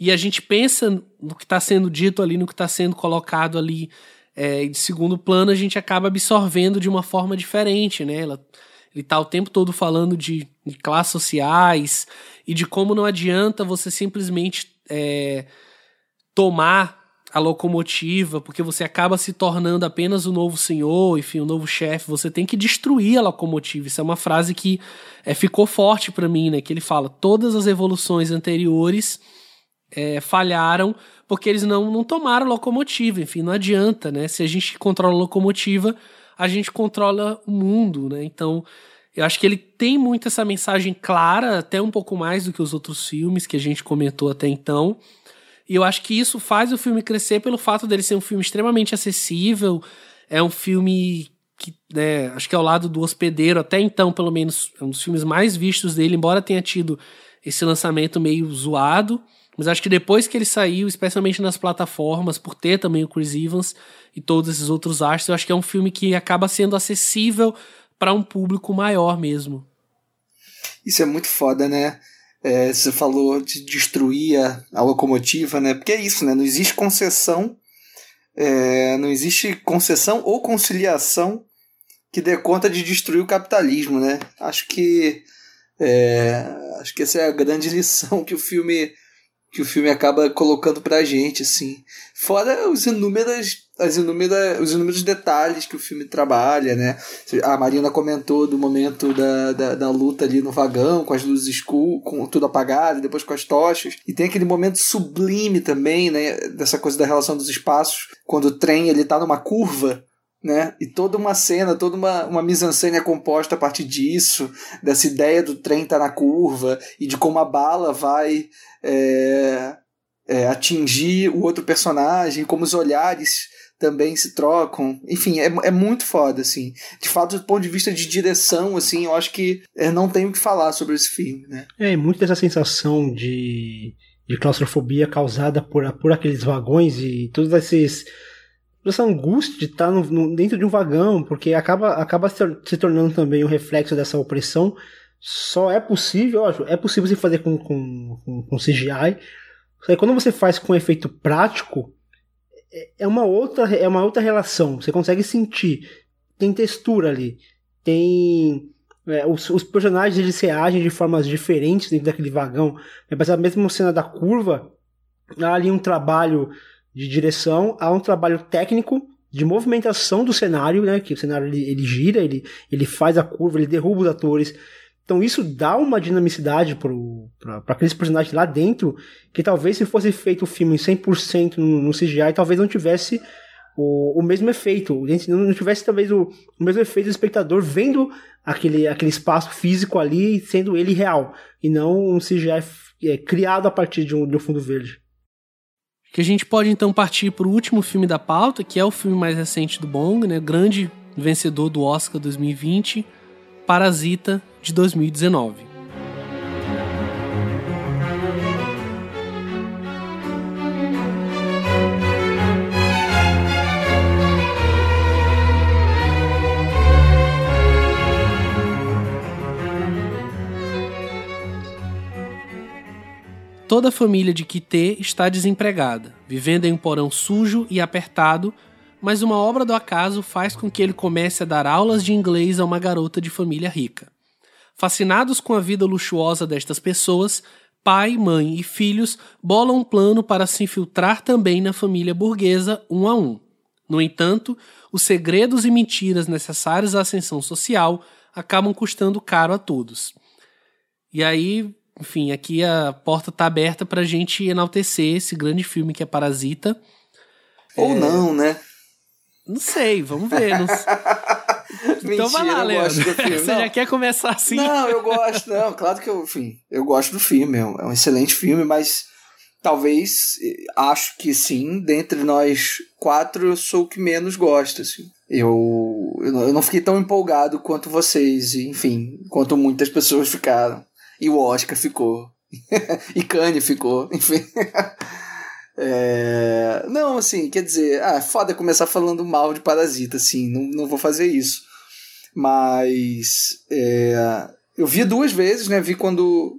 E a gente pensa no que está sendo dito ali, no que está sendo colocado ali é, de segundo plano, a gente acaba absorvendo de uma forma diferente, né? Ela, ele tá o tempo todo falando de, de classes sociais e de como não adianta você simplesmente é, tomar a locomotiva, porque você acaba se tornando apenas o novo senhor, enfim, o novo chefe. Você tem que destruir a locomotiva. Isso é uma frase que é, ficou forte para mim, né? Que ele fala: todas as evoluções anteriores é, falharam porque eles não, não tomaram locomotiva. Enfim, não adianta, né? Se a gente controla a locomotiva, a gente controla o mundo, né? Então, eu acho que ele tem muito essa mensagem clara, até um pouco mais do que os outros filmes que a gente comentou até então. E eu acho que isso faz o filme crescer pelo fato dele ser um filme extremamente acessível. É um filme que, né, acho que ao lado do Hospedeiro, até então, pelo menos, é um dos filmes mais vistos dele, embora tenha tido esse lançamento meio zoado. Mas acho que depois que ele saiu, especialmente nas plataformas, por ter também o Chris Evans e todos esses outros astros, eu acho que é um filme que acaba sendo acessível para um público maior mesmo. Isso é muito foda, né? É, você falou de destruir a, a, locomotiva, né? Porque é isso, né? Não existe concessão, é, não existe concessão ou conciliação que dê conta de destruir o capitalismo, né? Acho que é, acho que essa é a grande lição que o filme que o filme acaba colocando pra gente, assim. Fora os inúmeros, as inúmeras, os inúmeros detalhes que o filme trabalha, né? A Marina comentou do momento da, da, da luta ali no vagão, com as luzes escuras, com tudo apagado, depois com as tochas. E tem aquele momento sublime também, né? Dessa coisa da relação dos espaços, quando o trem ele tá numa curva né? E toda uma cena, toda uma, uma mise-en-scène é composta a partir disso, dessa ideia do trem estar tá na curva e de como a bala vai é, é, atingir o outro personagem, como os olhares também se trocam. Enfim, é, é muito foda, assim. De fato, do ponto de vista de direção, assim, eu acho que não tenho o que falar sobre esse filme, né? É, muito dessa sensação de, de claustrofobia causada por, por aqueles vagões e todos esses essa angústia de estar no, no, dentro de um vagão, porque acaba, acaba se tornando também um reflexo dessa opressão só é possível, é possível se fazer com, com, com, com CGI. Só que quando você faz com efeito prático, é, é uma outra, é uma outra relação. Você consegue sentir. Tem textura ali. Tem. É, os, os, personagens eles se agem de formas diferentes dentro daquele vagão. Mas a mesma cena da curva, há ali um trabalho de direção, há um trabalho técnico de movimentação do cenário, né? Que o cenário ele, ele gira, ele, ele faz a curva, ele derruba os atores. Então isso dá uma dinamicidade para aqueles personagens lá dentro, que talvez se fosse feito o filme 100% no, no CGI, talvez não tivesse o, o mesmo efeito. Não tivesse talvez o, o mesmo efeito do espectador vendo aquele, aquele espaço físico ali, sendo ele real, e não um CGI é, criado a partir de um, de um fundo verde. Que a gente pode então partir para o último filme da pauta, que é o filme mais recente do Bong, né? Grande vencedor do Oscar 2020, Parasita de 2019. Toda a família de Kitê está desempregada, vivendo em um porão sujo e apertado mas uma obra do acaso faz com que ele comece a dar aulas de inglês a uma garota de família rica. Fascinados com a vida luxuosa destas pessoas, pai, mãe e filhos bolam um plano para se infiltrar também na família burguesa um a um. No entanto, os segredos e mentiras necessários à ascensão social acabam custando caro a todos. E aí, enfim, aqui a porta está aberta para a gente enaltecer esse grande filme que é Parasita. Ou É, não, né? Não sei, vamos ver. Não... então vai lá, Leandro. Você Não. já quer começar assim? Não, eu gosto, não, claro que eu, enfim, eu gosto do filme, é um, é um excelente filme, mas talvez, acho que sim, dentre nós quatro, eu sou o que menos gosta, assim. Eu, eu não- fiquei tão empolgado quanto vocês, enfim, quanto muitas pessoas ficaram. E o Oscar ficou. e Kanye ficou, enfim. É, Não, assim, quer dizer, ah, é foda começar falando mal de Parasita, assim, não, não vou fazer isso. Mas é, eu vi duas vezes, né? Vi quando.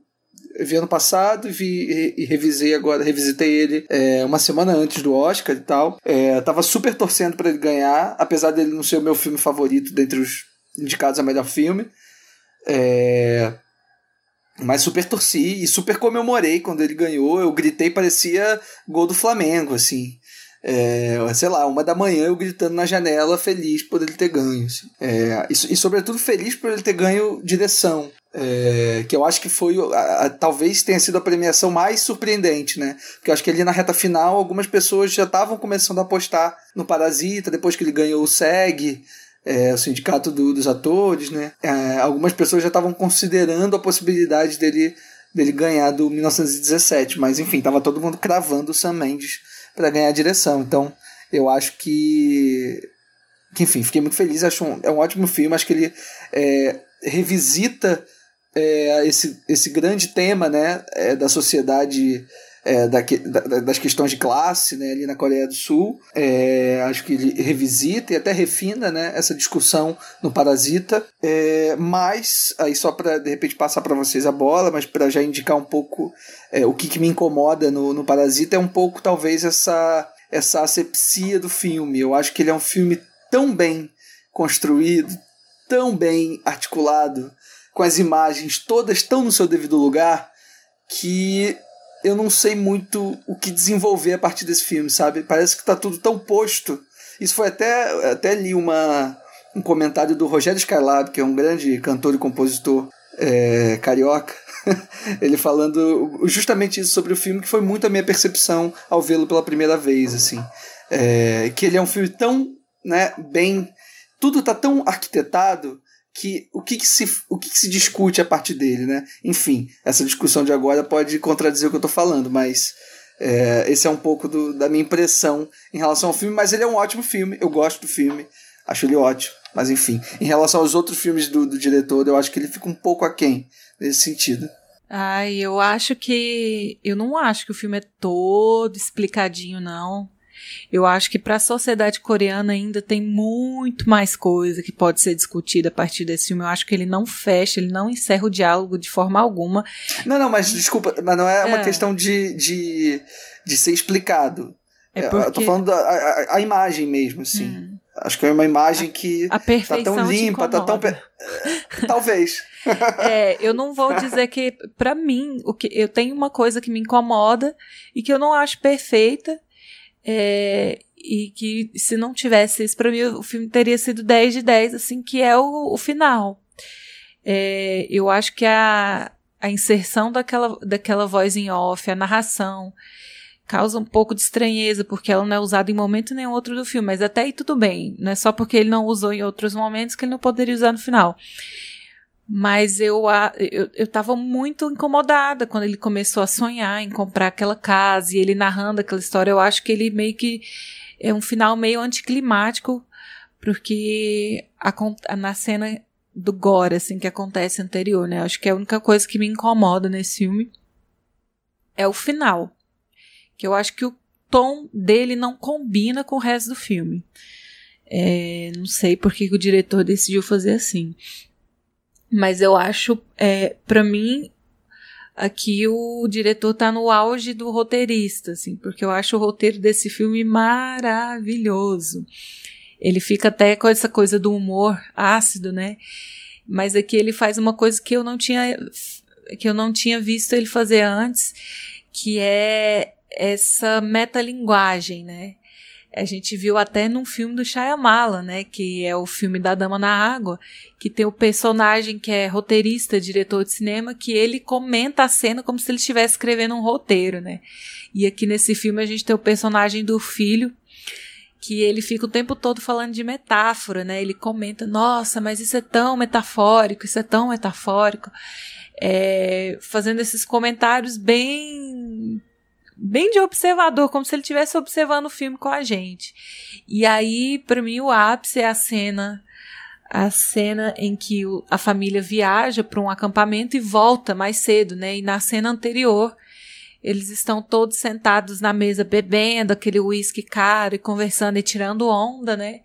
Eu vi ano passado vi e, e revisei agora, revisitei ele é, uma semana antes do Oscar e tal. É, tava super torcendo para ele ganhar, apesar dele não ser o meu filme favorito dentre os indicados a melhor filme. É, mas super torci e super comemorei quando ele ganhou. Eu gritei, parecia gol do Flamengo, assim. É, sei lá, uma da manhã eu gritando na janela, feliz por ele ter ganho. assim. É, e, e, sobretudo, feliz por ele ter ganho direção. É, que eu acho que foi, a, a, talvez tenha sido a premiação mais surpreendente, né? Porque eu acho que ali na reta final, algumas pessoas já estavam começando a apostar no Parasita, depois que ele ganhou o SEG. É, o sindicato do, dos atores, né? É, algumas pessoas já estavam considerando a possibilidade dele, dele ganhar do 1917, mas enfim, tava todo mundo cravando o Sam Mendes para ganhar a direção. Então, eu acho que, que enfim, fiquei muito feliz. Acho um, é um ótimo filme. Acho que ele é, revisita é, esse, esse grande tema, né, é, da sociedade é, da, da, das questões de classe né, ali na Coreia do Sul. É, acho que ele revisita e até refina né, essa discussão no Parasita. É, mas, aí só para de repente passar para vocês a bola, mas para já indicar um pouco é, o que, que me incomoda no, no Parasita é um pouco talvez essa, essa asepsia do filme. Eu acho que ele é um filme tão bem construído, tão bem articulado, com as imagens todas tão no seu devido lugar, que eu não sei muito o que desenvolver a partir desse filme, sabe? Parece que tá tudo tão posto. Isso foi até, até li uma, um comentário do Rogério Skylab, que é um grande cantor e compositor é, carioca, ele falando justamente isso sobre o filme, que foi muito a minha percepção ao vê-lo pela primeira vez, assim. É, que ele é um filme tão né, bem... Tudo tá tão arquitetado que o que, que, se, o que, que se discute a partir dele, né? Enfim, essa discussão de agora pode contradizer o que eu estou falando, mas é, esse é um pouco do, da minha impressão em relação ao filme, mas ele é um ótimo filme, eu gosto do filme, acho ele ótimo, mas enfim, em relação aos outros filmes do, do diretor, eu acho que ele fica um pouco aquém nesse sentido. Ai, eu acho que. Eu não acho que o filme é todo explicadinho, não. Eu acho que para a sociedade coreana ainda tem muito mais coisa que pode ser discutida a partir desse filme. Eu acho que ele não fecha, ele não encerra o diálogo de forma alguma. Não, não, mas desculpa, mas não é uma é. questão de, de, de ser explicado. É porque... Eu tô falando da a, a imagem mesmo, assim. Hum. Acho que é uma imagem que a, tá tão limpa, tá tão. Per... Talvez. é, eu não vou dizer que, para mim, o que eu tenho uma coisa que me incomoda e que eu não acho perfeita. É, e que se não tivesse isso, para mim o filme teria sido 10 de 10, assim, que é o, o final. É, eu acho que a, a inserção daquela, daquela voz em off, a narração, causa um pouco de estranheza, porque ela não é usada em momento nenhum outro do filme, mas até aí tudo bem, não é só porque ele não usou em outros momentos que ele não poderia usar no final. Mas eu, eu, eu tava muito incomodada quando ele começou a sonhar em comprar aquela casa e ele narrando aquela história. Eu acho que ele meio que é um final meio anticlimático, porque a, na cena do gore, assim, que acontece anterior, né? Acho que a única coisa que me incomoda nesse filme é o final. Que eu acho que o tom dele não combina com o resto do filme. É, não sei por que o diretor decidiu fazer assim. Mas eu acho, é, para mim, aqui o diretor tá no auge do roteirista, assim, porque eu acho o roteiro desse filme maravilhoso. Ele fica até com essa coisa do humor ácido, né? Mas aqui ele faz uma coisa que eu não tinha que eu não tinha visto ele fazer antes, que é essa metalinguagem, né? A gente viu até num filme do Shyamala, né, que é o filme da Dama na Água, que tem o personagem que é roteirista, diretor de cinema, que ele comenta a cena como se ele estivesse escrevendo um roteiro, né? E aqui nesse filme a gente tem o personagem do filho, que ele fica o tempo todo falando de metáfora, né? Ele comenta, nossa, mas isso é tão metafórico, isso é tão metafórico. É, fazendo esses comentários bem bem de observador, como se ele estivesse observando o filme com a gente. E aí, para mim, o ápice é a cena a cena em que a família viaja para um acampamento e volta mais cedo, né? E na cena anterior, eles estão todos sentados na mesa bebendo aquele uísque caro e conversando e tirando onda, né?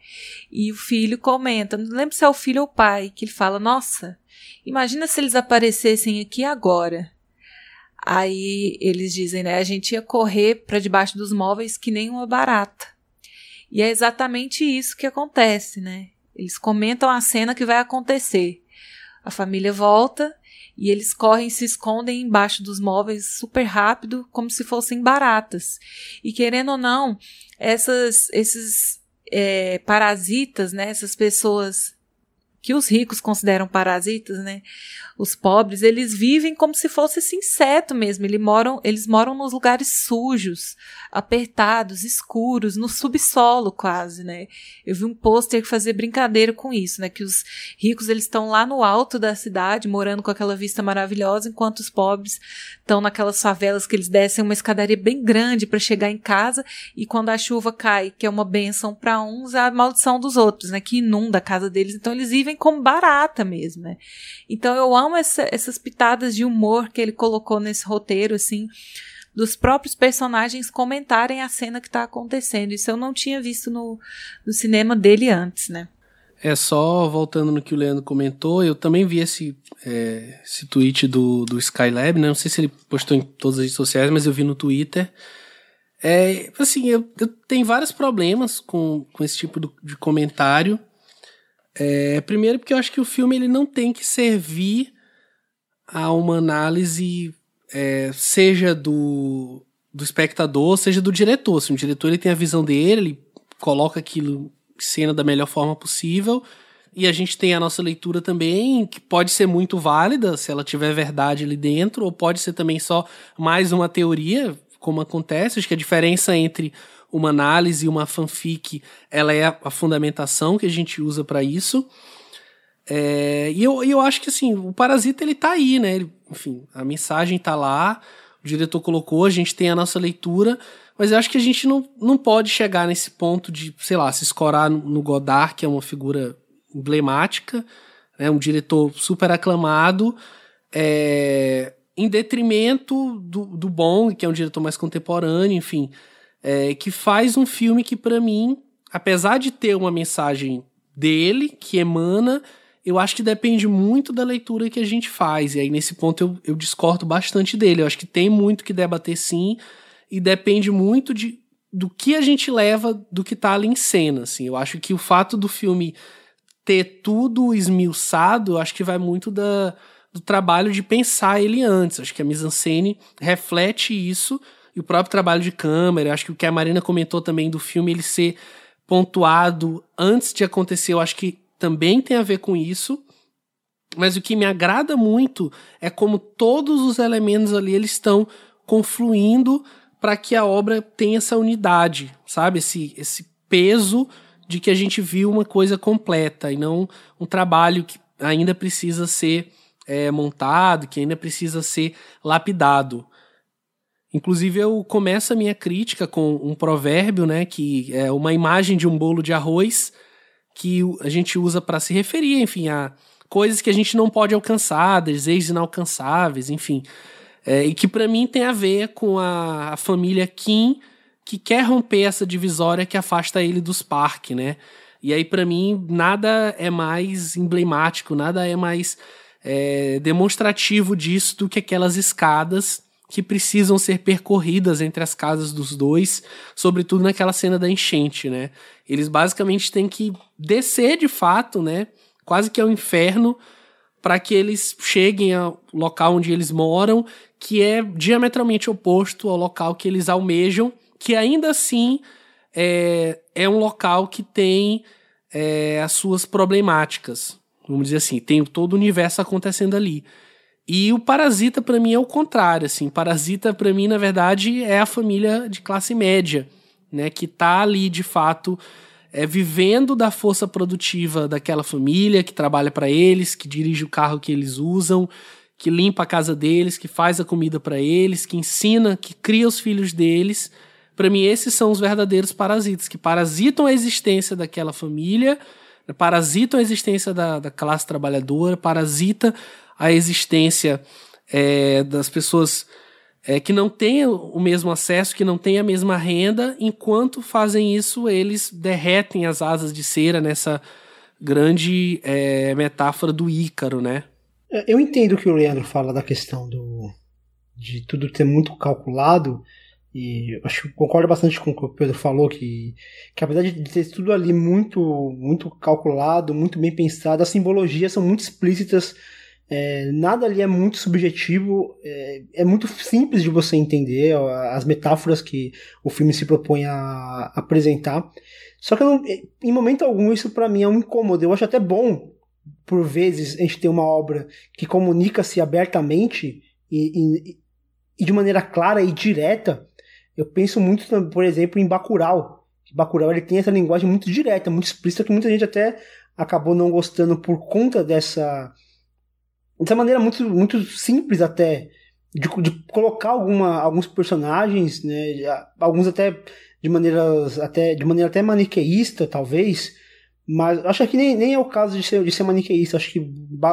E o filho comenta, não lembro se é o filho ou o pai, que ele fala: "Nossa, imagina se eles aparecessem aqui agora". Aí eles dizem, né? A gente ia correr para debaixo dos móveis que nem uma barata. E é exatamente isso que acontece, né? Eles comentam a cena que vai acontecer. A família volta e eles correm se escondem embaixo dos móveis super rápido, como se fossem baratas. E querendo ou não, essas, esses é, parasitas, né? Essas pessoas que os ricos consideram parasitas, né? Os pobres, eles vivem como se fosse esse inseto mesmo. Eles moram, eles moram nos lugares sujos, apertados, escuros, no subsolo quase, né? Eu vi um pôster que fazia brincadeira com isso, né? Que os ricos, eles estão lá no alto da cidade, morando com aquela vista maravilhosa, enquanto os pobres estão naquelas favelas que eles descem uma escadaria bem grande para chegar em casa e quando a chuva cai, que é uma benção para uns, é a maldição dos outros, né? Que inunda a casa deles. Então eles vivem como barata mesmo, né? Então eu amo essa, essas pitadas de humor que ele colocou nesse roteiro, assim, dos próprios personagens comentarem a cena que está acontecendo. Isso eu não tinha visto no, no cinema dele antes, né? É só voltando no que o Leandro comentou, eu também vi esse, é, esse tweet do, do Skylab, né? Não sei se ele postou em todas as redes sociais, mas eu vi no Twitter. É, assim, eu, eu tenho vários problemas com, com esse tipo de comentário. É, primeiro porque eu acho que o filme ele não tem que servir a uma análise é, seja do, do espectador, seja do diretor. Se o diretor ele tem a visão dele, ele coloca aquilo em cena da melhor forma possível. E a gente tem a nossa leitura também, que pode ser muito válida, se ela tiver verdade ali dentro, ou pode ser também só mais uma teoria, como acontece. Acho que a diferença entre uma análise uma fanfic, ela é a, fundamentação que a gente usa para isso. É, e eu, eu acho que assim, o Parasita ele tá aí, né? Ele, enfim, a mensagem tá lá, o diretor colocou, a gente tem a nossa leitura, mas eu acho que a gente não, não pode chegar nesse ponto de, sei lá, se escorar no Godard, que é uma figura emblemática, né? um diretor super aclamado, é, em detrimento do, do Bong, que é um diretor mais contemporâneo, enfim é, que faz um filme que, para mim, apesar de ter uma mensagem dele, que emana, eu acho que depende muito da leitura que a gente faz. E aí, nesse ponto, eu, eu discordo bastante dele. Eu acho que tem muito que debater sim, e depende muito de, do que a gente leva do que tá ali em cena. Assim. Eu acho que o fato do filme ter tudo esmiuçado, eu acho que vai muito da, do trabalho de pensar ele antes. Acho que a mise-en-scène reflete isso e o próprio trabalho de câmera, acho que o que a Marina comentou também do filme ele ser pontuado antes de acontecer, eu acho que também tem a ver com isso. Mas o que me agrada muito é como todos os elementos ali eles estão confluindo para que a obra tenha essa unidade, sabe? Esse, esse peso de que a gente viu uma coisa completa e não um trabalho que ainda precisa ser é, montado, que ainda precisa ser lapidado. Inclusive, eu começo a minha crítica com um provérbio, né, que é uma imagem de um bolo de arroz que a gente usa para se referir, enfim, a coisas que a gente não pode alcançar, desejos inalcançáveis, enfim. É, e que para mim tem a ver com a, a, família Kim, que quer romper essa divisória que afasta ele dos parques, né? E aí, para mim, nada é mais emblemático, nada é mais é, demonstrativo disso do que aquelas escadas que precisam ser percorridas entre as casas dos dois, sobretudo naquela cena da enchente, né? Eles basicamente têm que descer de fato, né? Quase que ao inferno para que eles cheguem ao local onde eles moram, que é diametralmente oposto ao local que eles almejam, que ainda assim é, é um local que tem é, as suas problemáticas. Vamos dizer assim, tem todo o universo acontecendo ali. E o Parasita, para mim, é o contrário. Assim. Parasita, para mim, na verdade, é a família de classe média, né? Que tá ali, de fato, é, vivendo da força produtiva daquela família, que trabalha para eles, que dirige o carro que eles usam, que limpa a casa deles, que faz a comida para eles, que ensina, que cria os filhos deles. Para mim, esses são os verdadeiros parasitas, que parasitam a existência daquela família, parasitam a existência da, da classe trabalhadora, parasita a existência é, das pessoas é, que não têm o mesmo acesso, que não têm a mesma renda, enquanto fazem isso, eles derretem as asas de cera nessa grande é, metáfora do Ícaro, né? É, eu entendo que o Leandro fala da questão do de tudo ter muito calculado, e acho que concordo bastante com o que o Pedro falou, que, que apesar de ter tudo ali muito, muito calculado, muito bem pensado, as simbologias são muito explícitas é, nada ali é muito subjetivo, é, é, muito simples de você entender as metáforas que o filme se propõe a apresentar. Só que não, em momento algum isso para mim é um incômodo. Eu acho até bom, por vezes, a gente ter uma obra que comunica-se abertamente e, e, e, de maneira clara e direta. Eu penso muito, por exemplo, em Bacurau. Bacurau ele tem essa linguagem muito direta, muito explícita, que muita gente até acabou não gostando por conta dessa dessa maneira muito, muito simples até de, de colocar alguma, alguns personagens, né, alguns até de maneiras até de maneira até maniqueísta talvez, mas acho que nem, nem é o caso de ser, de ser maniqueísta, acho que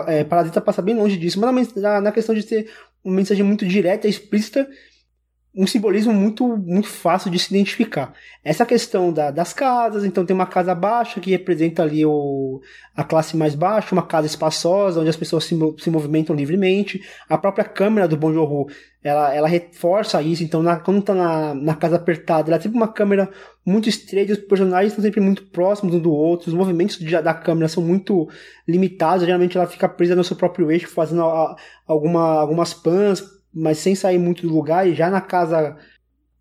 é, Parasita passa bem longe disso, mas na, na questão de ter uma mensagem muito direta explícita um simbolismo muito, muito fácil de se identificar. Essa questão da, das casas, então tem uma casa baixa que representa ali o, a classe mais baixa, uma casa espaçosa, onde as pessoas se, se movimentam livremente. A própria câmera do Bon Joon ela, ela reforça isso, então na, quando tá na, na casa apertada, ela é sempre uma câmera muito estreita, os personagens estão sempre muito próximos um do outro, os movimentos de, da câmera são muito limitados, geralmente ela fica presa no seu próprio eixo, fazendo a, alguma, algumas pans, mas sem sair muito do lugar, e já na casa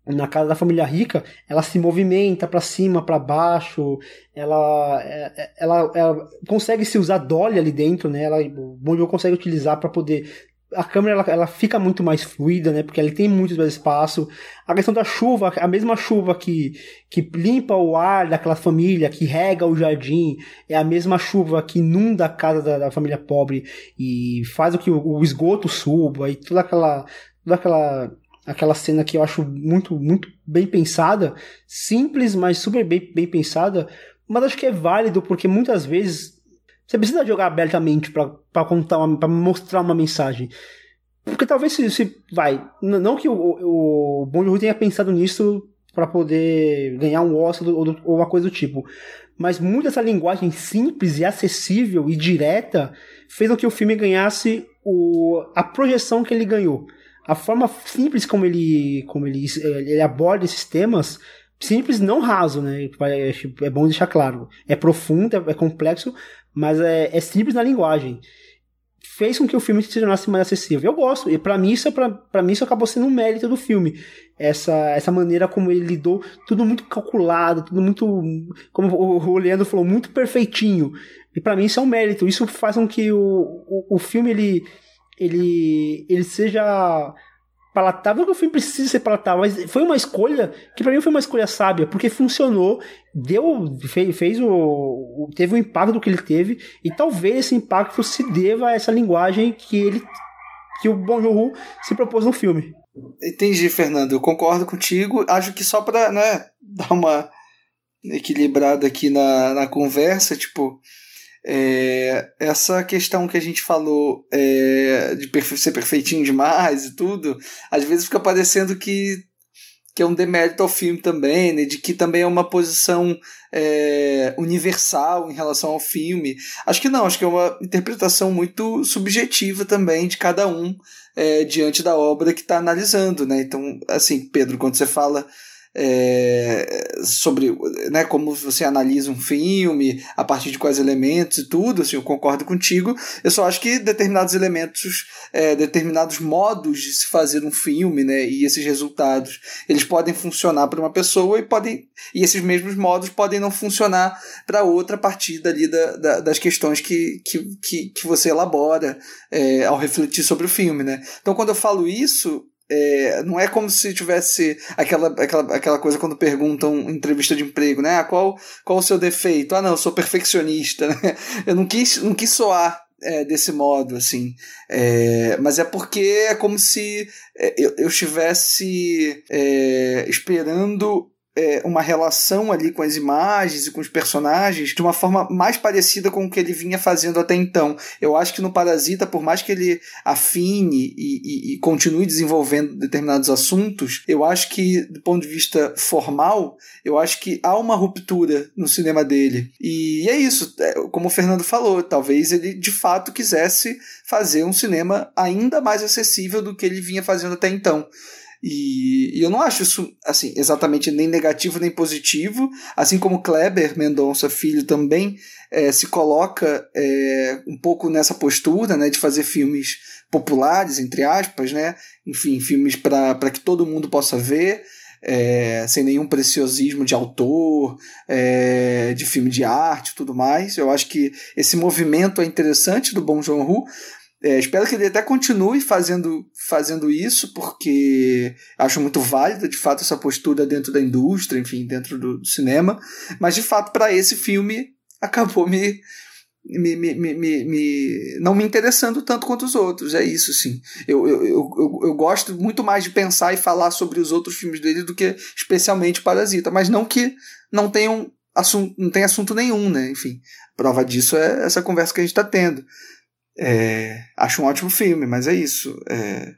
na casa da família rica, ela se movimenta para cima, para baixo, ela, é, é, ela, ela, consegue se usar dolly ali dentro, né? Ela, o Bon consegue utilizar para poder a câmera ela, ela, fica muito mais fluida, né? Porque ele tem muito mais espaço. A questão da chuva, a mesma chuva que, que limpa o ar daquela família, que rega o jardim, é a mesma chuva que inunda a casa da, da família pobre e faz o que o, o, esgoto suba e toda aquela, toda aquela, aquela cena que eu acho muito, muito bem pensada, simples, mas super bem, bem pensada. Mas acho que é válido porque muitas vezes você precisa jogar abertamente para contar, para mostrar uma mensagem. Porque talvez se, se vai, não que o, o, o tenha pensado nisso para poder ganhar um Oscar ou, ou uma coisa do tipo, mas muito essa linguagem simples e acessível e direta fez com que o filme ganhasse o, a projeção que ele ganhou. A forma simples como ele, como ele, ele aborda esses temas simples, não raso, né? É, é bom deixar claro. É profundo, é complexo, mas é, é simples na linguagem. Fez com que o filme se tornasse mais acessível. Eu gosto, e para mim isso é para mim isso acabou sendo um mérito do filme. Essa essa maneira como ele lidou, tudo muito calculado, tudo muito, como o Leandro falou, muito perfeitinho. E para mim isso é um mérito. Isso faz com que o, o, o filme ele ele ele seja palatável, não que o filme precisa ser palatável, mas foi uma escolha que para mim foi uma escolha sábia, porque funcionou, deu, fez, fez o, o, teve o impacto que ele teve e talvez esse impacto se deva a essa linguagem que ele que o Bon Joon se propôs no filme. Entendi, Fernando. Eu concordo contigo. Acho que só para né, dar uma equilibrada aqui na, na conversa, tipo, é, essa questão que a gente falou é, de perfe ser perfeitinho demais e tudo, às vezes fica parecendo que que é um demérito ao filme também, né? De que também é uma posição é, universal em relação ao filme. Acho que não, acho que é uma interpretação muito subjetiva também de cada um é, diante da obra que está analisando, né? Então, assim, Pedro, quando você fala é, sobre né, como você analisa um filme, a partir de quais elementos e tudo, assim, eu concordo contigo. Eu só acho que determinados elementos, é, determinados modos de se fazer um filme, né, e esses resultados, eles podem funcionar para uma pessoa e podem e esses mesmos modos podem não funcionar para outra a partir da, da, das questões que, que, que, que você elabora é, ao refletir sobre o filme, né. Então, quando eu falo isso, é, não é como se tivesse aquela, aquela, aquela coisa quando perguntam em entrevista de emprego, né? Ah, qual, qual o seu defeito? Ah, não, eu sou perfeccionista, né? Eu não quis, não quis soar é, desse modo, assim. É, mas é porque é como se é, eu, eu estivesse é, esperando é, uma relação ali com as imagens e com os personagens de uma forma mais parecida com o que ele vinha fazendo até então. Eu acho que no Parasita, por mais que ele afine e, e, e continue desenvolvendo determinados assuntos, eu acho que, do ponto de vista formal, eu acho que há uma ruptura no cinema dele. E é isso, é, como o Fernando falou, talvez ele de fato quisesse fazer um cinema ainda mais acessível do que ele vinha fazendo até então. E, e, eu não acho isso assim exatamente nem negativo nem positivo, assim como Kleber Mendonça Filho também é, se coloca é, um pouco nessa postura né, de fazer filmes populares, entre aspas, né? enfim, filmes para que todo mundo possa ver. É, sem nenhum preciosismo de autor, é, de filme de arte tudo mais. Eu acho que esse movimento é interessante do Bom Joon-ho, é, espero que ele até continue fazendo, fazendo isso, porque acho muito válida, de fato, essa postura dentro da indústria, enfim, dentro do, do cinema. Mas, de fato, para esse filme, acabou me, me, me, me, me, não me interessando tanto quanto os outros. É isso, sim. Eu, eu, eu, eu, gosto muito mais de pensar e falar sobre os outros filmes dele do que especialmente Parasita. Mas não que não tenham assunto, não tem assunto nenhum, né? Enfim, prova disso é essa conversa que a gente está tendo. É, acho um ótimo filme, mas é isso. É,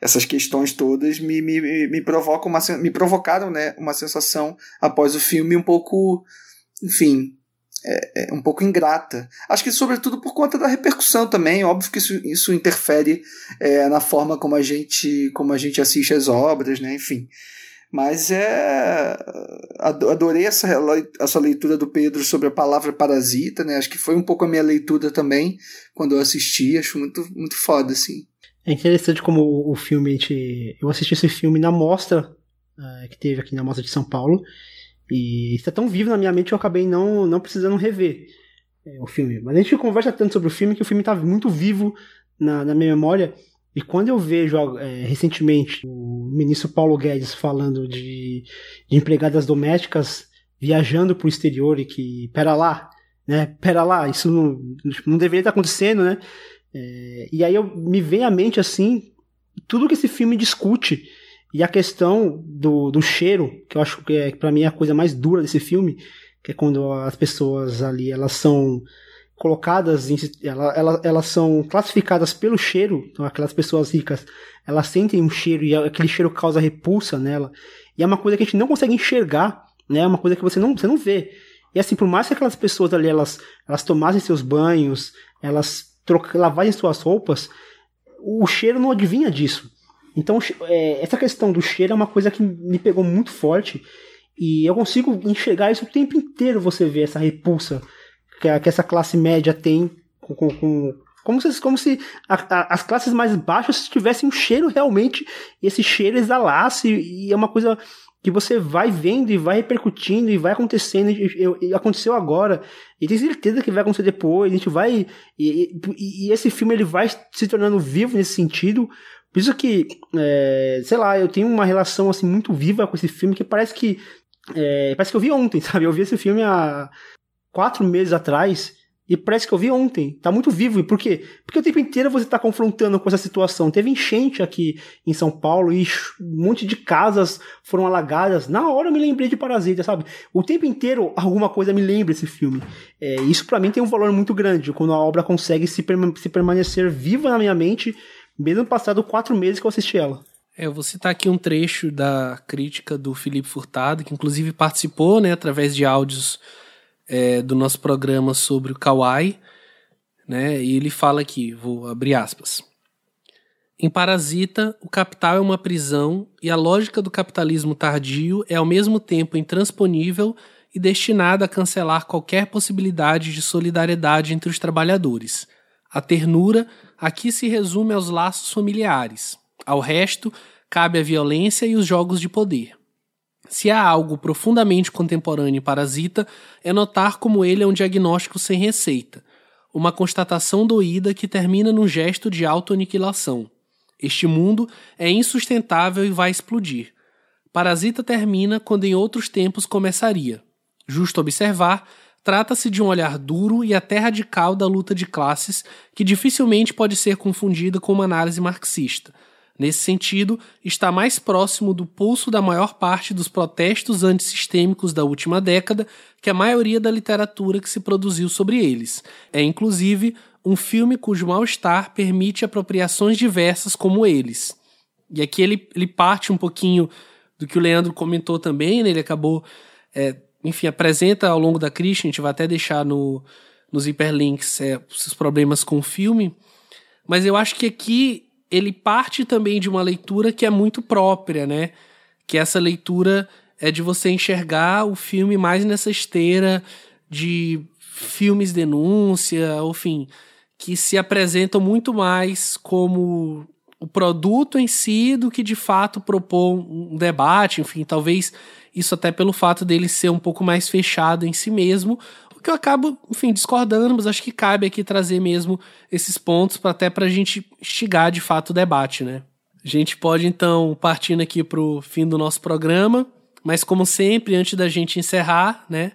essas questões todas me, me, me provocam uma, me provocaram né, uma sensação após o filme um pouco, enfim, é, é um pouco ingrata. Acho que sobretudo por conta da repercussão também. Óbvio que isso, isso interfere é, na forma como a gente como a gente assiste as obras, né? Enfim. Mas é. Adorei essa, essa leitura do Pedro sobre a palavra parasita, né? Acho que foi um pouco a minha leitura também quando eu assisti. Acho muito, muito foda, assim. É interessante como o filme. Eu assisti esse filme na mostra uh, que teve aqui na Mostra de São Paulo. E está tão vivo na minha mente que eu acabei não, não precisando rever é, o filme. Mas a gente conversa tanto sobre o filme que o filme está muito vivo na, na minha memória. E quando eu vejo é, recentemente o ministro Paulo Guedes falando de, de empregadas domésticas viajando para o exterior e que, pera lá, né, pera lá, isso não, não deveria estar acontecendo, né? É, e aí eu, me vem à mente assim tudo que esse filme discute e a questão do, do cheiro, que eu acho que é para mim é a coisa mais dura desse filme, que é quando as pessoas ali elas são colocadas, em, ela, ela, elas são classificadas pelo cheiro, então aquelas pessoas ricas, elas sentem um cheiro e aquele cheiro causa repulsa nela, e é uma coisa que a gente não consegue enxergar, né, é uma coisa que você não, você não vê. E assim, por mais que aquelas pessoas ali, elas, elas tomassem seus banhos, elas lavassem suas roupas, o cheiro não adivinha disso. Então, é, essa questão do cheiro é uma coisa que me pegou muito forte, e eu consigo enxergar isso o tempo inteiro, você vê essa repulsa que, essa classe média tem com, com, com como se, como se a, a, as classes mais baixas tivessem um cheiro realmente, e esse cheiro exalasse, e é uma coisa que você vai vendo e vai repercutindo e vai acontecendo, e, e, aconteceu agora, e tem certeza que vai acontecer depois, a gente vai, e, e, esse filme ele vai se tornando vivo nesse sentido, por isso que, é, sei lá, eu tenho uma relação assim muito viva com esse filme que parece que é, parece que eu vi ontem, sabe? Eu vi esse filme há, quatro meses atrás e parece que eu vi ontem. Tá muito vivo. E por quê? Porque o tempo inteiro você tá confrontando com essa situação. Teve enchente aqui em São Paulo e um monte de casas foram alagadas. Na hora eu me lembrei de Parasita, sabe? O tempo inteiro alguma coisa me lembra esse filme. É, isso para mim tem um valor muito grande. Quando a obra consegue se, se permanecer viva na minha mente, mesmo passado quatro meses que eu assisti ela. É, eu vou citar aqui um trecho da crítica do Felipe Furtado, que inclusive participou, né, através de áudios é, do nosso programa sobre o Kawaii, né, e ele fala aqui, vou abrir aspas. Em Parasita, o capital é uma prisão e a lógica do capitalismo tardio é ao mesmo tempo intransponível e destinada a cancelar qualquer possibilidade de solidariedade entre os trabalhadores. A ternura aqui se resume aos laços familiares. Ao resto, cabe a violência e os jogos de poder. Se há algo profundamente contemporâneo e parasita, é notar como ele é um diagnóstico sem receita, uma constatação doída que termina num gesto de autoaniquilação. Este mundo é insustentável e vai explodir. Parasita termina quando em outros tempos começaria. Justo observar, trata-se de um olhar duro e até radical da luta de classes que dificilmente pode ser confundida com uma análise marxista Nesse sentido, está mais próximo do pulso da maior parte dos protestos antissistêmicos da última década que a maioria da literatura que se produziu sobre eles. É, inclusive, um filme cujo mal-estar permite apropriações diversas como eles. E aqui ele, ele parte um pouquinho do que o Leandro comentou também, né? ele acabou, é, enfim, apresenta ao longo da crítica, a gente vai até deixar no, nos hiperlinks é, os problemas com o filme, mas eu acho que aqui ele parte também de uma leitura que é muito própria, né? Que essa leitura é de você enxergar o filme mais nessa esteira de filmes denúncia, enfim, que se apresentam muito mais como o produto em si do que de fato propor um debate, enfim, talvez isso até pelo fato dele ser um pouco mais fechado em si mesmo, que eu acabo, enfim, discordando, mas acho que cabe aqui trazer mesmo esses pontos para até para a gente instigar de fato o debate, né? A gente pode então partindo aqui para o fim do nosso programa, mas como sempre, antes da gente encerrar, né,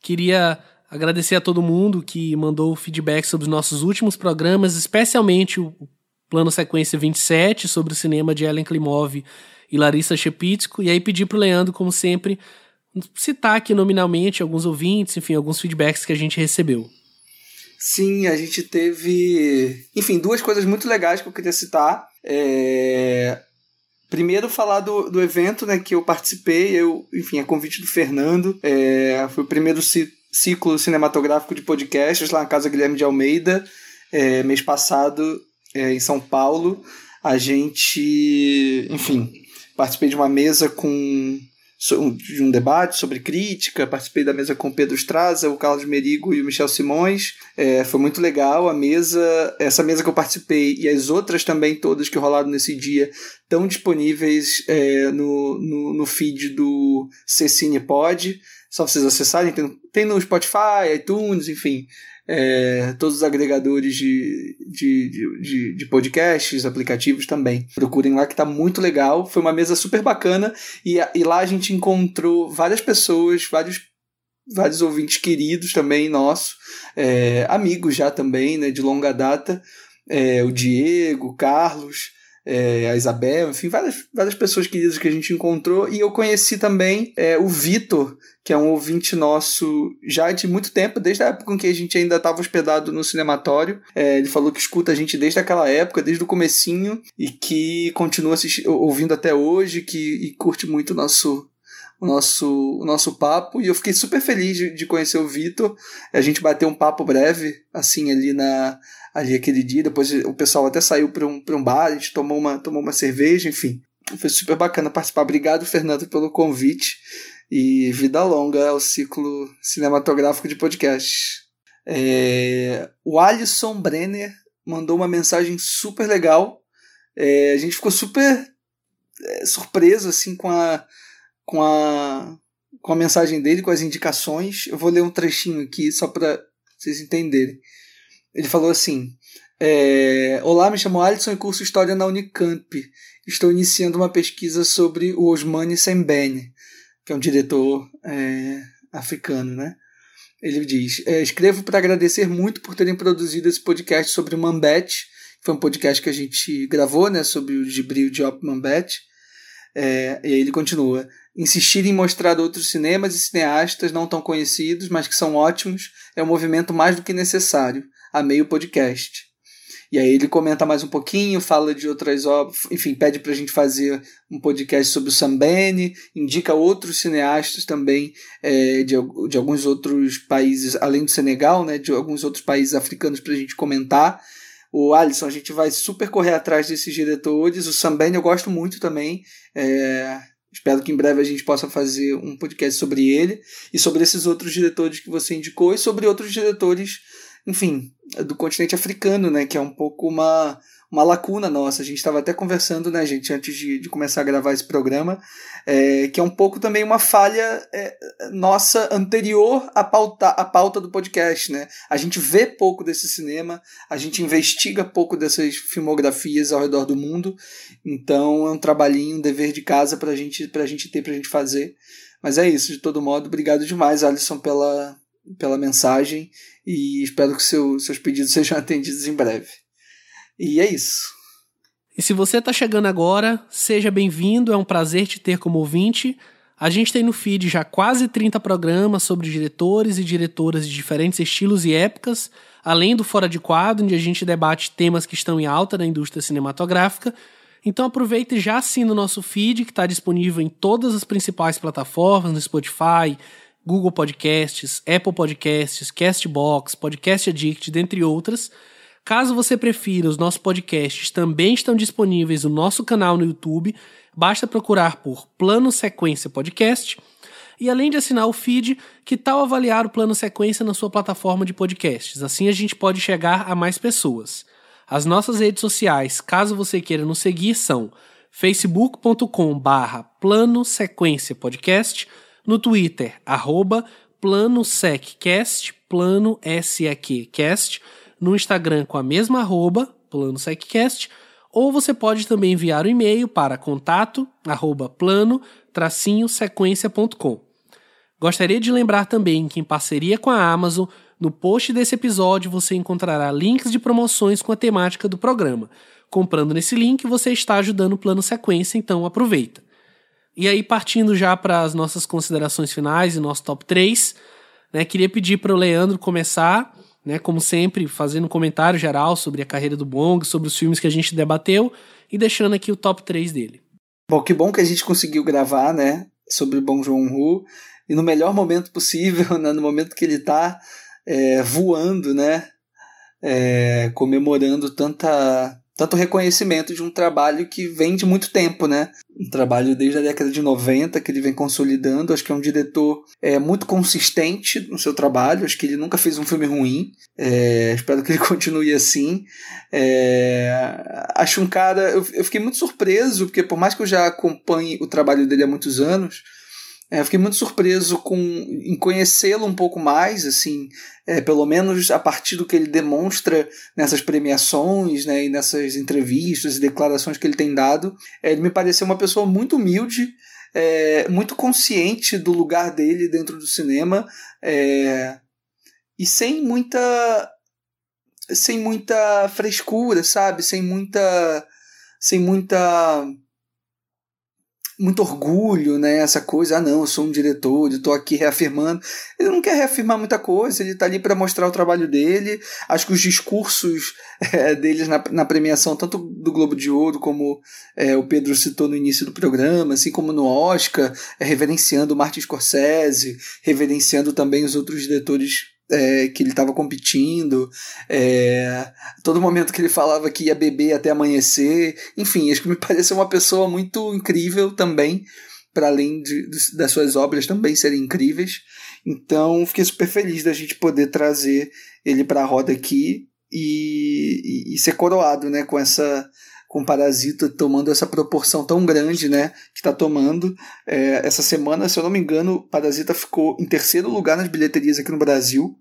queria agradecer a todo mundo que mandou feedback sobre os nossos últimos programas, especialmente o Plano Sequência 27 sobre o cinema de Ellen Klimov e Larissa Shepitsko, e aí pedir para o Leandro, como sempre, citar aqui nominalmente alguns ouvintes, enfim, alguns feedbacks que a gente recebeu. Sim, a gente teve, enfim, duas coisas muito legais que eu queria citar. É... Primeiro, falar do, do evento né, que eu participei, eu, enfim, a convite do Fernando. É... Foi o primeiro ciclo cinematográfico de podcasts lá na Casa Guilherme de Almeida, é, mês passado, é, em São Paulo. A gente, enfim, participei de uma mesa com de um debate sobre crítica, participei da mesa com o Pedro Straza, o Carlos Merigo e o Michel Simões. É, foi muito legal a mesa, essa mesa que eu participei e as outras também todas que rolaram nesse dia estão disponíveis é, no, no, no, feed do Cecine Pod. Só vocês acessarem, tem, tem no Spotify, iTunes, enfim é, todos os agregadores de, de, de, de, podcasts, aplicativos também. Procurem lá que tá muito legal. Foi uma mesa super bacana e, e lá a gente encontrou várias pessoas, vários vários ouvintes queridos também nossos, é, amigos já também, né, de longa data, é, o Diego, o Carlos, é, a Isabel, enfim, várias, várias pessoas queridas que a gente encontrou. E eu conheci também é, o Vitor, que é um ouvinte nosso já de muito tempo, desde a época em que a gente ainda estava hospedado no cinematório. É, ele falou que escuta a gente desde aquela época, desde o comecinho, e que continua ouvindo até hoje, que e curte muito o nosso, o nosso, o nosso papo. E eu fiquei super feliz de, de conhecer o Vitor. A gente bateu um papo breve, assim, ali na ali aquele dia. Depois o pessoal até saiu para um, um bar, a gente tomou uma, tomou uma cerveja, enfim. Foi super bacana participar. Obrigado, Fernando, pelo convite. E vida longa ao ciclo cinematográfico de podcast. É... O Alisson Brenner mandou uma mensagem super legal. É... A gente ficou super é, surpreso assim com a, com a com a mensagem dele, com as indicações. Eu vou ler um trechinho aqui só para vocês entenderem. Ele falou assim: é, Olá, me chamo Alisson e curso História na Unicamp. Estou iniciando uma pesquisa sobre o Osmani Sembene, que é um diretor é, africano, né? Ele diz: é, Escrevo para agradecer muito por terem produzido esse podcast sobre o Mambete. Foi um podcast que a gente gravou, né? Sobre o Gibril Diop Mambete. É, e aí ele continua: insistir em mostrar outros cinemas e cineastas não tão conhecidos, mas que são ótimos, é um movimento mais do que necessário. Amei o podcast. E aí ele comenta mais um pouquinho, fala de outras obras, enfim, pede para a gente fazer um podcast sobre o Sambene, indica outros cineastas também é, de, de alguns outros países, além do Senegal, né, de alguns outros países africanos para a gente comentar. O Alisson, a gente vai super correr atrás desses diretores. O Sambene eu gosto muito também. É, espero que em breve a gente possa fazer um podcast sobre ele e sobre esses outros diretores que você indicou e sobre outros diretores enfim, do continente africano, né? Que é um pouco uma, uma lacuna nossa. A gente estava até conversando, né, gente, antes de, de começar a gravar esse programa, é, que é um pouco também uma falha é, nossa anterior à pauta, à pauta do podcast, né? A gente vê pouco desse cinema, a gente investiga pouco dessas filmografias ao redor do mundo, então é um trabalhinho, um dever de casa para gente, a gente ter, para a gente fazer. Mas é isso, de todo modo, obrigado demais, Alisson, pela, pela mensagem e espero que seu, seus pedidos sejam atendidos em breve. E é isso. E se você está chegando agora, seja bem-vindo, é um prazer te ter como ouvinte. A gente tem no feed já quase 30 programas sobre diretores e diretoras de diferentes estilos e épocas, além do Fora de Quadro, onde a gente debate temas que estão em alta na indústria cinematográfica. Então aproveita e já assina o nosso feed, que está disponível em todas as principais plataformas, no Spotify, Google Podcasts, Apple Podcasts, Castbox, Podcast Addict, dentre outras. Caso você prefira, os nossos podcasts também estão disponíveis no nosso canal no YouTube. Basta procurar por Plano Sequência Podcast. E além de assinar o feed, que tal avaliar o Plano Sequência na sua plataforma de podcasts? Assim a gente pode chegar a mais pessoas. As nossas redes sociais, caso você queira nos seguir, são facebook.com/barra Plano Sequência Podcast no Twitter, arroba PlanoSecCast, Plano SEQcast, no Instagram com a mesma arroba, PlanoSecCast, ou você pode também enviar um e-mail para contato arroba plano-sequência.com. Gostaria de lembrar também que em parceria com a Amazon, no post desse episódio você encontrará links de promoções com a temática do programa. Comprando nesse link, você está ajudando o Plano Sequência, então aproveita. E aí, partindo já para as nossas considerações finais e nosso top 3, né, queria pedir para o Leandro começar, né, como sempre, fazendo um comentário geral sobre a carreira do Bong, sobre os filmes que a gente debateu e deixando aqui o top 3 dele. Bom, que bom que a gente conseguiu gravar, né, sobre Bong Joon-ho e no melhor momento possível, né, no momento que ele está é, voando, né, é, comemorando tanta tanto reconhecimento de um trabalho que vem de muito tempo, né? Um trabalho desde a década de 90 que ele vem consolidando. Acho que é um diretor é, muito consistente no seu trabalho. Acho que ele nunca fez um filme ruim. É, espero que ele continue assim. É, acho um cara. Eu, eu fiquei muito surpreso, porque por mais que eu já acompanhe o trabalho dele há muitos anos, é, eu fiquei muito surpreso com, em conhecê-lo um pouco mais, assim, é, pelo menos a partir do que ele demonstra nessas premiações né, e nessas entrevistas e declarações que ele tem dado. É, ele me pareceu uma pessoa muito humilde, é, muito consciente do lugar dele dentro do cinema é, e sem muita sem muita frescura, sabe? Sem muita sem muita muito orgulho, né? Essa coisa, ah, não, eu sou um diretor, eu tô aqui reafirmando. Ele não quer reafirmar muita coisa, ele tá ali para mostrar o trabalho dele. Acho que os discursos é, deles na, na premiação, tanto do Globo de Ouro, como é, o Pedro citou no início do programa, assim como no Oscar, é, reverenciando o Martin Scorsese, reverenciando também os outros diretores é, que ele estava competindo, é, todo momento que ele falava que ia beber até amanhecer, enfim, acho que me pareceu uma pessoa muito incrível também, para além de, de, das suas obras também serem incríveis. Então, fiquei super feliz da gente poder trazer ele para a roda aqui e, e, e ser coroado né, com essa com Parasita tomando essa proporção tão grande, né, que está tomando. É, essa semana, se eu não me engano, Parasita ficou em terceiro lugar nas bilheterias aqui no Brasil.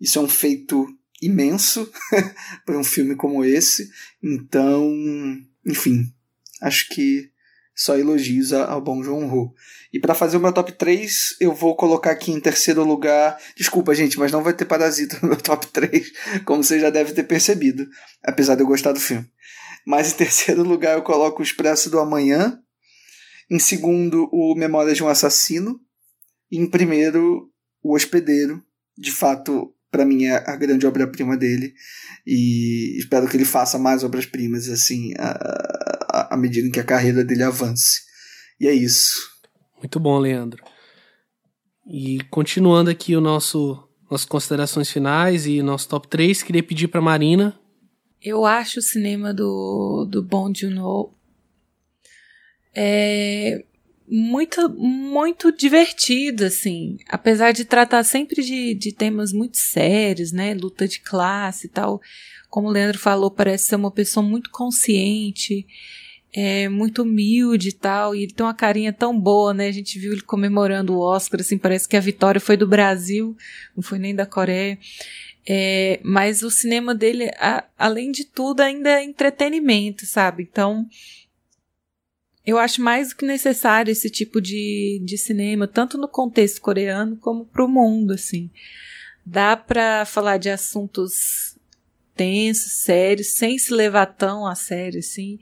Isso é um feito imenso para um filme como esse. Então, enfim, acho que só elogios ao bom João Ho. E para fazer o meu top 3, eu vou colocar aqui em terceiro lugar. Desculpa, gente, mas não vai ter Parasita no meu top 3, como você já deve ter percebido, apesar de eu gostar do filme. Mas em terceiro lugar eu coloco o Expresso do Amanhã. Em segundo, o Memórias de um Assassino. E em primeiro, o Hospedeiro. De fato, para mim é a grande obra-prima dele e espero que ele faça mais obras-primas assim à, medida que a carreira dele avance. E é isso. Muito bom, Leandro. E continuando aqui o nosso nossas considerações finais e nosso top 3, queria pedir para Marina. Eu acho o cinema do, do Bong Joon-ho é muito, muito divertido, assim. Apesar de tratar sempre de, de temas muito sérios, né? Luta de classe e tal. Como o Leandro falou, parece ser uma pessoa muito consciente é muito humilde e tal, e ele tem uma carinha tão boa, né? A gente viu ele comemorando o Oscar, assim, parece que a vitória foi do Brasil, não foi nem da Coreia. É, mas o cinema dele, a, além de tudo, ainda é entretenimento, sabe? Então, eu acho mais do que necessário esse tipo de, de cinema, tanto no contexto coreano como para o mundo, assim. Dá para falar de assuntos tensos, sérios, sem se levar tão a sério, assim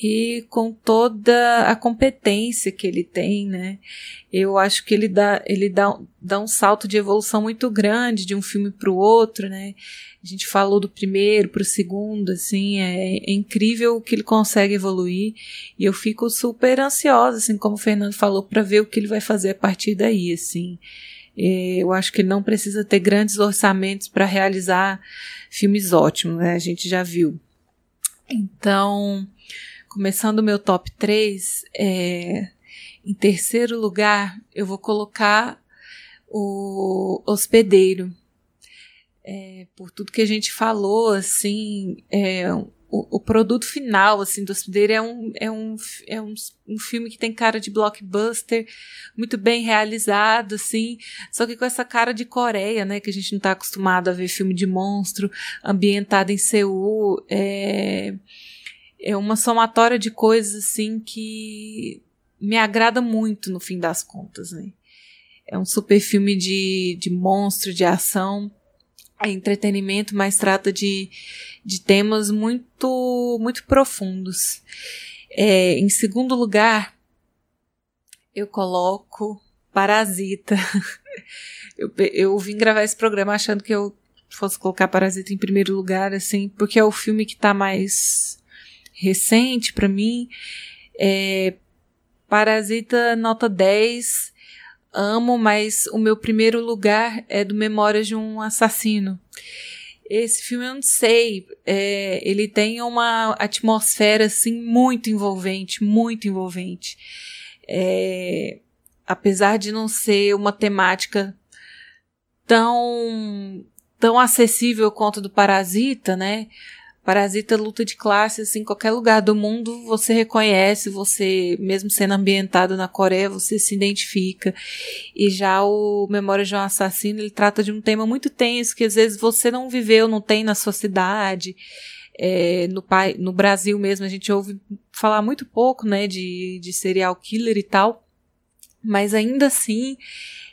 e com toda a competência que ele tem, né? Eu acho que ele dá, ele dá, dá um salto de evolução muito grande de um filme para o outro, né? A gente falou do primeiro para o segundo, assim, é, é, incrível o que ele consegue evoluir e eu fico super ansiosa, assim, como o Fernando falou, para ver o que ele vai fazer a partir daí, assim. É, eu acho que ele não precisa ter grandes orçamentos para realizar filmes ótimos, né? A gente já viu. Então, começando o meu top 3, é, em terceiro lugar, eu vou colocar o hospedeiro. É, por tudo que a gente falou, assim, é, o, o, produto final, assim, do hospedeiro é um, é, um, é um, um filme que tem cara de blockbuster, muito bem realizado, assim, só que com essa cara de Coreia, né, que a gente não está acostumado a ver filme de monstro ambientado em Seul, é é uma somatória de coisas assim que me agrada muito no fim das contas, né? É um super filme de, de monstro, de ação, é entretenimento, mas trata de, de temas muito, muito profundos. É, em segundo lugar, eu coloco Parasita. eu, eu vim gravar esse programa achando que eu fosse colocar Parasita em primeiro lugar, assim, porque é o filme que está mais recente para mim. É, Parasita nota 10. Amo, mas o meu primeiro lugar é do Memórias de um Assassino. Esse filme eu não sei, é, ele tem uma atmosfera assim muito envolvente, muito envolvente. É, apesar de não ser uma temática tão tão acessível quanto do Parasita, né? Parasita luta de classe, assim, em qualquer lugar do mundo você reconhece, você, mesmo sendo ambientado na Coreia, você se identifica. E já o Memória de um Assassino, ele trata de um tema muito tenso, que às vezes você não viveu, não tem na sua cidade. É, no, no Brasil mesmo, a gente ouve falar muito pouco, né, de, de serial killer e tal. Mas ainda assim,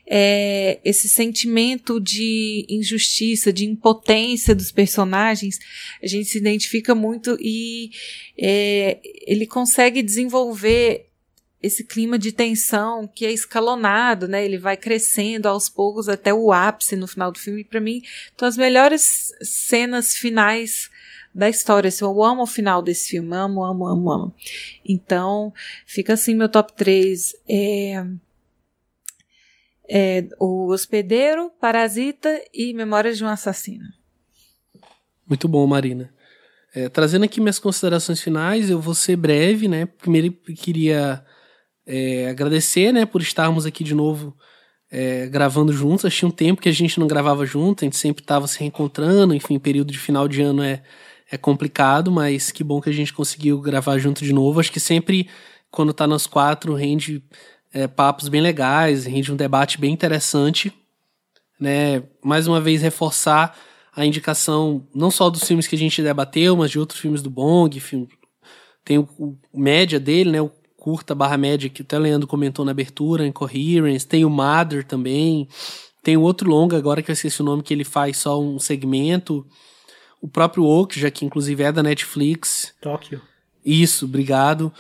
é, esse sentimento de injustiça, de impotência dos personagens, a gente se identifica muito e é, ele consegue desenvolver esse clima de tensão que é escalonado, né? Ele vai crescendo aos poucos até o ápice no final do filme. Para mim, são as melhores cenas finais da história. Assim, eu amo o final desse filme, amo, amo, amo, amo. Então, fica assim meu top 3. É, é, O Hospedeiro, Parasita e Memórias de um Assassino. Muito bom, Marina. É, trazendo aqui minhas considerações finais, eu vou ser breve, né? Primeiro queria é, agradecer, né, por estarmos aqui de novo é, gravando juntos. Achei um tempo que a gente não gravava junto, a gente sempre estava se reencontrando, enfim, período de final de ano é, é complicado, mas que bom que a gente conseguiu gravar junto de novo. Acho que sempre, quando tá nós quatro, rende é, papos bem legais, rende um debate bem interessante. Né? Mais uma vez, reforçar a indicação não só dos filmes que a gente debateu, mas de outros filmes do Bong. Filme, tem o, o, média dele, né? o curta barra média que até o Leandro comentou na abertura, Incoherence. Tem o Mother também. Tem o outro longa agora que eu esqueci o nome, que ele faz só um segmento. O próprio Oak, já que inclusive é da Netflix. Tóquio. Isso, obrigado.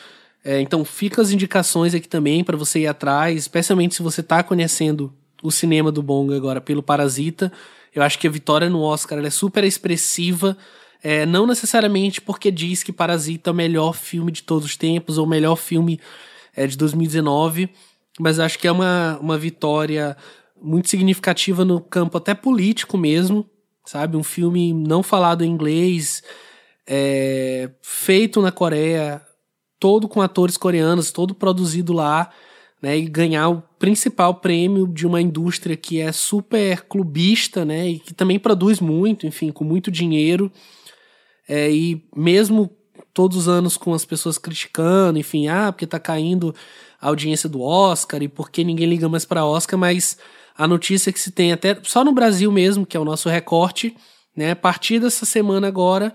É, então fica as indicações aqui também para você ir atrás, especialmente se você está conhecendo o cinema do Bonga agora pelo Parasita. Eu acho que a vitória no Oscar é super expressiva, é, não necessariamente porque diz que Parasita é o melhor filme de todos os tempos ou o melhor filme é, de 2019, mas acho que é uma, uma vitória muito significativa no campo até político mesmo, sabe? Um filme não falado em inglês, é, feito na Coreia, todo com atores coreanos, todo produzido lá, né? E ganhar o principal prêmio de uma indústria que é super clubista, né? E que também produz muito, enfim, com muito dinheiro. É, e mesmo todos os anos com as pessoas criticando, enfim, ah, porque tá caindo a audiência do Oscar e porque ninguém liga mais para Oscar, mas a notícia que se tem até só no Brasil mesmo, que é o nosso recorte, né? A partir dessa semana agora,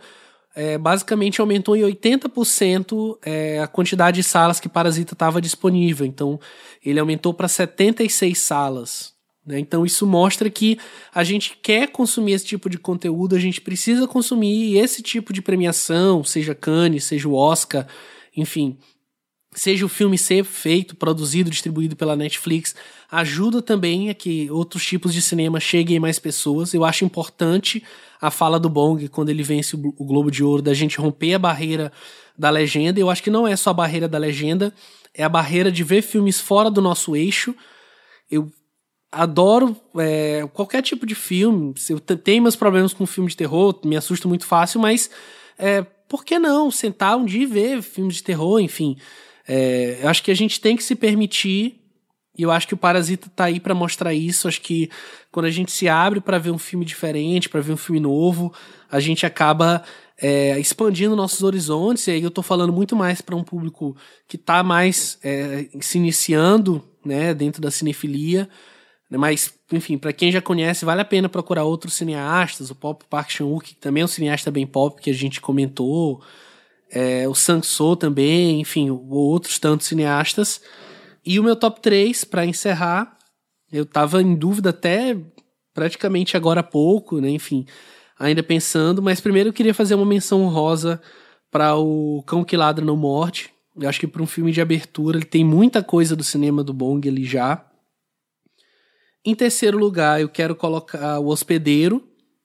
é, basicamente aumentou em 80% é, a quantidade de salas que Parasita estava disponível. Então, ele aumentou para 76 salas. Né? Então, isso mostra que a gente quer consumir esse tipo de conteúdo, a gente precisa consumir esse tipo de premiação, seja Cannes, seja o Oscar, enfim seja o filme ser feito, produzido, distribuído pela Netflix, ajuda também a que outros tipos de cinema cheguem mais pessoas. Eu acho importante a fala do Bong quando ele vence o Globo de Ouro, da gente romper a barreira da legenda. Eu acho que não é só a barreira da legenda, é a barreira de ver filmes fora do nosso eixo. Eu adoro é, qualquer tipo de filme. Eu tenho meus problemas com filme de terror, me assusto muito fácil, mas é, por que não sentar um dia e ver filmes de terror, enfim. É, eu acho que a gente tem que se permitir, e eu acho que o Parasita tá aí para mostrar isso. Acho que quando a gente se abre para ver um filme diferente, para ver um filme novo, a gente acaba é, expandindo nossos horizontes. E aí eu tô falando muito mais para um público que tá mais é, se iniciando né, dentro da cinefilia. Né, mas, enfim, para quem já conhece, vale a pena procurar outros cineastas. O Pop Park Chan-wook, que também é um cineasta bem pop, que a gente comentou é, o Sang-soo também, enfim, outros tantos cineastas. E o meu top 3, para encerrar, eu tava em dúvida até praticamente agora há pouco, né, enfim, ainda pensando, mas primeiro eu queria fazer uma menção honrosa para o Cão que Ladra Não Morde. Eu acho que para um filme de abertura ele tem muita coisa do cinema do Bong ali já. Em terceiro lugar, eu quero colocar O Hospedeiro,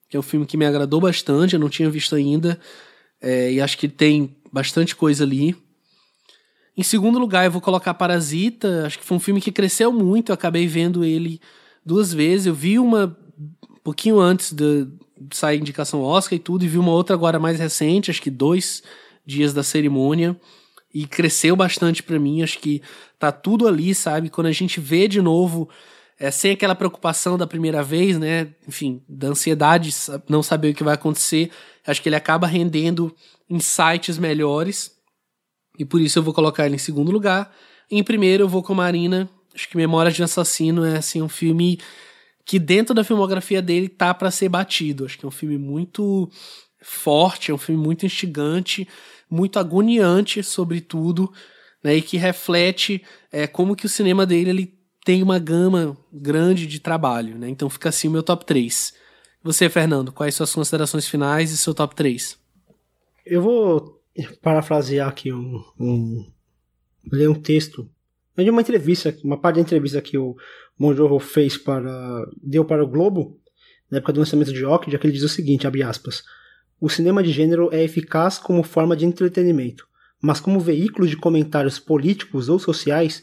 que é um filme que me agradou bastante, eu não tinha visto ainda. É, e acho que tem bastante coisa ali. Em segundo lugar, eu vou colocar Parasita. Acho que foi um filme que cresceu muito. Eu acabei vendo ele duas vezes. Eu vi uma um pouquinho antes de sair indicação Oscar e tudo, e vi uma outra agora mais recente, acho que dois dias da cerimônia. E cresceu bastante para mim. Acho que tá tudo ali, sabe? Quando a gente vê de novo é, sem aquela preocupação da primeira vez, né? Enfim, da ansiedade, não saber o que vai acontecer. Acho que ele acaba rendendo insights melhores. E por isso eu vou colocar ele em segundo lugar. Em primeiro eu vou com Marina. Acho que Memórias de Assassino é assim um filme que dentro da filmografia dele tá para ser batido. Acho que é um filme muito forte, é um filme muito instigante, muito agoniante sobretudo, né, e que reflete é, como que o cinema dele ele tem uma gama grande de trabalho, né? Então fica assim o meu top 3. Você, Fernando, quais suas considerações finais e seu top 3? Eu vou parafrasear aqui um, um ler um texto de uma entrevista, uma parte da entrevista que o Monjorro fez para deu para o Globo na época do lançamento de Ockja, que ele diz o seguinte, abre aspas: O cinema de gênero é eficaz como forma de entretenimento, mas como veículo de comentários políticos ou sociais,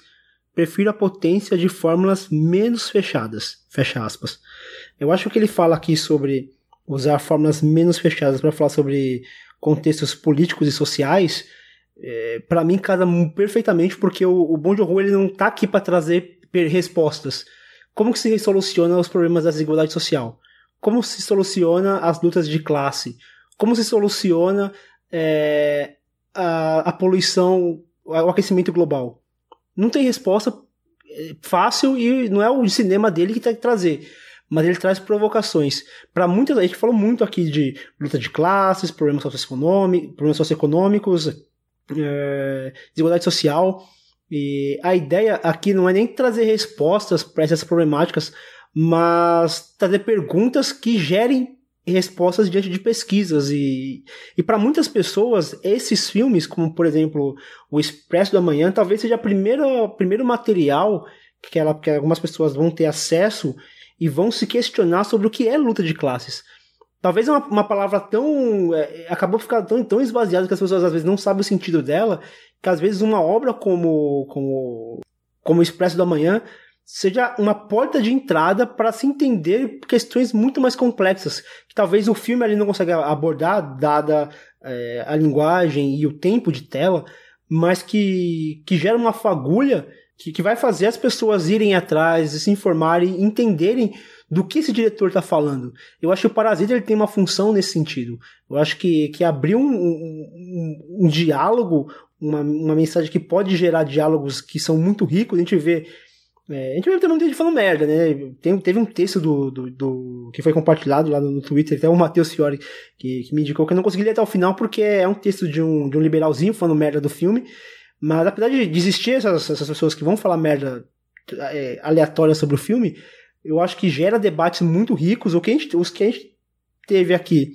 prefiro a potência de fórmulas menos fechadas. Fecha aspas. Eu acho que ele fala aqui sobre usar fórmulas menos fechadas para falar sobre contextos políticos e sociais. É, para mim casa perfeitamente porque o, o Bom Joon ele não tá aqui para trazer respostas. Como que se soluciona os problemas da desigualdade social? Como se soluciona as lutas de classe? Como se soluciona é, a, a poluição, o aquecimento global? Não tem resposta é, fácil e não é o cinema dele que tem que trazer. Mas ele traz provocações. Para muitas, a gente falou muito aqui de luta de classes, problemas socioeconômicos, problemas socioeconômicos é, desigualdade social. E a ideia aqui não é nem trazer respostas para essas problemáticas, mas trazer perguntas que gerem respostas diante de pesquisas e, e para muitas pessoas esses filmes como por exemplo o Expresso da Manhã talvez seja o primeiro primeiro material que, ela, que algumas pessoas vão ter acesso e vão se questionar sobre o que é luta de classes. Talvez uma, uma palavra tão. É, acabou ficando tão, tão esvaziada que as pessoas às vezes não sabem o sentido dela, que às vezes uma obra como, como, como Expresso da Manhã seja uma porta de entrada para se entender questões muito mais complexas, que talvez o filme ali não consiga abordar, dada é, a linguagem e o tempo de tela, mas que, que gera uma fagulha que, que vai fazer as pessoas irem atrás, se informarem, entenderem do que esse diretor está falando. Eu acho que o Parasita ele tem uma função nesse sentido. Eu acho que, que abrir um, um, um diálogo, uma, uma mensagem que pode gerar diálogos que são muito ricos, a gente vê é, a gente vai ter muita gente falando merda, né? Tem, teve um texto do, do, do, que foi compartilhado lá no, Twitter, até o Matheus Fiore que, que, me indicou que eu não consegui ler até o final porque é um texto de um, de um liberalzinho falando merda do filme. Mas apesar de existir essas, essas pessoas que vão falar merda é, aleatória sobre o filme, eu acho que gera debates muito ricos. O que gente, os que a gente teve aqui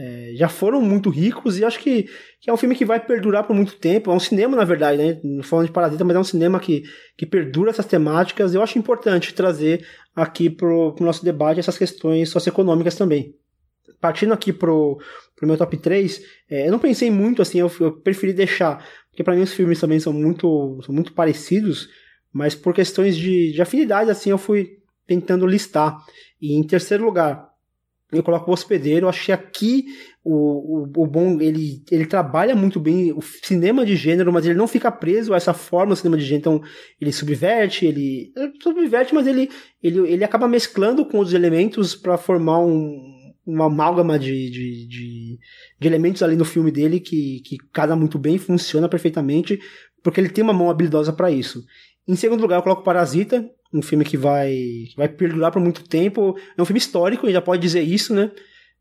é, já foram muito ricos e acho que, que, é um filme que vai perdurar por muito tempo. É um cinema, na verdade, né? Falando de Parasita, mas é um cinema que, que perdura essas temáticas. Eu acho importante trazer aqui pro, pro nosso debate essas questões socioeconômicas também. Partindo aqui pro meu top 3, é, eu não pensei muito assim, eu, eu preferi deixar, porque para mim os filmes também são muito, são muito parecidos, mas por questões de, de afinidade, assim, eu fui tentando listar. E em terceiro lugar, eu coloco o hospedeiro. Eu achei aqui o, o, o, bom, ele, ele trabalha muito bem o cinema de gênero, mas ele não fica preso a essa forma do cinema de gênero. Então, ele subverte, ele, ele subverte, mas ele, ele, ele acaba mesclando com os elementos para formar um, uma amálgama de, de, de, de, elementos ali no filme dele que, que casa muito bem, funciona perfeitamente, porque ele tem uma mão habilidosa para isso. Em segundo lugar, eu coloco Parasita, um filme que vai, vai perdurar por muito tempo. É um filme histórico, a gente já pode dizer isso, né?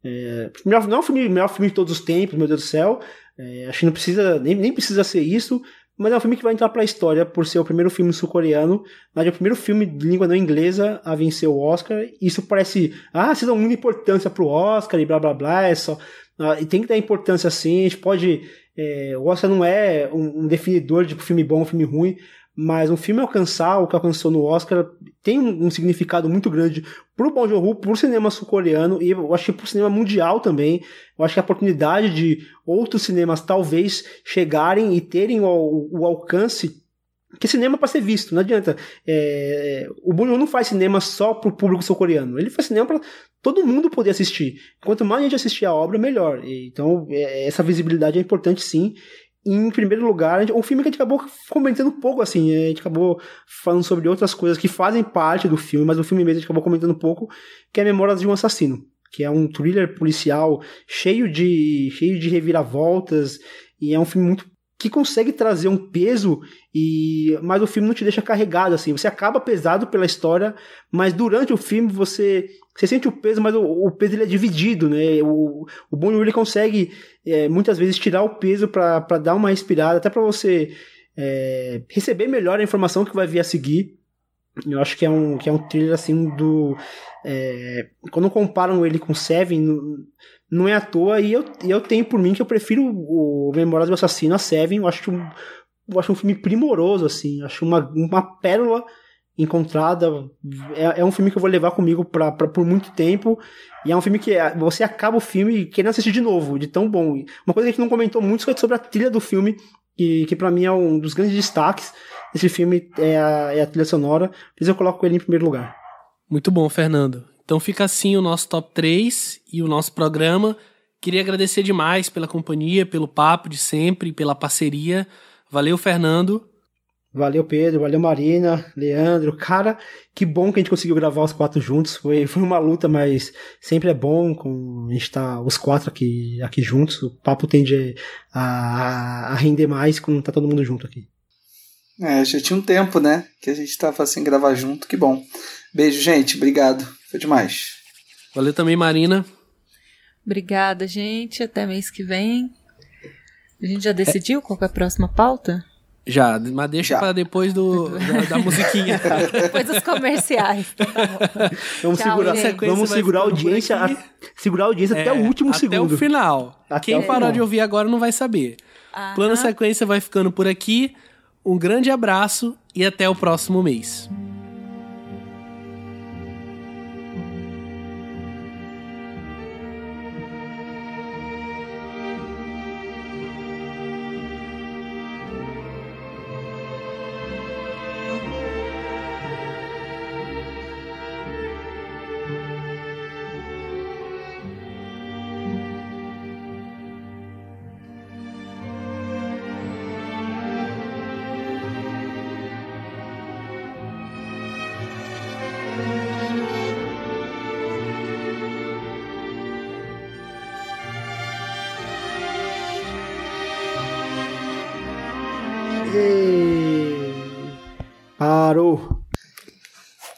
É, não é o filme, melhor filme de todos os tempos, meu Deus do céu. É, acho que não precisa, nem, nem precisa ser isso, mas é um filme que vai entrar para a história por ser o primeiro filme sul-coreano, mas é o primeiro filme de língua não inglesa a vencer o Oscar. Isso parece, ah, vocês dão muita importância pro Oscar e blá blá blá, é só. Ah, e tem que dar importância sim, a gente pode. É, o Oscar não é um, um definidor de filme bom filme ruim, mas um filme alcançar o que alcançou no Oscar tem um, significado muito grande pro Bong Joon-ho, pro cinema sul-coreano e eu acho que pro cinema mundial também. Eu acho que a oportunidade de outros cinemas talvez chegarem e terem o, o alcance que cinema para ser visto, não adianta. É, o Joon não faz cinema só pro público sul-coreano, ele faz cinema para todo mundo poder assistir. Quanto mais a gente assistir a obra, melhor. Então, é, essa visibilidade é importante sim em primeiro lugar, um filme que a gente acabou comentando pouco, assim, a gente acabou falando sobre outras coisas que fazem parte do filme, mas o filme mesmo a gente acabou comentando pouco, que é Memórias de um Assassino, que é um thriller policial cheio de, cheio de reviravoltas, e é um filme muito que consegue trazer um peso e mas o filme não te deixa carregado assim. Você acaba pesado pela história, mas durante o filme você você sente o peso, mas o, o peso ele é dividido, né? O, o Bon Jovi consegue é, muitas vezes tirar o peso para dar uma respirada, até para você é, receber melhor a informação que vai vir a seguir. Eu acho que é um que é um thriller assim do é, quando comparam ele com Seven não é à toa, e eu, eu tenho por mim que eu prefiro o Memórias do Assassino a Seven, eu acho, um, eu acho um filme primoroso, assim, acho uma, uma pérola encontrada, é, é um filme que eu vou levar comigo pra, pra, por muito tempo, e é um filme que é, você acaba o filme querendo assistir de novo, de tão bom. Uma coisa que a gente não comentou muito foi sobre a trilha do filme, que, que para mim é um dos grandes destaques desse filme, é a, é a trilha sonora, mas eu coloco ele em primeiro lugar. Muito bom, Fernando. Então fica assim o nosso top 3 e o nosso programa. Queria agradecer demais pela companhia, pelo papo de sempre, pela parceria. Valeu, Fernando. Valeu, Pedro. Valeu, Marina, Leandro. Cara, que bom que a gente conseguiu gravar os quatro juntos. Foi, foi uma luta, mas sempre é bom com a gente estar tá, os quatro aqui, aqui juntos. O papo tende a, a render mais quando tá todo mundo junto aqui. É, já tinha um tempo, né? Que a gente tava assim gravar junto. Que bom. Beijo, gente. Obrigado. Foi demais. Valeu também, Marina. Obrigada, gente. Até mês que vem. A gente já decidiu é... qual é a próxima pauta? Já, mas deixa para depois do, da, da musiquinha. depois dos comerciais. vamos Tchau, segurar, vamos segurar a audiência, a, segurar a audiência é, até o último até segundo. Até o final. Até Quem o parar final. de ouvir agora não vai saber. Aham. Plano Sequência vai ficando por aqui. Um grande abraço e até o próximo mês.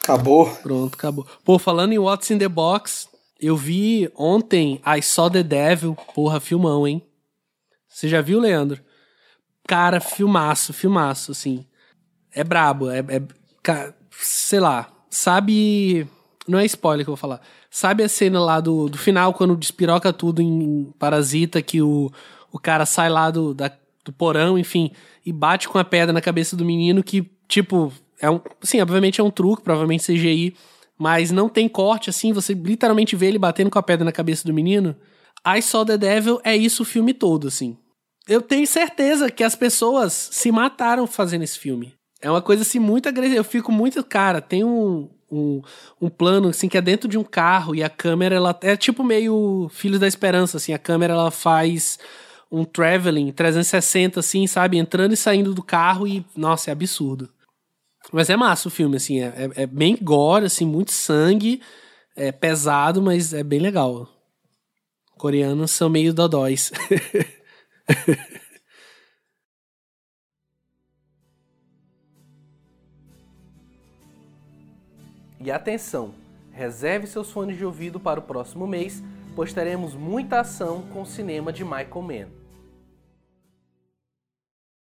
Acabou. Pronto, acabou. Pô, falando em What's in the Box, eu vi ontem I Saw the Devil. Porra, filmão, hein? Você já viu, Leandro? Cara, filmaço, filmaço, assim. É brabo, é, é sei lá, sabe. Não é spoiler que eu vou falar. Sabe a cena lá do, do final, quando despiroca tudo em Parasita, que o, o cara sai lá do, da, do porão, enfim, e bate com a pedra na cabeça do menino, que, tipo, é um. Sim, obviamente é um truque, provavelmente CGI, mas não tem corte, assim, você literalmente vê ele batendo com a pedra na cabeça do menino. I Saw the Devil é isso o filme todo, assim. Eu tenho certeza que as pessoas se mataram fazendo esse filme. É uma coisa assim muito agressiva. Eu fico muito. Cara, tem um, um, um plano assim que é dentro de um carro e a câmera ela é tipo meio Filhos da Esperança, assim. A câmera ela faz um traveling 360, assim, sabe? Entrando e saindo do carro e. Nossa, é absurdo. Mas é massa o filme, assim. É, é, é bem gore, assim, muito sangue. É pesado, mas é bem legal. Coreanos são meio dodóis. E atenção, reserve seus fones de ouvido para o próximo mês, pois teremos muita ação com o cinema de Michael Mann.